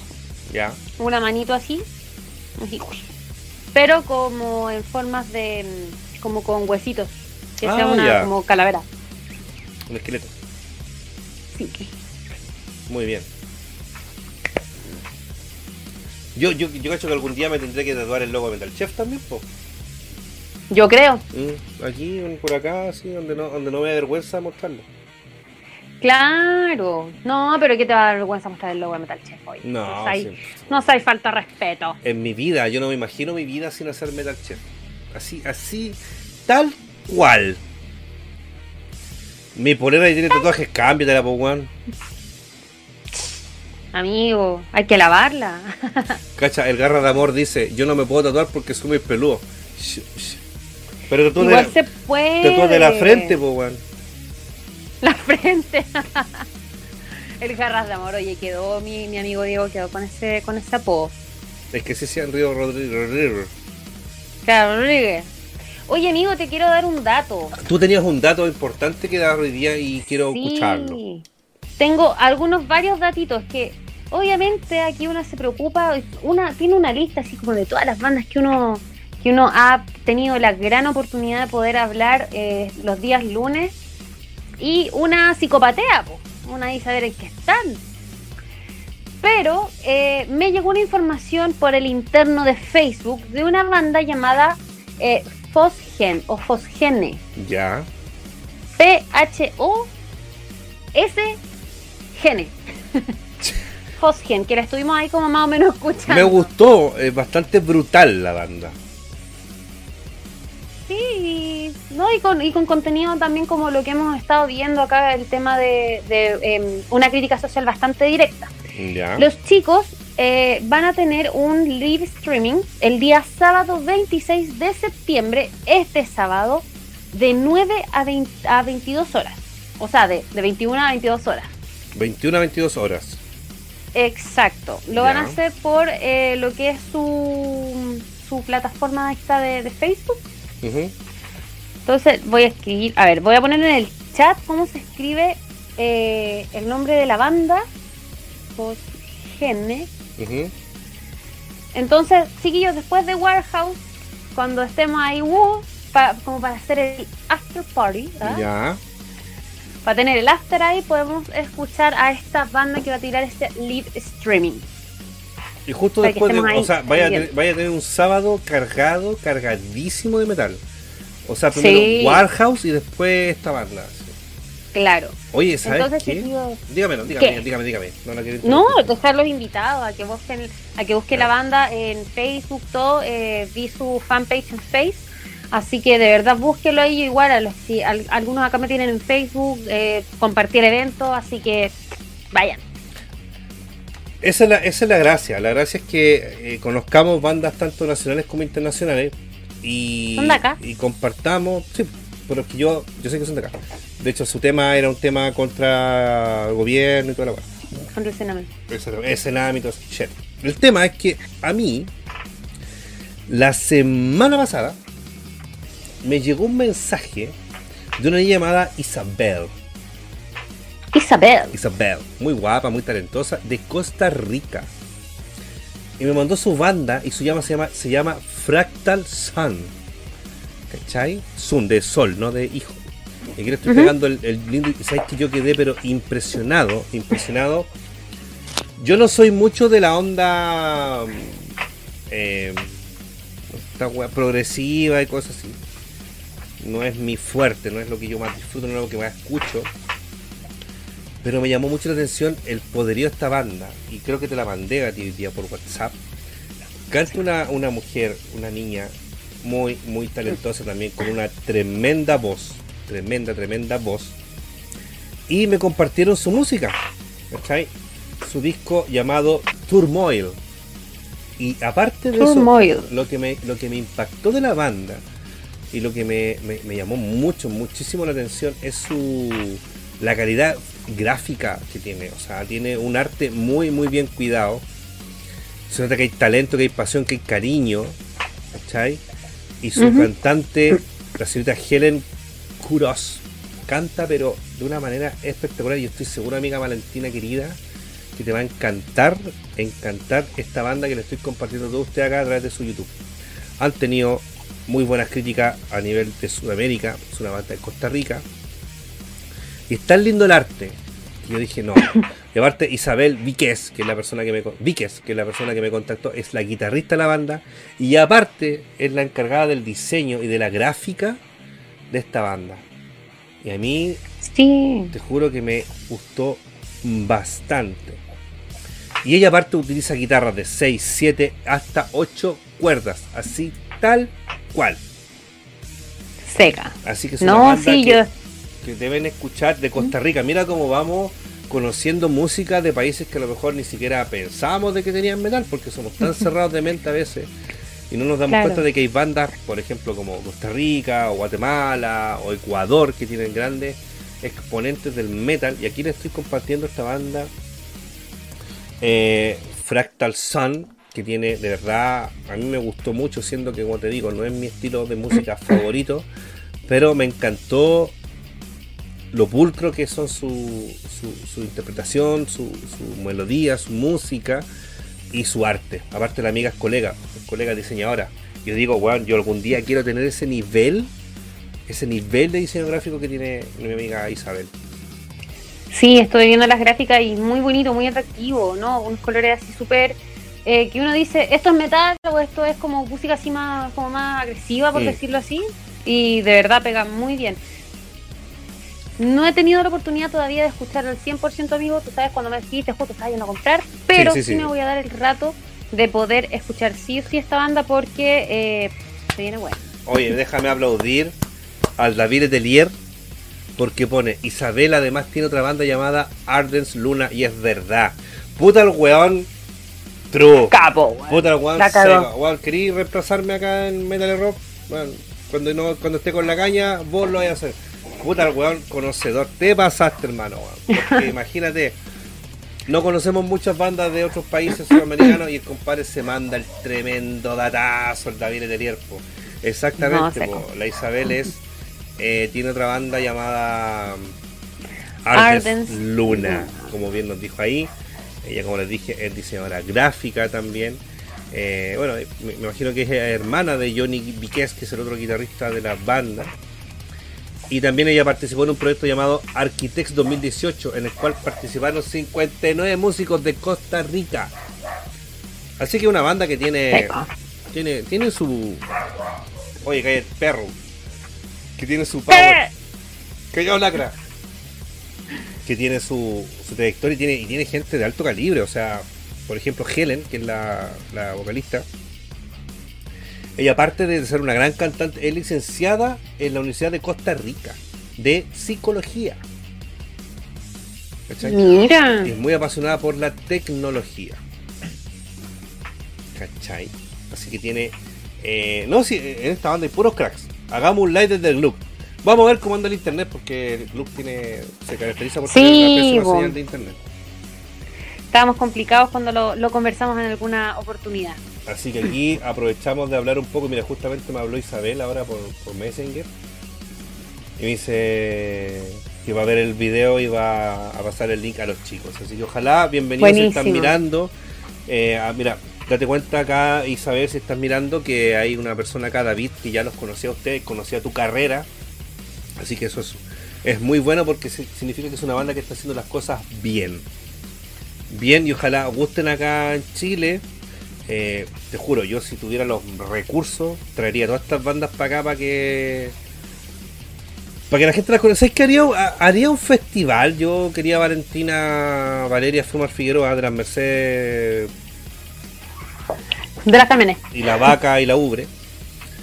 ya. una manito así, así, pero como en formas de, como con huesitos, que Ah, sea una ya. como calavera. Un esqueleto. Sí. Muy bien. Yo, yo, yo cacho que algún día me tendré que tatuar el logo de Metal Chef también, po. Yo creo, Mm, Aquí, por acá, así, donde no, donde no me da vergüenza mostrarlo. claro. No, pero ¿qué te va a dar vergüenza mostrar el logo de Metal Chef hoy? No, hay, sí. no hay falta de respeto. En mi vida, yo no me imagino mi vida sin hacer Metal Chef. Así, así, tal cual. Mi polera y tiene tatuajes, cámbiatela, po, weón. Amigo, hay que lavarla. Cacha, el garra de amor dice, yo no me puedo tatuar porque soy muy peludo. Pero de, Igual la- se puede. tatúa de la frente, po, weón. La frente. el garras de amor, oye, quedó mi, mi amigo Diego quedó con ese, con ese apodo. Es que sí sean Río Rodríguez. Claro, Rodríguez. Oye, amigo, te quiero dar un dato. Tú tenías un dato importante que dar hoy día y quiero Sí. escucharlo. Tengo algunos varios datitos que obviamente aquí una se preocupa, una tiene una lista así como de todas las bandas que uno que uno ha tenido la gran oportunidad de poder hablar eh, los días lunes y una psicopatea, po. una dice a ver en qué están. Pero eh, me llegó una información por el interno de Facebook de una banda llamada eh, Fosgen o Fosgene. Ya. P-H-O-S-Gene. Fosgen, que la estuvimos ahí como más o menos escuchando. Me gustó, es bastante brutal la banda. Sí, no, y con, y con contenido también como lo que hemos estado viendo acá, el tema de, de, em, una crítica social bastante directa. Ya. Los chicos eh, van a tener un live streaming el día sábado 26 de septiembre, este sábado, de 9 a, 20 a 22 horas. O sea, de, de 21 a 22 horas. 21 a 22 horas. Exacto. Lo van a hacer por eh, lo que es su, su plataforma esta de, de Facebook. Entonces voy a escribir, a ver, voy a poner en el chat cómo se escribe eh, el nombre de la banda. Fosgene. Ujú. Entonces, chiquillos, después de Warehouse, cuando estemos ahí, uh, pa- como para hacer el after party, ¿ah? Ya. Para tener el after ahí, podemos escuchar a esta banda que va a tirar este live streaming. Y justo Para después de. ahí O sea, vaya a, tener, vaya a tener un sábado cargado, cargadísimo de metal. O sea, primero Sí. Warehouse y después esta banda. Claro. Oye, ¿sabes Entonces, qué? chiquillos, Dígame, dígame, ¿Qué? dígame, dígame. No No, interrumpir. dejarlos invitados a que busquen, a que busquen la banda en Facebook, todo, eh, vi su fanpage en Face, así que de verdad búsquenlo ahí igual, a los, si al- algunos acá me tienen en Facebook, eh, compartir eventos, así que vayan. Esa es, la, esa es la gracia. La gracia es que eh, conozcamos bandas tanto nacionales como internacionales y, ¿Son de acá? y compartamos. Sí, pero que yo, yo sé que son de acá. De hecho, su tema era un tema contra el gobierno y toda la cosa. Con Luciana Ese, ese el shit. El tema es que a mí, la semana pasada, me llegó un mensaje de una niña llamada Isabel. Isabel. Isabel, muy guapa, muy talentosa, de Costa Rica. Y me mandó su banda y su llama se llama, se llama Fractal Sun. ¿Cachai? Sun, de sol, no de hijo. Y aquí le estoy pegando el, el lindo. Sabes que yo quedé, pero impresionado, impresionado. Yo no soy mucho de la onda. mm, eh, esta wea progresiva y cosas así. No es mi fuerte, no es lo que yo más disfruto, no es lo que más escucho. Pero me llamó mucho la atención el poderío de esta banda. Y creo que te la mandé a ti día por WhatsApp. Canta una, una mujer, una niña muy, muy talentosa también, con una tremenda voz. Tremenda, tremenda voz. Y me compartieron su música. ¿Cachai? Su disco llamado Turmoil. Y aparte de Turmoil. eso, lo que, me, lo que me impactó de la banda y lo que me, me- me llamó mucho, muchísimo la atención es su la calidad gráfica que tiene. O sea, tiene un arte muy, muy bien cuidado. Se nota que hay talento, que hay pasión, que hay cariño. ¿Cachai? Y su cantante, la señorita Helen Kuros, canta pero de una manera espectacular. Y estoy seguro, amiga Valentina querida, que te va a encantar, encantar esta banda que le estoy compartiendo a todos ustedes acá a través de su YouTube. Han tenido muy buenas críticas a nivel de Sudamérica, es una banda de Costa Rica. Y es tan lindo el arte. que Yo dije, no. Y aparte, Isabel Víquez, que es la persona que me Víquez, que es la persona que me contactó, es la guitarrista de la banda. Y aparte, es la encargada del diseño y de la gráfica de esta banda. Y a mí Sí. te juro que me gustó bastante. Y ella aparte utiliza guitarras de 6, 7 hasta 8 cuerdas, así tal cual. Seca. Así que es una No, banda sí, que, yo. que deben escuchar de Costa Rica. Mira cómo vamos conociendo música de países que a lo mejor ni siquiera pensábamos de que tenían metal, porque somos tan cerrados de mente a veces y no nos damos Claro. cuenta de que hay bandas, por ejemplo, como Costa Rica o Guatemala o Ecuador, que tienen grandes exponentes del metal. Y aquí les estoy compartiendo esta banda eh, Fractal Sun, que tiene de verdad, a mí me gustó mucho, siendo que, como te digo, no es mi estilo de música favorito, pero me encantó lo pulcro que son su, su, su interpretación, su, su melodía, su música y su arte. Aparte la amiga es colega, es colega diseñadora. Yo digo, bueno, yo algún día quiero tener ese nivel, ese nivel de diseño gráfico que tiene mi amiga Isabel. Sí, estoy viendo las gráficas y muy bonito, muy atractivo, ¿no? Unos colores así súper. Eh, que uno dice, esto es metal o esto es como música así más, como más agresiva, por decirlo así. Y de verdad pega muy bien. No he tenido la oportunidad todavía de escuchar al 100% amigo. Tú sabes, cuando me dijiste, justo estaba yendo a comprar. Pero sí, sí, sí. me voy a dar el rato de poder escuchar sí o sí esta banda porque eh, se viene bueno. Oye, déjame aplaudir al David Letelier porque pone Isabel además tiene otra banda llamada Ardens Luna y es verdad. Puta el weón true. Capo, weón. Puta weón La cagó. Weón, ¿querí reemplazarme acá en Metal Rock? Bueno, cuando no, cuando esté con la caña, vos lo vais a hacer. Puta el weón conocedor. Te pasaste, hermano, weón. Porque imagínate. No conocemos muchas bandas de otros países sudamericanos y el compadre se manda el tremendo datazo, el David Letelier, po. Exactamente, No, po. seco. la Isabel es, eh, tiene otra banda llamada Ardes Ardens Luna, como bien nos dijo ahí. Ella, como les dije, es diseñadora gráfica también. Eh, bueno, me, me imagino que es hermana de Johnny Viquez, que es el otro guitarrista de la banda. Y también ella participó en un proyecto llamado Architects 2018, en el cual participaron 59 músicos de Costa Rica. Así que una banda que tiene tiene tiene su oye que el perro que tiene su power que yo lacra que tiene su, su trayectoria y tiene y tiene gente de alto calibre o sea por ejemplo Helen que es la, la vocalista ella aparte de ser una gran cantante es licenciada en la Universidad de Costa Rica de psicología ¿Cachai? Mira. Y es muy apasionada por la tecnología. ¿Cachai? Así que tiene. eh, no, si en esta banda hay puros cracks. Hagamos un live desde el Gloop. Vamos a ver cómo anda el internet porque el Gloop tiene, se caracteriza por Sí, tener una señal de internet. Estábamos complicados cuando lo, lo conversamos en alguna oportunidad. Así que aquí aprovechamos de hablar un poco. Mira, justamente me habló Isabel ahora por, por Messenger. Y me dice que va a ver el video y va a pasar el link a los chicos. Así que ojalá, bienvenidos si están mirando. Eh, ah, mira, date cuenta acá, Isabel, si estás mirando, que hay una persona acá, David, que ya los conocía a ustedes, conocía tu carrera. Así que eso es, es muy bueno porque si- significa que es una banda que está haciendo las cosas bien. Bien, y ojalá gusten acá en Chile. eh, te juro, yo si tuviera los recursos, traería todas estas bandas para acá para que. Para que la gente las conozca. ¿Sabes qué haría? Haría un festival. Yo quería Valentina Valeria Fumar Figueroa de las Mercedes. De las Cármenes. Y la Vaca y la Ubre.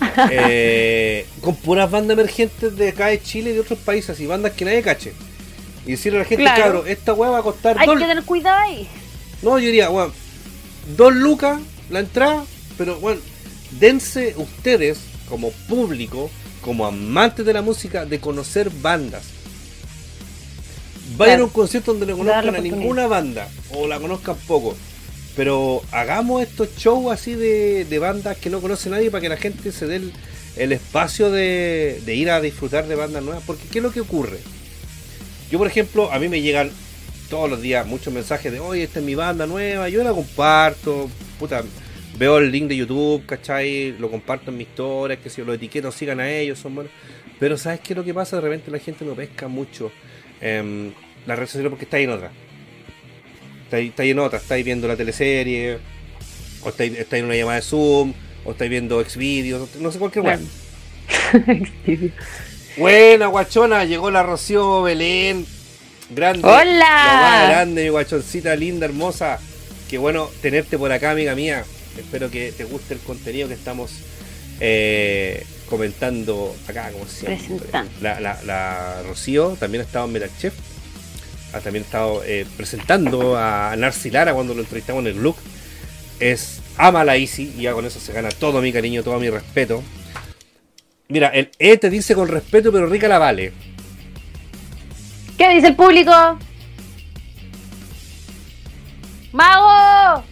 eh, con puras bandas emergentes de acá de Chile y de otros países y bandas que nadie cache. Y decirle a la gente, Claro. cabrón, esta weá va a costar Hay dos- que tener cuidado ahí. No, yo diría, weón, dos lucas la entrada, pero bueno, dense ustedes como público, como amantes de la música, de conocer bandas. Vayan Claro. a un concierto donde no conozcan a ninguna banda, o la conozcan poco. Pero hagamos estos shows así de, bandas que no conoce nadie para que la gente se dé el, espacio de, ir a disfrutar de bandas nuevas. Porque ¿qué es lo que ocurre? Yo, por ejemplo, a mí me llegan todos los días muchos mensajes de, oye, esta es mi banda nueva, yo la comparto, puta, veo el link de YouTube, ¿cachai? Lo comparto en mis historias, que si yo lo etiqueto, sigan a ellos, son buenos. Pero ¿sabes qué es lo que pasa? De repente la gente no pesca mucho em, las redes sociales porque está ahí en otra. Está ahí, está ahí en otra, está ahí viendo la teleserie, o está ahí, está ahí en una llamada de Zoom, o está ahí viendo Xvideos, no sé cualquier weá. Buena, guachona, llegó la Rocío Belén. Grande. Hola. La grande, mi guachoncita linda, hermosa. Qué bueno tenerte por acá, amiga mía. Espero que te guste el contenido que estamos eh, comentando acá, como siempre. Presentando. La, la, la Rocío también ha estado en Metal Chef. Ha también estado eh, presentando a Narci Lara cuando lo entrevistamos en el look. Es ama la Easy y ya con eso se gana todo mi cariño, todo mi respeto. Mira, el E te dice con respeto, pero rica la vale. ¿Qué dice el público? ¡Mago!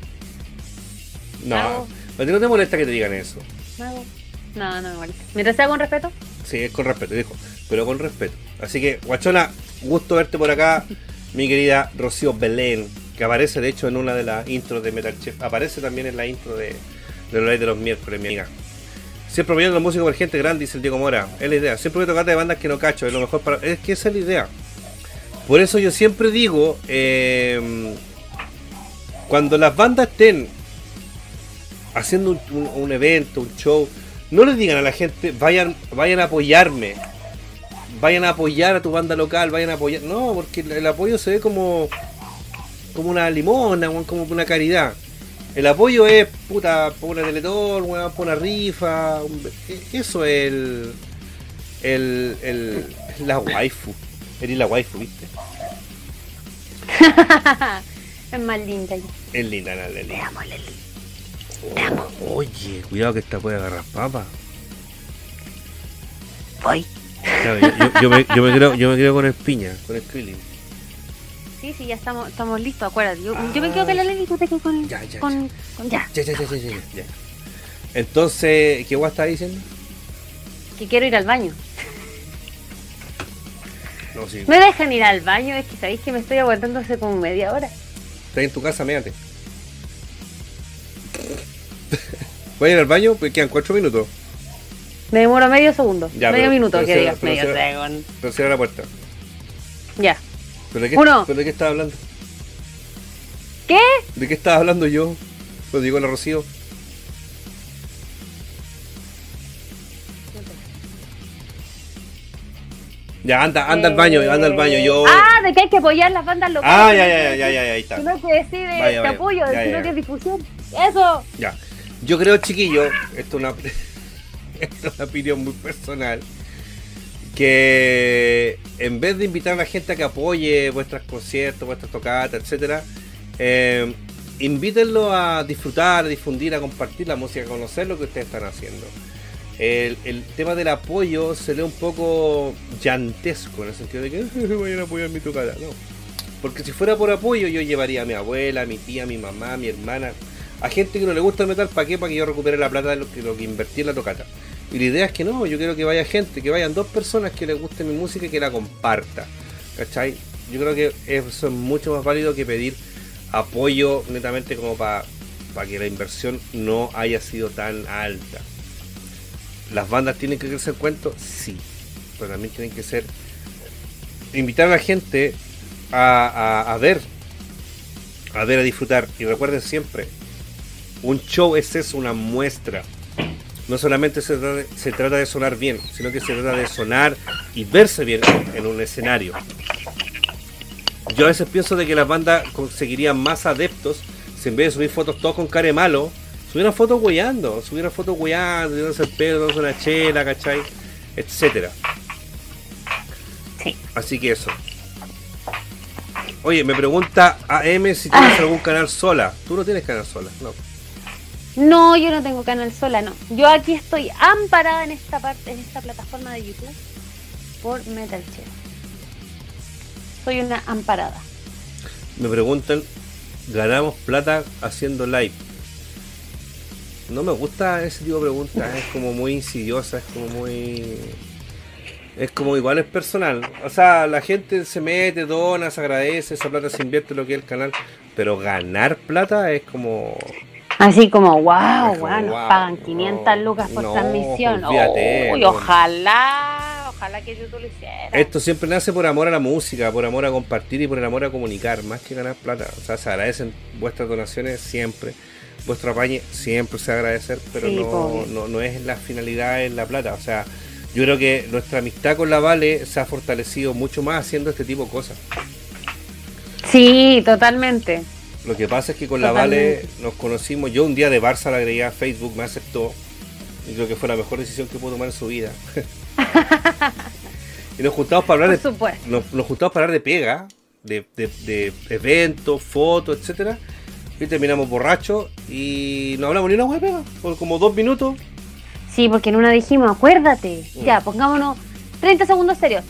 No, a ti no te molesta que te digan eso. Mago. No, no me molesta. Mientras sea con respeto. Sí, es con respeto, dijo, pero con respeto. Así que, guachona, gusto verte por acá, mi querida Rocío Belén, que aparece de hecho en una de las intros de Metal Chef. Aparece también en la intro de, de los de los miércoles, mi amiga. Siempre apoyando la música por gente grande, dice el Diego Mora. Es la idea. Siempre voy a tocarte de bandas que no cacho. Es lo mejor para. Es que esa es la idea. Por eso yo siempre digo. eh, cuando las bandas estén haciendo un evento, un show, no les digan a la gente, vayan, vayan a apoyarme. Vayan a apoyar a tu banda local, vayan a apoyar. No, porque el, apoyo se ve como. como una limona, como una caridad. El apoyo es, puta, por una teletón, weón, por una rifa. e- eso es el. el. el la waifu. Eres la waifu, viste. es más linda. Es linda, la Leli. Te Oye, cuidado que esta puede agarrar papa. Voy. Claro, yo, yo- yo me, yo me creo, yo me creo con el piña, con el Krillin. Sí, sí, ya estamos, estamos listos, acuérdate. Yo, yo me quedo con la Leli y tú te quedas con, Ya, ya, con, con- ya. Ya, ya, ya, ya, ya, ya. Entonces, ¿qué guay está diciendo? Que quiero ir al baño. No, sí. ¿Me dejan ir al baño? Es que sabéis que me estoy aguantando hace como media hora. Estás en tu casa, méate. Voy a ir al baño, pues quedan cuatro minutos. Me demoro medio segundo. Ya, medio pero- minuto, pero que cierra- digas. Medio segundo. Pero cierra la puerta. Ya. ¿Pero de qué, Uno. ¿pero de qué estaba hablando? ¿Qué? ¿De qué estaba hablando yo? Lo digo la Rocío. Ya, anda, anda al baño, anda al baño. Yo. Ah, de que hay que apoyar las bandas locales. Ah, ya, no ya, ya, ya, ya, ahí está. Que no que decide Vaya, vaya. apoyo, Ya, que ya. es difusión. Eso. Ya. Yo creo, chiquillo, esto es una, esto opinión muy personal, que en vez de invitar a la gente a que apoye vuestros conciertos, vuestras tocatas, etcétera, eh, invítenlo a disfrutar, a difundir, a compartir la música, a conocer lo que ustedes están haciendo. El, el tema del apoyo se lee un poco llantesco, en el sentido de que vayan a apoyar mi tocada. No. Porque si fuera por apoyo, yo llevaría a mi abuela, a mi tía, a mi mamá, a mi hermana, a gente que no le gusta el metal, ¿para qué? Para que yo recupere la plata de lo que, invertí en la tocata. Y la idea es que no, yo quiero que vaya gente, que vayan dos personas que les guste mi música y que la comparta. ¿Cachai? Yo creo que eso es mucho más válido que pedir apoyo netamente como para que la inversión no haya sido tan alta. ¿Las bandas tienen que crecer cuento? Sí. Pero también tienen que ser. Invitar a la gente a- a ver. A ver, a disfrutar. Y recuerden siempre. Un show es eso, una muestra. No solamente se trata, de, se trata de sonar bien, sino que se trata de sonar y verse bien en un escenario. Yo a veces pienso de que las bandas conseguirían más adeptos si en vez de subir fotos todos con cara de malo, subieran fotos hueando, subieran fotos hueando, tirándose el pelo, dándose una chela, ¿cachai? Etcétera. Sí. Así que eso. Oye, me pregunta AM si tienes algún canal sola. Tú no tienes canal sola, no. No, yo no tengo canal sola, no. Yo aquí estoy amparada en esta parte, en esta plataforma de YouTube por Metal Chef. Soy una amparada. Me preguntan, ganamos plata haciendo live. No me gusta ese tipo de preguntas, es como muy insidiosa, es como muy... Es como igual es personal. O sea, la gente se mete, dona, se agradece, esa plata se invierte en lo que es el canal. Pero ganar plata es como... Así como, wow, nos pagan 500 no, lucas por no, transmisión. Uy, no. ojalá, ojalá que YouTube lo hiciera. Esto siempre nace por amor a la música, por amor a compartir y por el amor a comunicar, más que ganar plata. O sea, se agradecen vuestras donaciones siempre, vuestro apañe siempre se agradecer, pero Sí, no, no es la finalidad en la plata. O sea, yo creo que nuestra amistad con la Vale se ha fortalecido mucho más haciendo este tipo de cosas. Sí, totalmente. Lo que pasa es que con la Vale nos conocimos, yo un día de Barça la agregué a Facebook, me aceptó, y creo que fue la mejor decisión que pudo tomar en su vida. y nos juntamos para hablar Por de supuesto. nos, nos juntamos para hablar de pega, de, de- de eventos, fotos, etcétera. Y terminamos borrachos y no hablamos ni una hueá pega, por como dos minutos. Sí, porque en una dijimos, acuérdate, Mm. ya, pongámonos 30 segundos serios.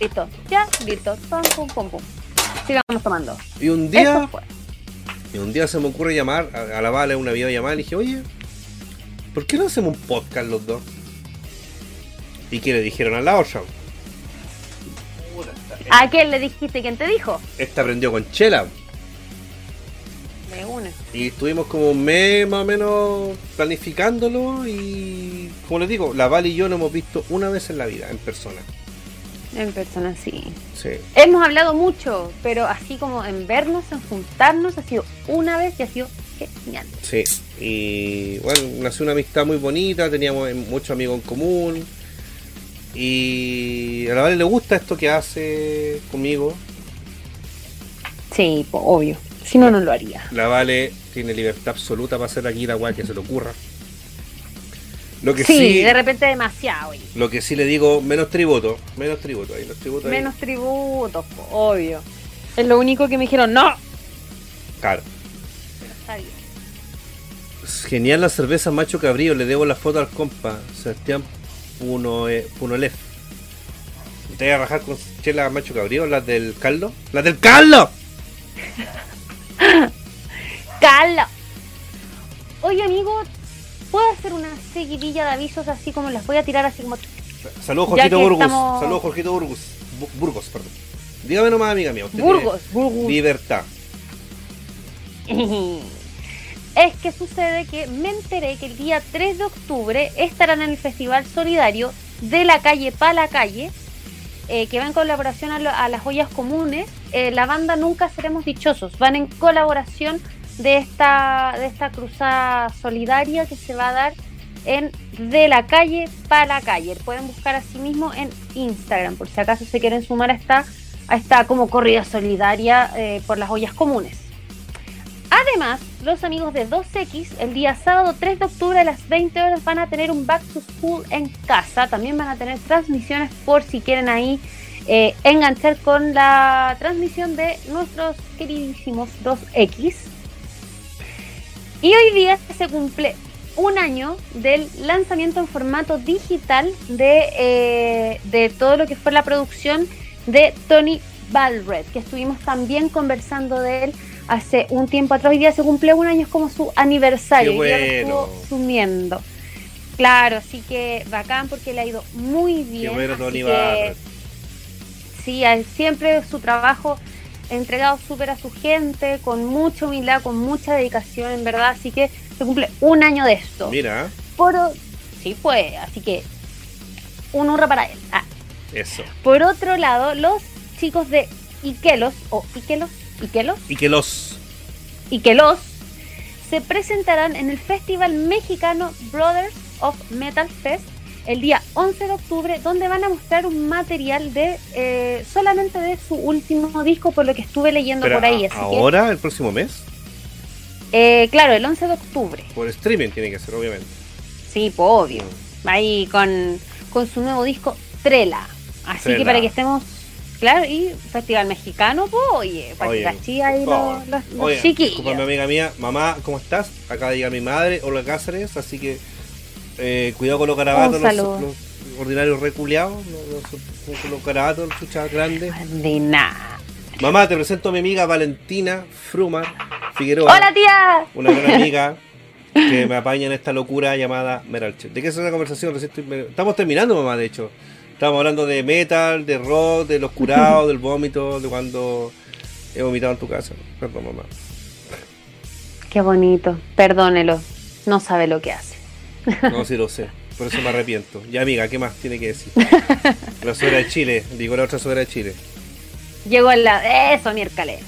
Listo, ya, listo. Pum, pum, pum, pum. Sigamos tomando. Y un día, y un día se me ocurre llamar a, a la Vale una videollamada y le dije, oye, ¿por qué no hacemos un podcast los dos? Y que le dijeron a la otra. ¿A quién le dijiste? ¿Quién te dijo? Esta aprendió con Chela. De una. Y estuvimos como un mes más o menos planificándolo y como les digo, la Vale y yo nos hemos visto una vez en la vida, en persona. En persona, sí. Sí. Hemos hablado mucho, pero así como en vernos, en juntarnos, ha sido una vez y ha sido genial. Sí, y bueno, nació una amistad muy bonita, teníamos muchos amigos en común. Y a la Vale le gusta esto que hace conmigo. Sí, obvio. Si no, no lo haría. La Vale tiene libertad absoluta para hacer aquí la weá que se le ocurra. Lo que Sí, sí, de repente demasiado. oye. lo que sí le digo, menos tributo, menos tributo ahí, los tributos ahí. Menos tributos, po, obvio. Es lo único que me dijeron, no. Claro. Pero está bien. Genial la cerveza Macho Cabrío, le debo la foto al compa, Sebastián Puno, eh. ¿Te voy a rajar con chela Macho Cabrío, las del caldo? ¡Las del caldo! ¡Cala! Oye, amigo, ¿puedo hacer una seguidilla de avisos así como las voy a tirar así como... Saludos Jorgito Burgos, estamos- saludos Jorgito Burgos, Bu- Burgos, perdón. Dígame nomás, amiga mía, usted Burgos, Burgos. libertad. Es que sucede que me enteré que el día 3 de octubre estarán en el Festival Solidario de la calle Pa' la Calle, eh, que va en colaboración a, lo- a las joyas comunes. Eh, la banda Nunca Seremos Dichosos van en colaboración de esta, de esta cruzada solidaria que se va a dar en De la Calle Pa' la Calle. Pueden buscar así mismo en Instagram, por si acaso se quieren sumar a esta, a esta como corrida solidaria eh, por las joyas comunes. Además, los amigos de 2X, el día sábado 3 de octubre a las 20 horas van a tener un Back to School en casa. También van a tener transmisiones por si quieren ahí eh, enganchar con la transmisión de nuestros queridísimos 2X. Y hoy día se cumple un año del lanzamiento en formato digital de, eh, de todo lo que fue la producción de Tony Balred, que estuvimos también conversando de él hace un tiempo atrás. Hoy día se cumple un año, es como su aniversario. Qué Hoy día lo bueno. estuvo sumiendo. Claro, así que bacán porque le ha ido muy Qué bien. bueno así Tony que. Sí, siempre su trabajo entregado súper a su gente, con mucha humildad, con mucha dedicación, en verdad. Así que se cumple un año de esto. Mira, Por, sí, pues, así que un honra para él. Ah. eso. Por otro lado, los chicos de Ikelos, o Ikelos, Ikelos, Y que los... Ikelos, se presentarán en el festival mexicano Brothers of Metal Fest el día 11 de octubre, donde van a mostrar un material de eh, solamente de su último disco, por lo que estuve leyendo Pero por ahí. que, ahora, el próximo mes, eh, claro, el 11 de octubre. por streaming tiene que ser, obviamente. Sí, pues obvio. Ahí con, con su nuevo disco Trela. Así Trela. que para que estemos. Claro, y Festival Mexicano, pues, oye, para Oye, que cachí ahí por los, los, los Oye, chiquillos. discúlpame, amiga mía, mamá, ¿cómo estás? Acaba de llegar mi madre, Olga Cáceres, así que eh, cuidado con los garabatos, los, ordinarios reculeados, los, los- los garabatos, los chuchas grandes. De nada. Mamá, te presento a mi amiga Valentina Frumar Figueroa. ¡Hola, tía! Una gran amiga que me apaña en esta locura llamada Metal Chip. ¿De qué es una conversación? Estamos terminando, mamá, de hecho. Estamos hablando de metal, de rock, de los curados, del vómito, de cuando he vomitado en tu casa. Perdón, mamá. Qué bonito. Perdónelo. No sabe lo que hace. No, sí lo sé. Por eso me arrepiento. Ya, amiga, ¿qué más tiene que decir? La suegra de Chile. Digo la otra suegra de Chile. Llegó el la... Eso, miércoles.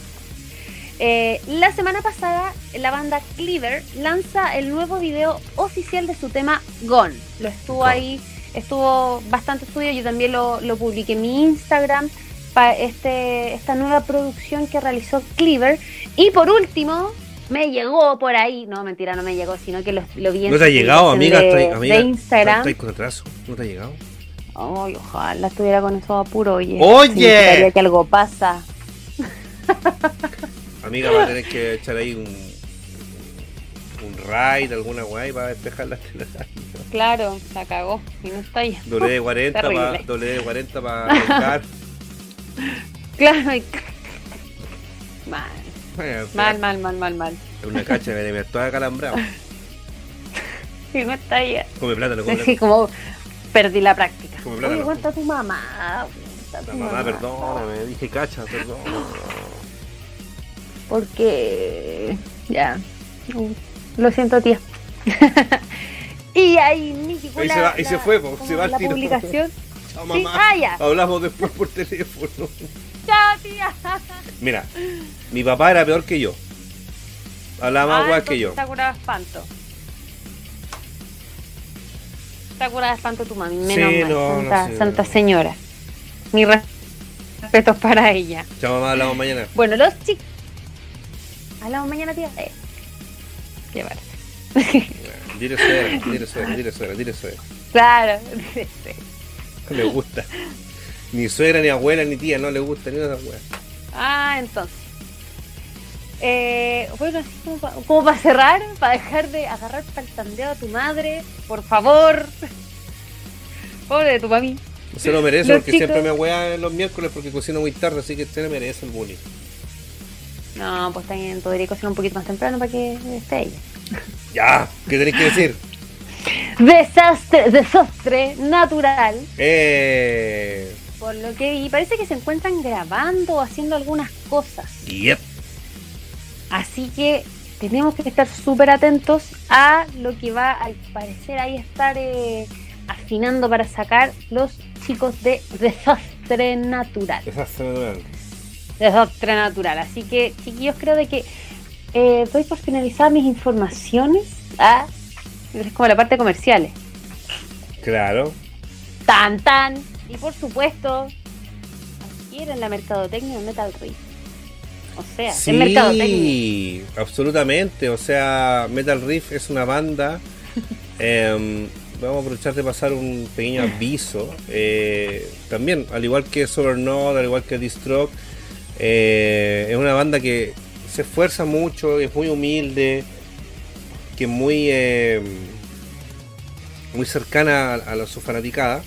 Eh, la semana pasada, la banda Cleaver lanza el nuevo video oficial de su tema Gone. Lo estuvo Gone. ahí, estuvo bastante estudio. Yo también lo, lo publiqué en mi Instagram para este, esta nueva producción que realizó Cleaver. Y por último, me llegó por ahí. No, mentira, no me llegó, sino que lo, lo vi en ¿No te ha llegado, amiga? de, amiga, de Instagram. estáis con atraso. ¿No te ha llegado? Ay, ojalá estuviera con eso apuro, oye. Oye. Que algo pasa. Amiga, va a tener que echar ahí un. Un raid, alguna guay para despejar las telarañas. Claro, la cagó y no está ahí. Doble de 40 para doble de 40 para. Claro, y... Bueno, mal, mal, mal, mal, mal. Una cacha de ver toda calambrado. Y no está ahí. Come plátano, come plátano. como perdí la práctica. Como Oye, cuenta tu mamá. cuenta tu Mamá, perdóname, dije cacha, perdón. Porque ya. Lo siento, tía. y ahí Nicky Ahí se va- ahí se fue, po, se va al la tiro. publicación. Chao, Sí, mamá. ah, ya. Hablamos después por teléfono. Chao, tía. Mira, mi papá era peor que yo. Hablaba más Ah, guay que yo. Está curada de espanto. Está curada de espanto tu mami. Sí, Menos mal. no, no, Santa, Santa no. señora. Mi res- respetos para ella. Chao, mamá, hablamos mañana. Bueno, los chicos. Hablamos mañana, tía. Eh. Qué barato. Dile suegra, dile suegra, dile suegra, dile suegra. claro. No le gusta. Ni suegra, ni abuela, ni tía, no le gusta ni una weas. ah, entonces. Eh, bueno, así como, pa- como para cerrar, para dejar de agarrar para el tandeo a tu madre, por favor. Pobre de tu mami. Se lo merece Los porque chicos- siempre me wea los miércoles porque cocino muy tarde, así que se le merece el bullying. No, pues también podría cocinar un poquito más temprano para que esté ella. Ya, ¿qué tenéis que decir? Desastre, desastre natural. Eh. Por lo que vi, parece que se encuentran grabando o haciendo algunas cosas. Yep. Así que tenemos que estar súper atentos a lo que va al parecer ahí estar eh, afinando para sacar los chicos de Desastre Natural. Desastre natural. Desastre Natural. Así que, chiquillos, creo de que eh, doy por finalizar mis informaciones. Ah, es como la parte comercial. Claro. Tan tan. Y por supuesto, adquieren la mercadotecnia de Metal Reef. O sea, es mercadotecnia. Sí, absolutamente. O sea, Metal Riff es una banda. em, vamos a aprovechar de pasar un pequeño aviso. Eh, también, al igual que Sobernode, al igual que Distrock, eh, es una banda que se esfuerza mucho, es muy humilde, que es muy, em, muy cercana a, a la- su fanaticada.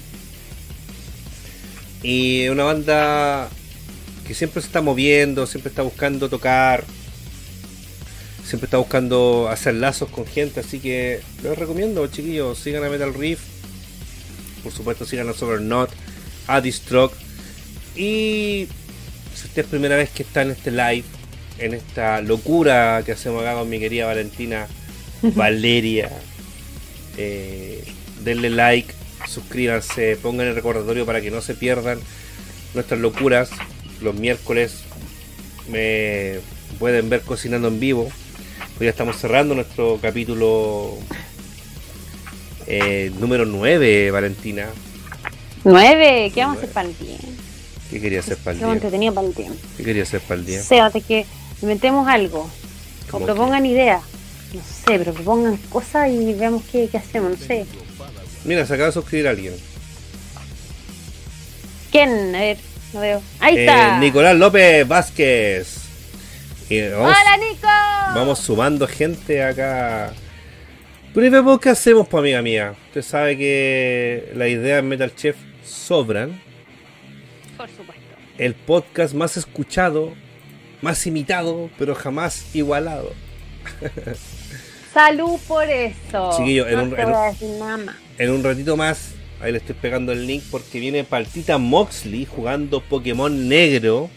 Y una banda que siempre se está moviendo, siempre está buscando tocar, siempre está buscando hacer lazos con gente, así que les recomiendo, chiquillos, sigan a Metal Reef, por supuesto sigan a Sobernot, a Distrock, y si esta es primera vez que está en este live, en esta locura que hacemos acá con mi querida Valentina Valeria, eh, denle like, suscríbanse, pongan el recordatorio para que no se pierdan nuestras locuras. Los miércoles me pueden ver cocinando en vivo. Hoy ya estamos cerrando nuestro capítulo eh, número 9, Valentina. Nueve, ¿qué vamos a hacer para el día? ¿Qué quería hacer para el día? entretenido para el día. ¿Qué quería hacer para el día? Sébate que inventemos algo. O ¿Cómo propongan ideas. No sé, pero propongan cosas y veamos qué, qué hacemos, no sé. Mira, se acaba de suscribir alguien. ¿Quién? A ver, no veo. Ahí Eh, está. Nicolás López Vázquez. Vamos, ¡Hola, Nico! vamos sumando gente acá. Pero y vemos qué hacemos, pues, amiga mía. Usted sabe que las ideas en Metal Chef sobran. Por supuesto. El podcast más escuchado, más imitado, pero jamás igualado. Salud por eso. Chiquillo, en no un- en un- En un ratito más, ahí le estoy pegando el link porque viene Partita Moxley jugando Pokémon Negro,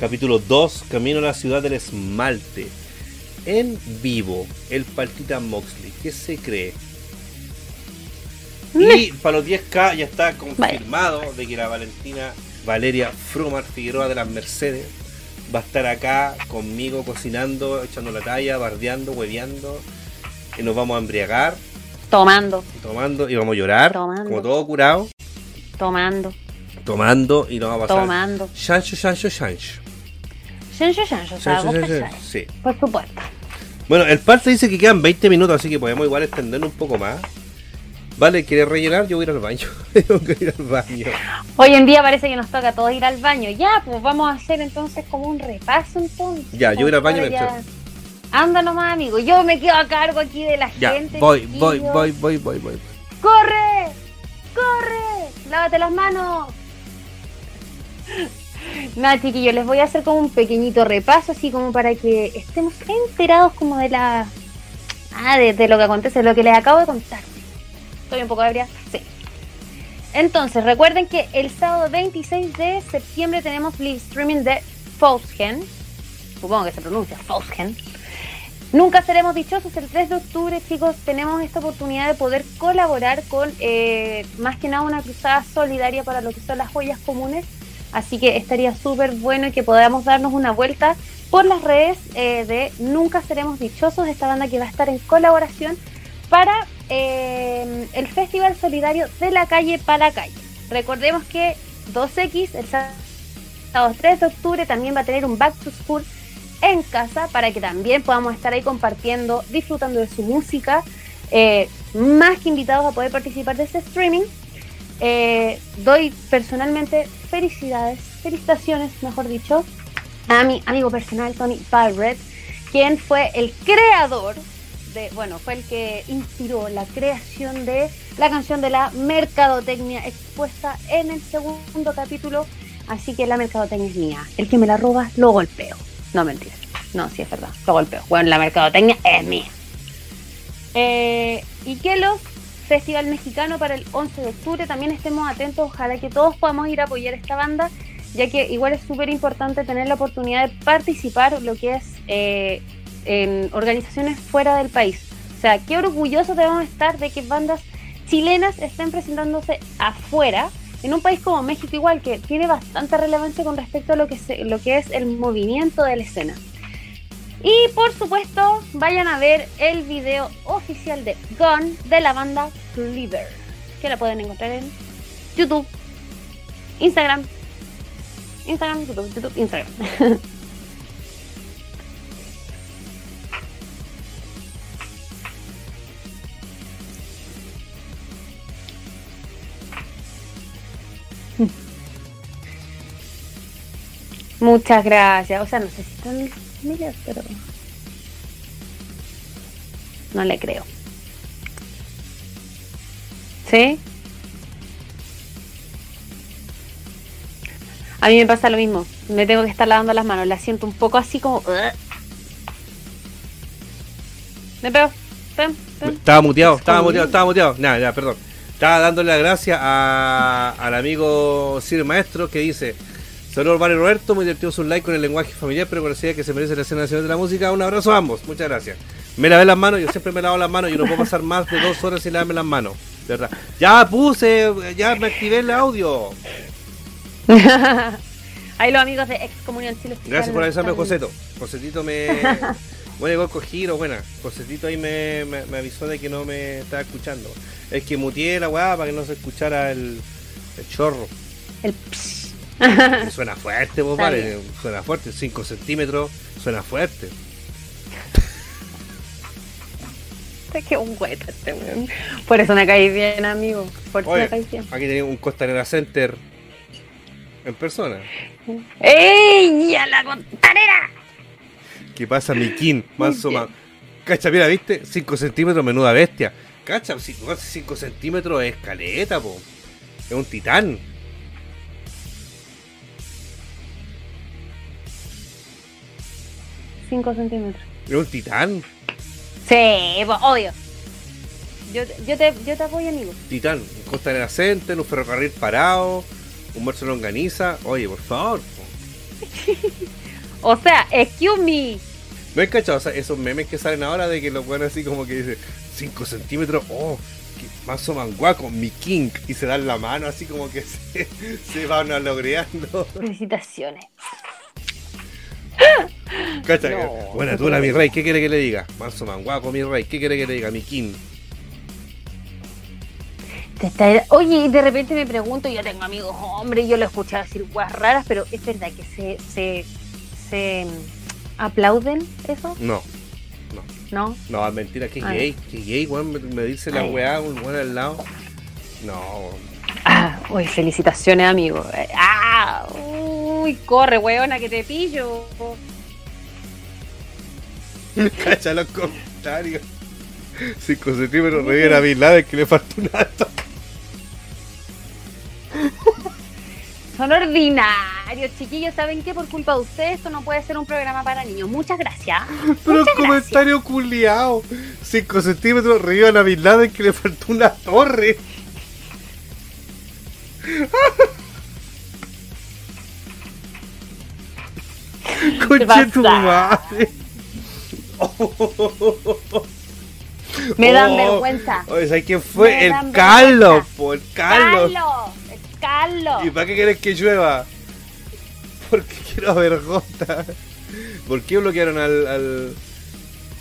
capítulo 2, Camino a la ciudad del esmalte. En vivo, el Partita Moxley. ¿Qué se cree? Y para los 10K ya está confirmado de que la Valentina Valeria Frumar Figueroa de las Mercedes va a estar acá conmigo cocinando, echando la talla, bardeando, hueveando. Y nos vamos a embriagar Tomando, tomando y vamos a llorar, Tomando. como todo curado, tomando, tomando y nos vamos a pasar. tomando. Chancho, chancho, chancho. Chancho, chancho. Sí. Por supuesto. Bueno, el parte dice que quedan 20 minutos, así que podemos igual extendernos un poco más. Vale, ¿quieres rellenar? Yo voy a ir al baño. Tengo que ir al baño. Hoy en día parece que nos toca a todos ir al baño. Ya, pues vamos a hacer entonces como un repaso entonces. Ya, yo voy a ir al baño Ahora mientras- ya- Anda nomás, amigo. Yo me quedo a cargo aquí de la Ya, gente. voy, voy, voy, voy, voy, voy. ¡Corre! ¡Corre! ¡Lávate las manos! Nada, chiquillos, les voy a hacer como un pequeñito repaso, así como para que estemos enterados como de la... Ah, de, de lo que acontece, de lo que les acabo de contar. ¿Estoy un poco ebria? Sí. Entonces, recuerden que el sábado 26 de septiembre tenemos live streaming de Faustgen. Supongo que se pronuncia Faustgen. Nunca seremos dichosos. El 3 de octubre, chicos, tenemos esta oportunidad de poder colaborar con eh, más que nada una cruzada solidaria para lo que son las joyas comunes. Así que estaría súper bueno que podamos darnos una vuelta por las redes eh, de Nunca Seremos Dichosos, esta banda que va a estar en colaboración para eh, el Festival Solidario de la Calle para la Calle. Recordemos que 2X, el sábado 3 de octubre, también va a tener un Back to School en casa para que también podamos estar ahí compartiendo, disfrutando de su música. Eh, más que invitados a poder participar de este streaming. Eh, doy personalmente felicidades, felicitaciones, mejor dicho, a mi amigo personal Tony Barrett, quien fue el creador de, bueno, fue el que inspiró la creación de la canción de la mercadotecnia expuesta en el segundo capítulo. Así que la mercadotecnia es mía. El que me la roba, lo golpeo. No, mentira. No, sí es verdad. Lo golpeo. Bueno, la mercadotecnia es mía. Eh, y que los Festival Mexicano para el 11 de octubre también estemos atentos. Ojalá que todos podamos ir a apoyar esta banda, ya que igual es súper importante tener la oportunidad de participar lo que es eh, en organizaciones fuera del país. O sea, qué orgullosos debemos estar de que bandas chilenas estén presentándose afuera, en un país como México igual, que tiene bastante relevancia con respecto a lo que, es el movimiento de la escena. Y por supuesto, vayan a ver el video oficial de Gone de la banda Cleaver, que la pueden encontrar en YouTube, Instagram, Instagram, YouTube, YouTube, Instagram. Muchas gracias. O sea, no sé si están familias, pero no le creo. ¿Sí? A mí me pasa lo mismo. Me tengo que estar lavando las manos. La siento un poco así como. Me pego. Estaba muteado, estaba muteado, estaba muteado. Nada, ya, perdón. Estaba dándole las gracias a- al amigo Sir Maestro que dice: Saludos, Vale Roberto, muy divertido su like con el lenguaje familiar, pero parecía que se merece la escena nacional de la música. Un abrazo a ambos, muchas gracias. Me lavé las manos, yo siempre me lavo las manos, yo no puedo pasar más de dos horas sin lavarme las manos. de ¿Verdad? Ya puse, ya me activé el audio. Ahí los amigos de Excomunión Chile. Gracias por avisarme, Joseto. Josetito me, Bueno, igual Cojiro, buena. Josetito ahí me, me, me avisó de que no me estaba escuchando. Es que muteé la weá para que no se escuchara el, el chorro. El psh. Suena fuerte, Está vale. Suena fuerte, 5 centímetros, suena fuerte. Que un hueco este weón. Por eso me caí bien, amigo. Por eso Oye, me caí bien. aquí tenemos un Costanera Center en persona. ¡Ey! ¡A la contarera! ¿Qué pasa, Miquín? Manso Muy ma- Cacha, mira, ¿viste? 5 centímetros, menuda bestia. Cacha, 5 centímetros es caleta, po. Es un titán. Cinco centímetros. Es un titán. Sí, pues, obvio. Yo, te- yo, te, yo te apoyo, amigo. Titán. Un Costanera Center, un ferrocarril parado, un verso longaniza. Oye, por favor. O sea, excuse me. ¿No hay cachado? O sea, esos memes que salen ahora de que los buenos así como que dicen 5 centímetros, oh, que mazo manguaco, mi king, y se dan la mano así como que se, se van a logreando. Felicitaciones. Cacha, No. buena mi rey, ¿qué quiere que le diga? Manso manguaco, mi rey, ¿qué quiere que le diga? Mi king. Oye, de repente me pregunto, yo tengo amigos hombres, yo lo he escuchado decir guas raras, pero es verdad que se, se, se mm, aplauden eso, No, ¿no? no, mentira, que gay, que gay, weón, me, me dice la Ay. weá, un weón al lado. No, Ah, uy, felicitaciones, amigo. Ah, uy, corre, weona, que te pillo. cacha los comentarios. 5 centímetros, reviven a Bin Laden que le falta un alto. Son ordinarios, chiquillos. ¿Saben qué? Por culpa de ustedes, esto no puede ser un programa para niños. Muchas gracias. Pero Muchas un comentario culiao. 5 centímetros, revivan a Bin Laden que le faltó una torre. Conche tu madre. Me dan Oh, vergüenza. Oye, ¿sabes quién fue? Me el Carlos, por Carlos. Carlos, es Carlos. ¿Y para qué querés que llueva? Porque quiero ver gota. ¿Por qué bloquearon al, al-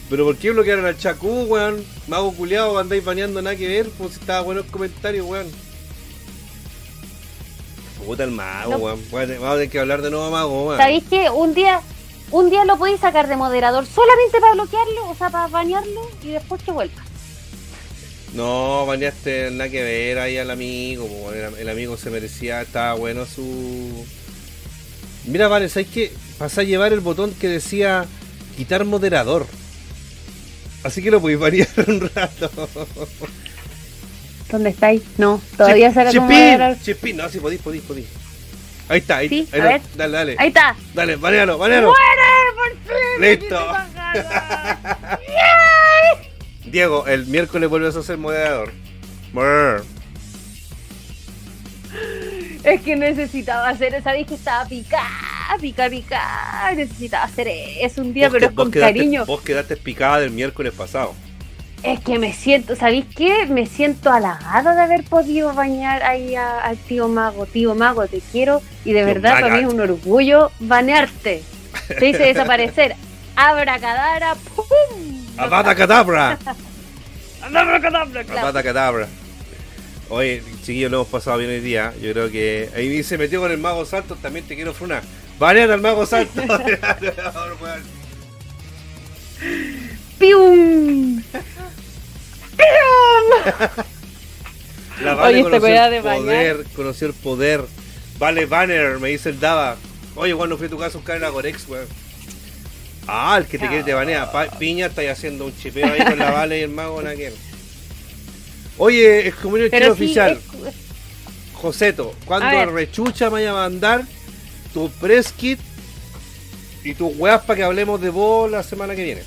Pero por qué bloquearon al Chacú, weón? Mago culiado, andáis baneando nada que ver, pues si estaba bueno el comentario, weón. Puta el mago, No. weón. Vamos a tener- que hablar de nuevo mago, weón. ¿Sabéis que un día, un día lo podéis sacar de moderador solamente para bloquearlo, o sea, para bañarlo y después que vuelva? No, baneaste nada que ver ahí al amigo, el, el amigo se merecía, estaba bueno su... Mira, vale, ¿sabes qué? Pasé a llevar el botón que decía quitar moderador. Así que lo podéis banear un rato. ¿Dónde estáis? No, todavía Chip- será como Chipín. Chipín, no, sí podéis, podéis, podéis. Ahí está, ahí, Sí, ahí a ver. Dale, dale. Ahí está. Dale, banealo, banealo. ¡Muere! ¡Por fin! Listo. Diego, el miércoles vuelves a ser moderador. Brr. es que necesitaba hacer, sabéis que estaba picada, pica, pica. Necesitaba hacer eso un día, Vos pero que- es con quedaste- cariño. Vos quedaste picada del miércoles pasado. Es que me siento, ¿sabéis qué? Me siento halagada de haber podido bañar ahí a- al tío Mago. Tío Mago, te quiero y de verdad para mí es un orgullo banearte. Te hice desaparecer. Abracadabra, ¡pum! Abracadabra, claro. ¡Avada Cadabra! Oye, chiquillos, lo hemos pasado bien hoy día. Yo creo que ahí se metió con el Mago Santos. También te quiero frunar. ¡Banear al Mago Santos! ¡Pium! La Oye, Vale esta conoció el de poder, conoció el poder. Vale Banner, me dice el Dava. Oye, cuando fui a tu casa a buscar a Gorex, weón. Ah, el que te quiere te banea. Pa- Piña está haciendo un chipeo ahí con la Vale y el mago Naquel. Oye, es como un Pero sí, oficial. es- Joseto, cuando rechucha me vaya a mandar tu press kit y tus weas para que hablemos de vos la semana que viene.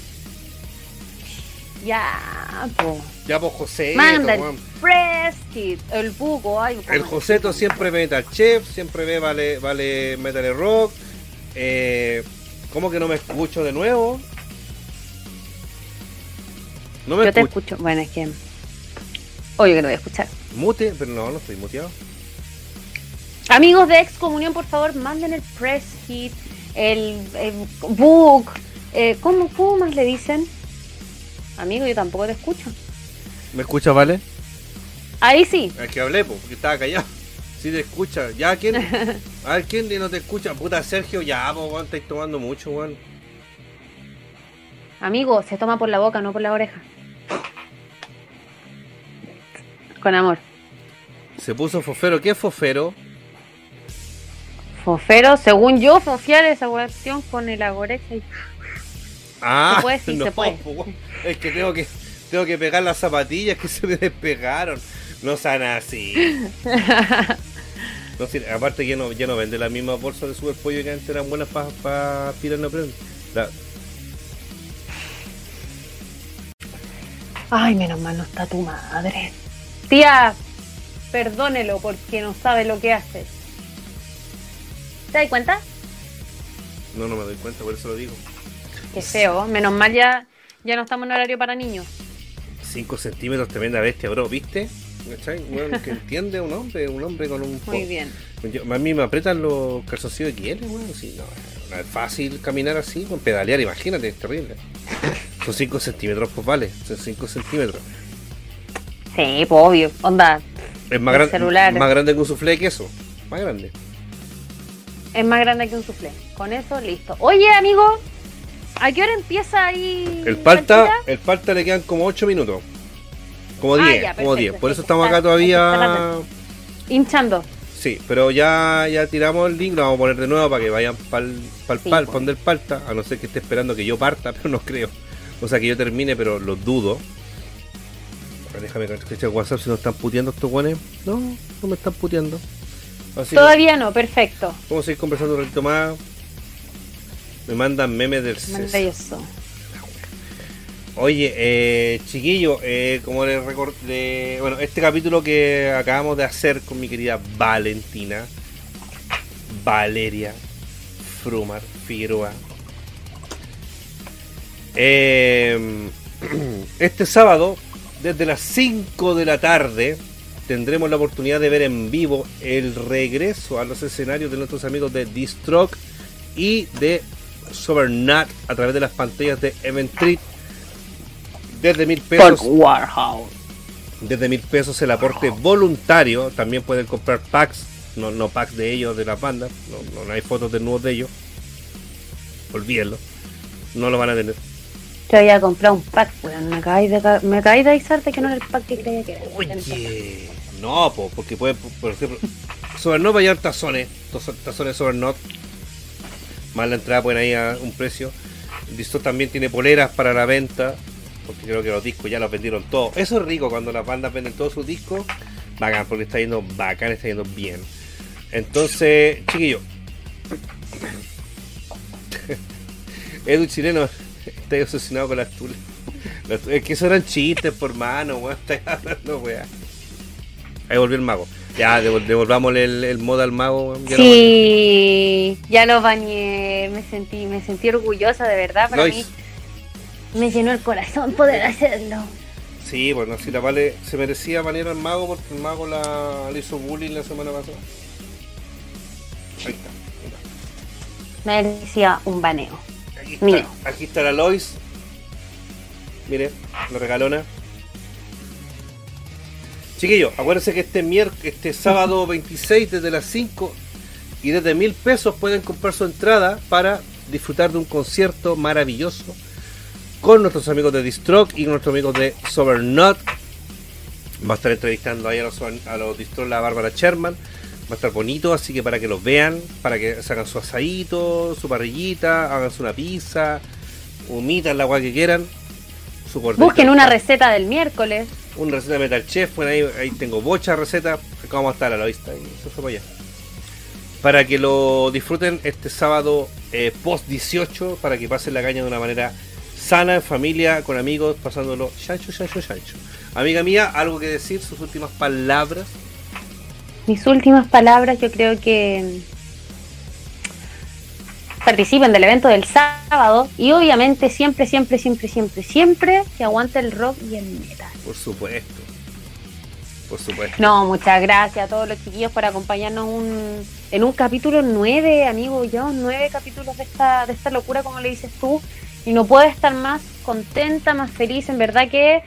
ya, po. Ya pues José, Manda el weón. press kit, el buco, ay, El. Joseto siempre ve Metal Chef, siempre ve Vale, vale Metal Rock. Eh, ¿Cómo que no me escucho de nuevo? No me Yo te escucho. escucho. Bueno, es que. Oye, que no voy a escuchar. Mute, pero no, no estoy muteado. Amigos de Excomunión, por favor, manden el press kit, el, el book, Eh, ¿cómo, ¿Cómo más le dicen? Amigo, yo tampoco te escucho. ¿Me escuchas, vale? Ahí sí. Es que hablé, po, porque estaba callado. Sí te escucha. ¿Ya quién? A ver, ¿quién no te escucha? Puta, Sergio, ya, po, weón, estáis tomando mucho, weón. Amigo, se toma por la boca, no por la oreja. Con amor. Se puso fofero. ¿Qué es fofero? Fofero, según yo, fofiar esa cuestión con el agorexa y... Ah, Se puede, sí, se puede. po. Es que tengo que tengo que pegar las zapatillas que se me despegaron. No sean así. No, sí, aparte ya no, ya no vende las mismas bolsas de super pollo que antes eran buenas para pa tirar no prende. La- Ay, menos mal no está tu madre. Tía, perdónelo porque no sabe lo que hace. ¿Te das cuenta? No, no me doy cuenta, por eso lo digo. Qué feo. Menos mal ya, ya no estamos en horario para niños. 5 centímetros, tremenda bestia, bro, ¿viste? ¿Cachai? Bueno, que entiende un hombre, un hombre con un... Muy bien. Yo- a mí me apretan los calzoncillos de hielo, weón. Sí, no, no es fácil caminar así, con pedalear, imagínate, es terrible. Son 5 centímetros, pues vale, son 5 centímetros. Sí, pues obvio. Onda, Es más, gran- celular. más grande que un soufflé de queso. Más grande. es más grande que un soufflé. Con eso, listo. Oye, amigo, ¿a qué hora empieza ahí? El palta, el palta le quedan como 8 minutos. Como Ah, 10, ya, como perfecto, 10. Por eso estamos acá todavía. Hinchando. Sí, pero ya, ya tiramos el link, lo vamos a poner de nuevo para que vayan para el Sí, pal, del palta, a no ser que esté esperando que yo parta, pero no creo. O sea, que yo termine, pero lo dudo. Déjame que el WhatsApp si nos están puteando estos guanes. No, no me están puteando. Así que Todavía no, perfecto. vamos a seguir conversando un ratito más. Me mandan memes del César. Maravilloso. Oye, eh, chiquillo, eh, como les recordé, bueno, este capítulo que acabamos de hacer con mi querida Valentina, Valeria Frumar Figueroa. Eh, este sábado, desde las 5 de la tarde, tendremos la oportunidad de ver en vivo el regreso a los escenarios de nuestros amigos de Distrock y de Sobernat a través de las pantallas de Event Street. Desde mil pesos. Warhouse. desde mil pesos el aporte voluntario. También pueden comprar packs no, no packs de ellos de las bandas. No, no, hay fotos de nuevos de ellos. Olvídenlo. No lo van a tener. Yo había comprado un pack, weón. Me acabáis de, me acabáis de avisarte que no era el pack que creía que era. oye no po, porque puede por ejemplo Sobernot va a llevar tazones tazo- tazones Sobernot más la entrada pueden ahí a un precio. Listo también tiene poleras para la venta porque creo que los discos ya los vendieron todos. Eso es rico cuando las bandas venden todos sus discos bacán porque está yendo bacán está yendo bien. Entonces chiquillo. Edu chileno está obsesionado con las tulas Las tu- es que eso eran chistes por mano weón está hablando weá. Ahí volvió el mago ya devol- devolvámosle el, el modo al mago. Ya lo Sí, ya lo bañé. Me sentí, me sentí orgullosa, de verdad. Para Lois. mí me llenó el corazón poder hacerlo. Sí, bueno, si la Vale se merecía banear al mago porque el mago la, le hizo bullying la semana pasada. Ahí está. Me decía un baneo. Aquí está, Mío. aquí está la Lois. Mire, la regalona. Chiquillos, acuérdense que este miércoles, este sábado 26 desde las 5 y desde mil pesos pueden comprar su entrada para disfrutar de un concierto maravilloso con nuestros amigos de Distrock y nuestros amigos de Sobernut. Va a estar entrevistando ahí a los, a los Distrock la Bárbara Sherman. Va a estar bonito, así que para que los vean, para que se hagan su asadito, su parrillita, hagan una pizza, humitan la agua que quieran. Su. Busquen una receta del miércoles. Una receta de Metal Chef, bueno, ahí, tengo bocha recetas, acá vamos a estar a la vista, y se fue para allá. Para que lo disfruten este sábado eh, post 18, para que pasen la caña de una manera sana, en familia, con amigos, pasándolo chancho, chancho, chancho. Amiga mía, algo que decir, sus últimas palabras. Mis últimas palabras, yo creo que participen del evento del sábado y obviamente siempre, siempre, siempre, siempre, siempre que aguante el rock y el metal. Por supuesto. Por supuesto. No, muchas gracias a todos los chiquillos por acompañarnos un, en un capítulo nueve, amigo. Llevamos nueve capítulos de esta, de esta locura, como le dices tú. Y no puedo estar más contenta, más feliz. En verdad que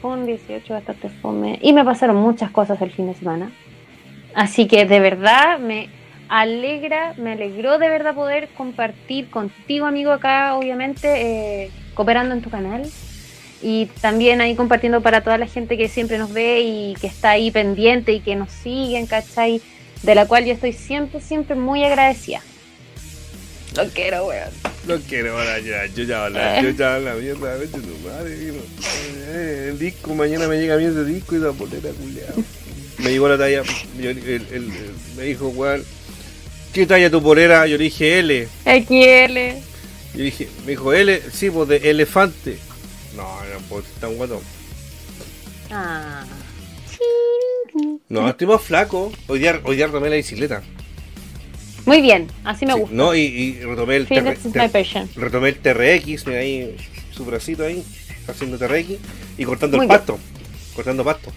fue un 18 bastante fome. Y me pasaron muchas cosas el fin de semana. Así que de verdad me alegra, me alegró de verdad poder compartir contigo, amigo, acá, obviamente, eh, cooperando en tu canal. Y también ahí compartiendo para toda la gente que siempre nos ve y que está ahí pendiente y que nos siguen, ¿cachai? De la cual yo estoy siempre, siempre muy agradecida. Lo quiero, weón. Lo quiero, ahora ya, yo ya habla, yo ya habla mierda, vete tu madre, eh, el disco, mañana me llega a mí ese disco y la polera culiada. Me llegó la talla, yo, el, el, el, me dijo, weón, ¿qué talla tu polera? Yo le dije L. XL. Yo dije, me dijo L, sí, pues de elefante. No, no, pues tan guato. Ah. No, estoy más flaco. Hoy día, hoy día retomé la bicicleta. Muy bien, así me Sí, gusta. no, y, y retomé el TR, retomé el TRX, mira ahí su bracito ahí, haciendo TRX y cortando Muy el bien. pasto. Cortando pasto.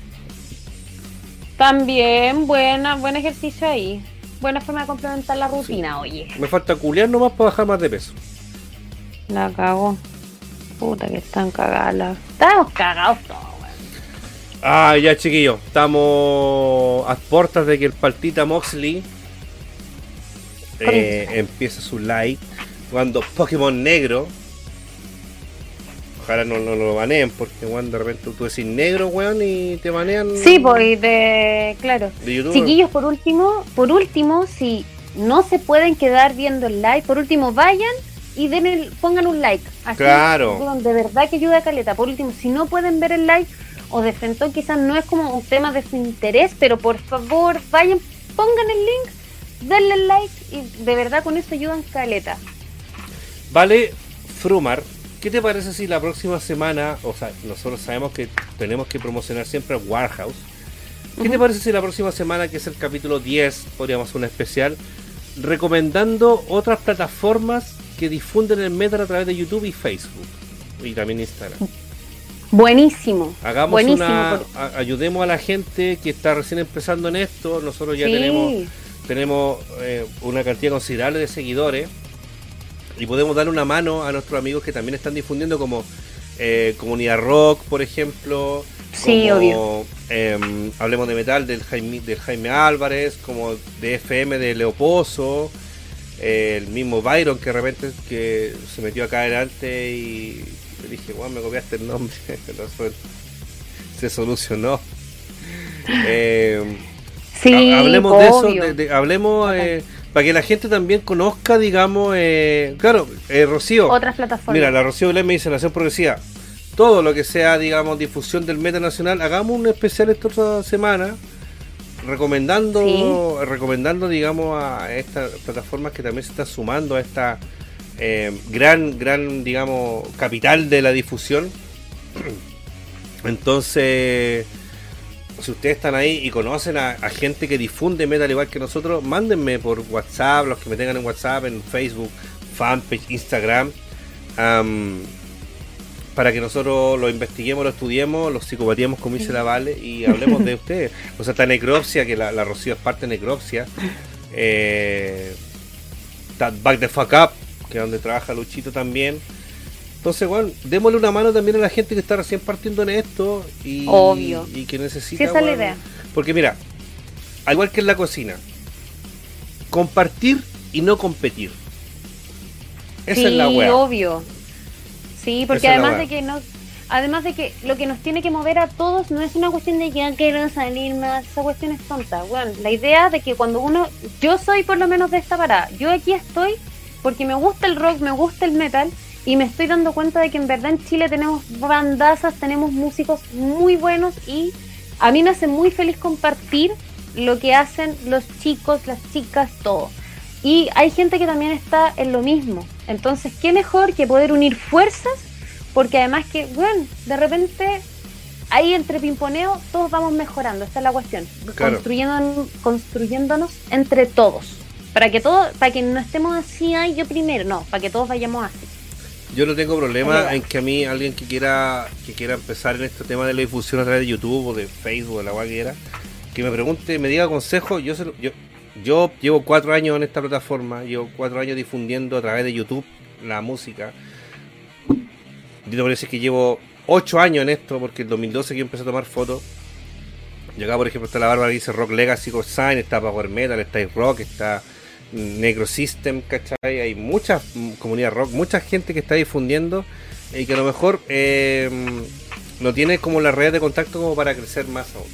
También buena, buen ejercicio ahí. Buena forma de complementar la rutina, oye. Me falta culiar nomás para bajar más de peso. La cago. Puta que están cagadas. las- Estamos cagados todos. Ah, ya chiquillos, estamos a puertas de que el Partita Moxley eh, empiece su live jugando Pokémon Negro. Ojalá no, no lo baneen, porque weón, de repente tú decís negro, weón, y te banean Sí, pues de. Claro. de. Chiquillos, por último, por último, si no se pueden quedar viendo el live, por último vayan y den el- pongan un like. Así, Claro. weón, de verdad que ayuda a Caleta. Por último, si no pueden ver el live o de frente quizás no es como un tema de su interés, pero por favor vayan, pongan el link, denle el like y de verdad con eso ayudan Caleta. Vale, Frumar, ¿qué te parece si la próxima semana, o sea, nosotros sabemos que tenemos que promocionar siempre Warhouse? ¿Qué te Ujú. parece si la próxima semana, que es el capítulo 10, podríamos hacer un especial, recomendando otras plataformas que difunden el metal a través de YouTube y Facebook? Y también Instagram. Buenísimo. Hagamos buenísimo. una. ayudemos a la gente que está recién empezando en esto. Nosotros ya Sí. tenemos tenemos eh, una cantidad considerable de seguidores y podemos darle una mano a nuestros amigos que también están difundiendo como eh, Comunidad Rock, por ejemplo. Sí, como, obvio. em, hablemos de metal del Jaime, del Jaime Álvarez, como de FM de Leoposo, eh, el mismo Byron que de repente que se metió acá adelante y le dije, bueno, me copiaste el nombre, se solucionó. Sí, ha- hablemos de eso, de- de- hablemos Total. Para que la gente también conozca, digamos, eh, claro, eh, Rocío. Otras plataformas. Mira, la Rocío Belén me dice, Nación Progresiva, todo lo que sea, digamos, difusión del meta nacional, hagamos un especial esta otra semana, recomendando, recomendando, digamos, a estas plataformas que también se están sumando a esta eh, gran, gran, digamos, capital de la difusión. Entonces, si ustedes están ahí y conocen a, a gente que difunde metal igual que nosotros, mándenme por WhatsApp, los que me tengan en WhatsApp, en Facebook, fanpage, Instagram, am, para que nosotros lo investiguemos, lo estudiemos, lo psicopatiemos como dice la Vale y hablemos de ustedes. O sea, está Necropsia, que la, la Rocío es parte de Necropsia. Eh, está Back the Fuck Up, que es donde trabaja Luchito también. Entonces, bueno, démosle una mano también a la gente que está recién partiendo en esto y, Obvio. y que necesita. Sí, esa es la idea. Porque mira, al igual que en la cocina, compartir y no competir. Esa sí, es la weá. obvio. Sí, porque Esa además de que nos, además de que lo que nos tiene que mover a todos no es una cuestión de que ya quiero salir más, esa cuestión es tonta. Bueno, la idea de que cuando uno, yo soy por lo menos de esta parada, yo aquí estoy porque me gusta el rock, me gusta el metal y me estoy dando cuenta de que en verdad en Chile tenemos bandazas, tenemos músicos muy buenos y a mí me hace muy feliz compartir lo que hacen los chicos, las chicas, todo. Y hay gente que también está en lo mismo. Entonces, qué mejor que poder unir fuerzas, porque además que, bueno, de repente ahí entre pimponeo todos vamos mejorando, esta es la cuestión. Claro. Construyendo, construyéndonos entre todos. Para que todo, para que no estemos así, ay, yo primero, no, para que todos vayamos así. Yo no tengo problema en que a mí alguien que quiera que quiera empezar en este tema de la difusión a través de YouTube o de Facebook o de la cual quiera, que me pregunte, me diga consejo. Yo, se lo- yo yo llevo cuatro años en esta plataforma, llevo cuatro años difundiendo a través de YouTube la música. Yo te decir que llevo 8 años en esto, porque en 2012 que yo empecé a tomar fotos. Y acá, por ejemplo, está la Bárbara que dice Rock Legacy Sign, está Power Metal, está Rock, está Negro System, ¿cachai? Hay mucha comunidad rock, mucha gente que está difundiendo y que a lo mejor eh, no tiene como la red de contacto como para crecer más aún.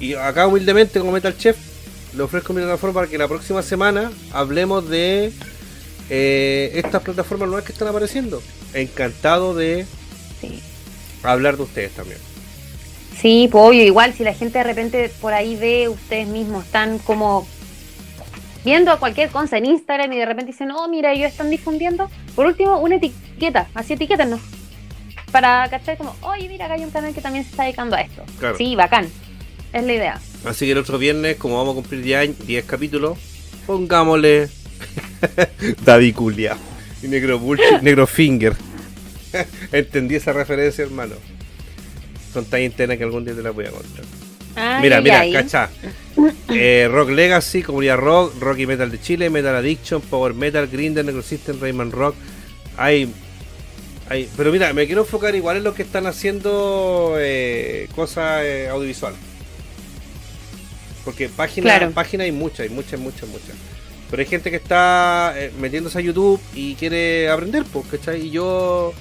Y acá humildemente como Metal Chef le ofrezco mi plataforma para que la próxima semana hablemos de eh, estas plataformas nuevas que están apareciendo. Encantado de Sí. hablar de ustedes también. Sí, pues obvio, igual si la gente de repente por ahí ve, ustedes mismos están como viendo cualquier cosa en Instagram y de repente dicen, oh, mira, ellos están difundiendo. Por último, una etiqueta, así etiquétenos. Para cachar como, oye, mira, acá hay un canal que también se está dedicando a esto. Claro. Sí, bacán. Es la idea. Así que el otro viernes, como vamos a cumplir 10, años- 10 capítulos, pongámosle Daddy Culia y Negro Bullshit, Negro Finger. Entendí esa referencia, hermano. Son tan internas que algún día te las voy a contar. Ay, mira, mira, ay. cacha. Eh, rock Legacy, Comunidad Rock, Rock y Metal de Chile, Metal Addiction, Power Metal, Grinder, Negro System, Rayman Rock. Hay, hay. Pero mira, me quiero enfocar igual en los que están haciendo eh, cosas eh, audiovisuales. Porque páginas Claro. páginas hay muchas, hay muchas, muchas, muchas. Pero hay gente que está metiéndose a YouTube y quiere aprender, pues, ¿cachai? Y yo.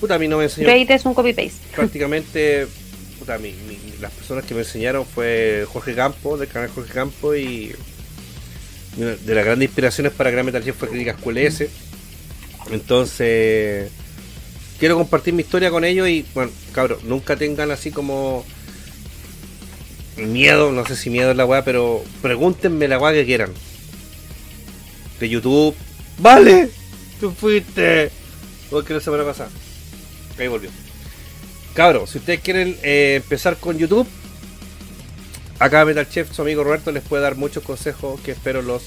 Puta, a mí no me enseñó te es un copy-paste. prácticamente puta, mi- mi- las personas que me enseñaron fue Jorge Campo, del canal Jorge Campo y de las grandes inspiraciones para Gran Metal Chef fue Crítica Escuela S. Entonces quiero compartir mi historia con ellos y bueno, cabros, nunca tengan así como miedo, no sé si miedo es la weá, pero pregúntenme la weá que quieran. De YouTube. Vale, tú fuiste. Porque la semana pasada. Ahí volvió. Cabros, si ustedes quieren eh, empezar con YouTube, acá Metal Chef, su amigo Roberto, les puede dar muchos consejos que espero los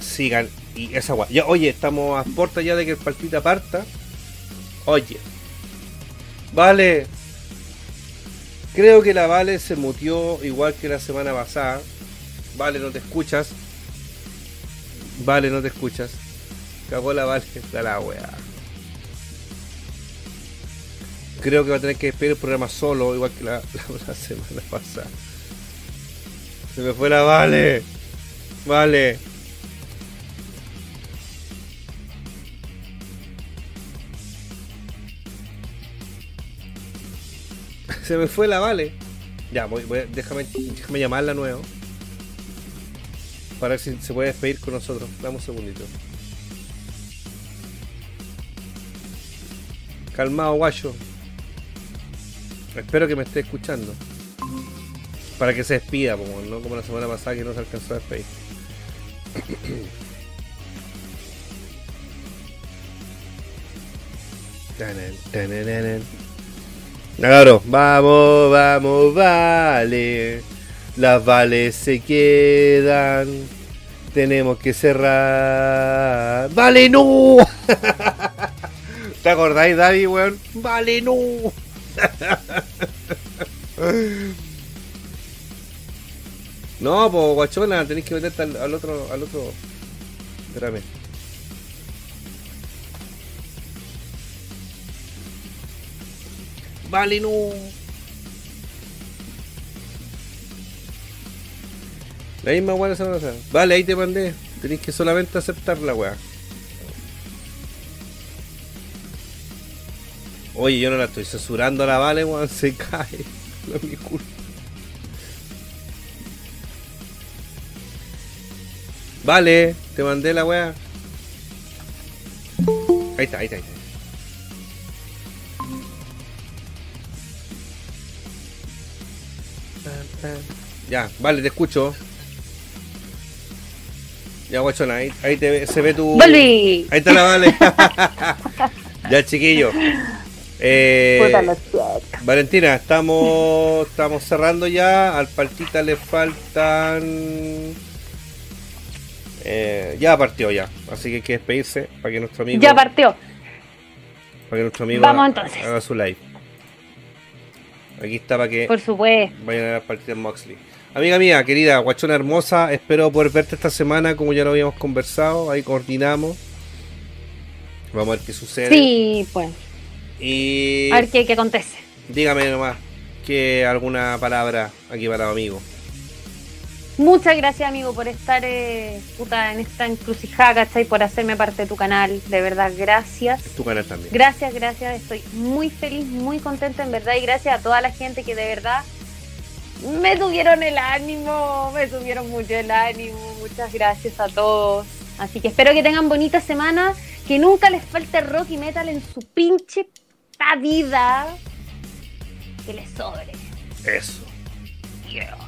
sigan. Y esa guay. Oye, estamos a puerta ya de que el partita parta. Oye. Vale. Creo que la Vale se mutió igual que la semana pasada. Vale, no te escuchas. Vale, no te escuchas. Cagó la Vale. Da la wea. Creo que va a tener que despedir el programa solo, igual que la, semana pasada. Se me fue la Vale. Vale. Se me fue la Vale. Ya, voy, voy- déjame, déjame llamarla nuevo. Para ver si se puede despedir con nosotros. Dame un segundito. Calmado, guayo. Espero que me esté escuchando. Para que se despida, como, no como la semana pasada que no se alcanzó a despedir. Cabros, vamos, vamos, vale. Las vales se quedan. Tenemos que cerrar. ¡Vale, no! ¿Te acordáis, David, weón? ¡Vale, no! No, pues guachona, tenéis que meterte al, otro, al otro. Espérame. Vale, no. La misma weá pasada. Vale, ahí te mandé. Tenéis que solamente aceptar la weá. Oye, yo no la estoy censurando a la Vale, weón. Se cae. No es mi culpa. Vale, te mandé la weá. Ahí está, ahí está, ahí está. Ya, vale, te escucho. Ya, guachona, ahí, ahí te se ve tu. ¡Volví! Ahí está la vale. ya, chiquillo. Eh. Valentina, estamos estamos cerrando ya. Al partita le faltan. Eh, ya partió ya. Así que hay que despedirse para que nuestro amigo. Ya partió. para que nuestro amigo Vamos haga- entonces. haga su live. Aquí está para que Por supuesto. vayan a la partida en Moxley. Amiga mía, querida, guachona hermosa, espero poder verte esta semana como ya lo habíamos conversado, ahí coordinamos. Vamos a ver qué sucede. Sí, pues. Y A ver qué, qué acontece. dígame nomás que alguna palabra aquí para los amigos. Muchas gracias, amigo, por estar eh, puta, en esta encrucijada, ¿cachai? Por hacerme parte de tu canal. De verdad, gracias. Tu canal también. Gracias, gracias. Estoy muy feliz, muy contenta, en verdad. Y gracias a toda la gente que de verdad me subieron el ánimo. Me subieron mucho el ánimo. Muchas gracias a todos. Así que espero que tengan bonita semana. Que nunca les falte rock y metal en su pinche vida. Que les sobre. Eso.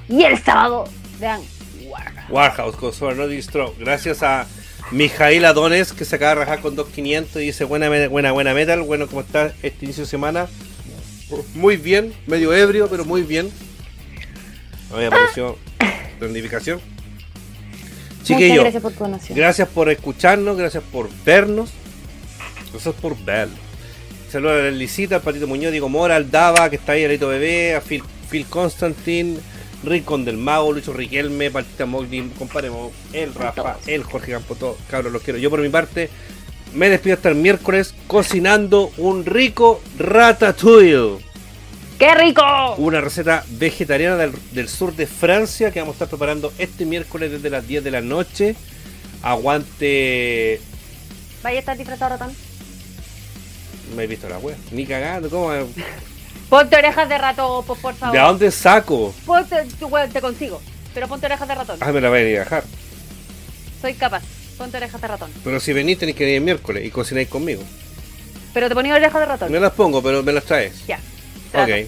Y el sábado, vean. Warhammer. Warhouse con Sober No Distro. Gracias a Mijail Adones que se acaba de rajar con 2500 y dice buena, buena, buena metal. Bueno, ¿cómo está este inicio de semana? Muy bien, medio ebrio, pero muy bien. A mí me apareció la notificación. Muchas Chiquillos, gracias por gracias por escucharnos, gracias por vernos. Gracias por verlo. Saludos a la Licita, al Patito Muñoz, Diego Mora, al Dava, que está ahí, Alito Bebé, a Phil, Phil Constantin, Rincón del Mago, Lucho Riquelme, Partita Mogli, compadre, Mo- el Rafa, el Jorge Campo, todos, cabros, los quiero. Yo por mi parte me despido hasta el miércoles cocinando un rico ratatouille. ¡Qué rico! Una receta vegetariana del, del sur de Francia que vamos a estar preparando este miércoles desde las 10 de la noche. Aguante. ¿Vaya a estar disfrazado ratón? Me he visto la wea. Ni cagando, ¿cómo? Ponte orejas de ratón, por favor. ¿De dónde saco? Ponte, tu weón, te consigo. Pero ponte orejas de ratón. Ah, me la voy a ir a dejar. Soy capaz. Ponte orejas de ratón. Pero si venís tenéis que venir el miércoles y cocináis conmigo. Pero te ponía orejas de ratón. Me las pongo, pero me las traes. Ya. trato. Ok,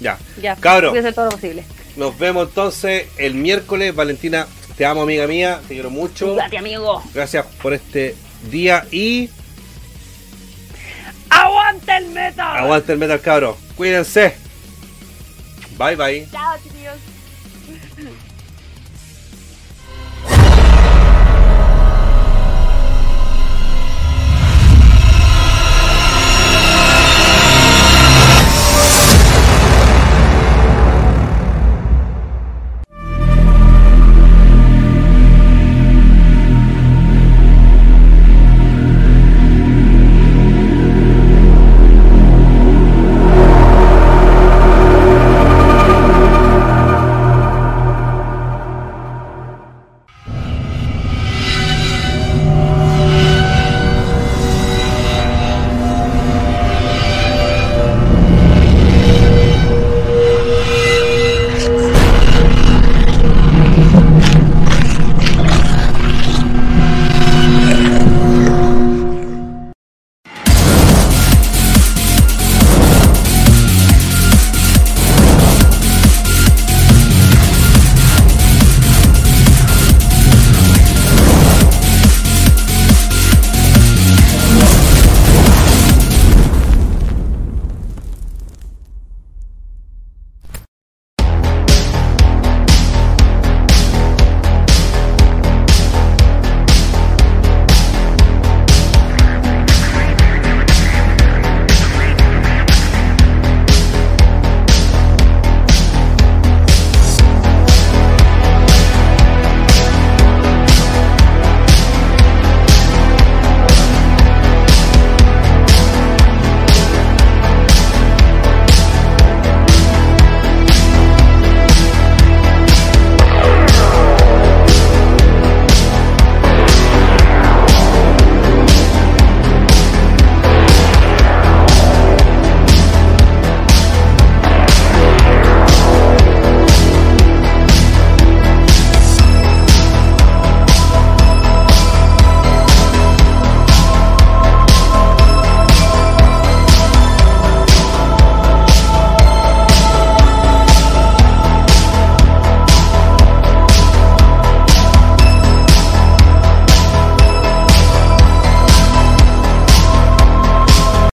ya. Ya. Cabro. Voy a hacer todo lo posible. Nos vemos entonces el miércoles. Valentina, te amo, amiga mía. Te quiero mucho. Cuídate, amigo. Gracias por este día y ¡Aguanta el metal! aguante el metal, cabro. Cuídense. Bye, bye. Chao, chiquillos.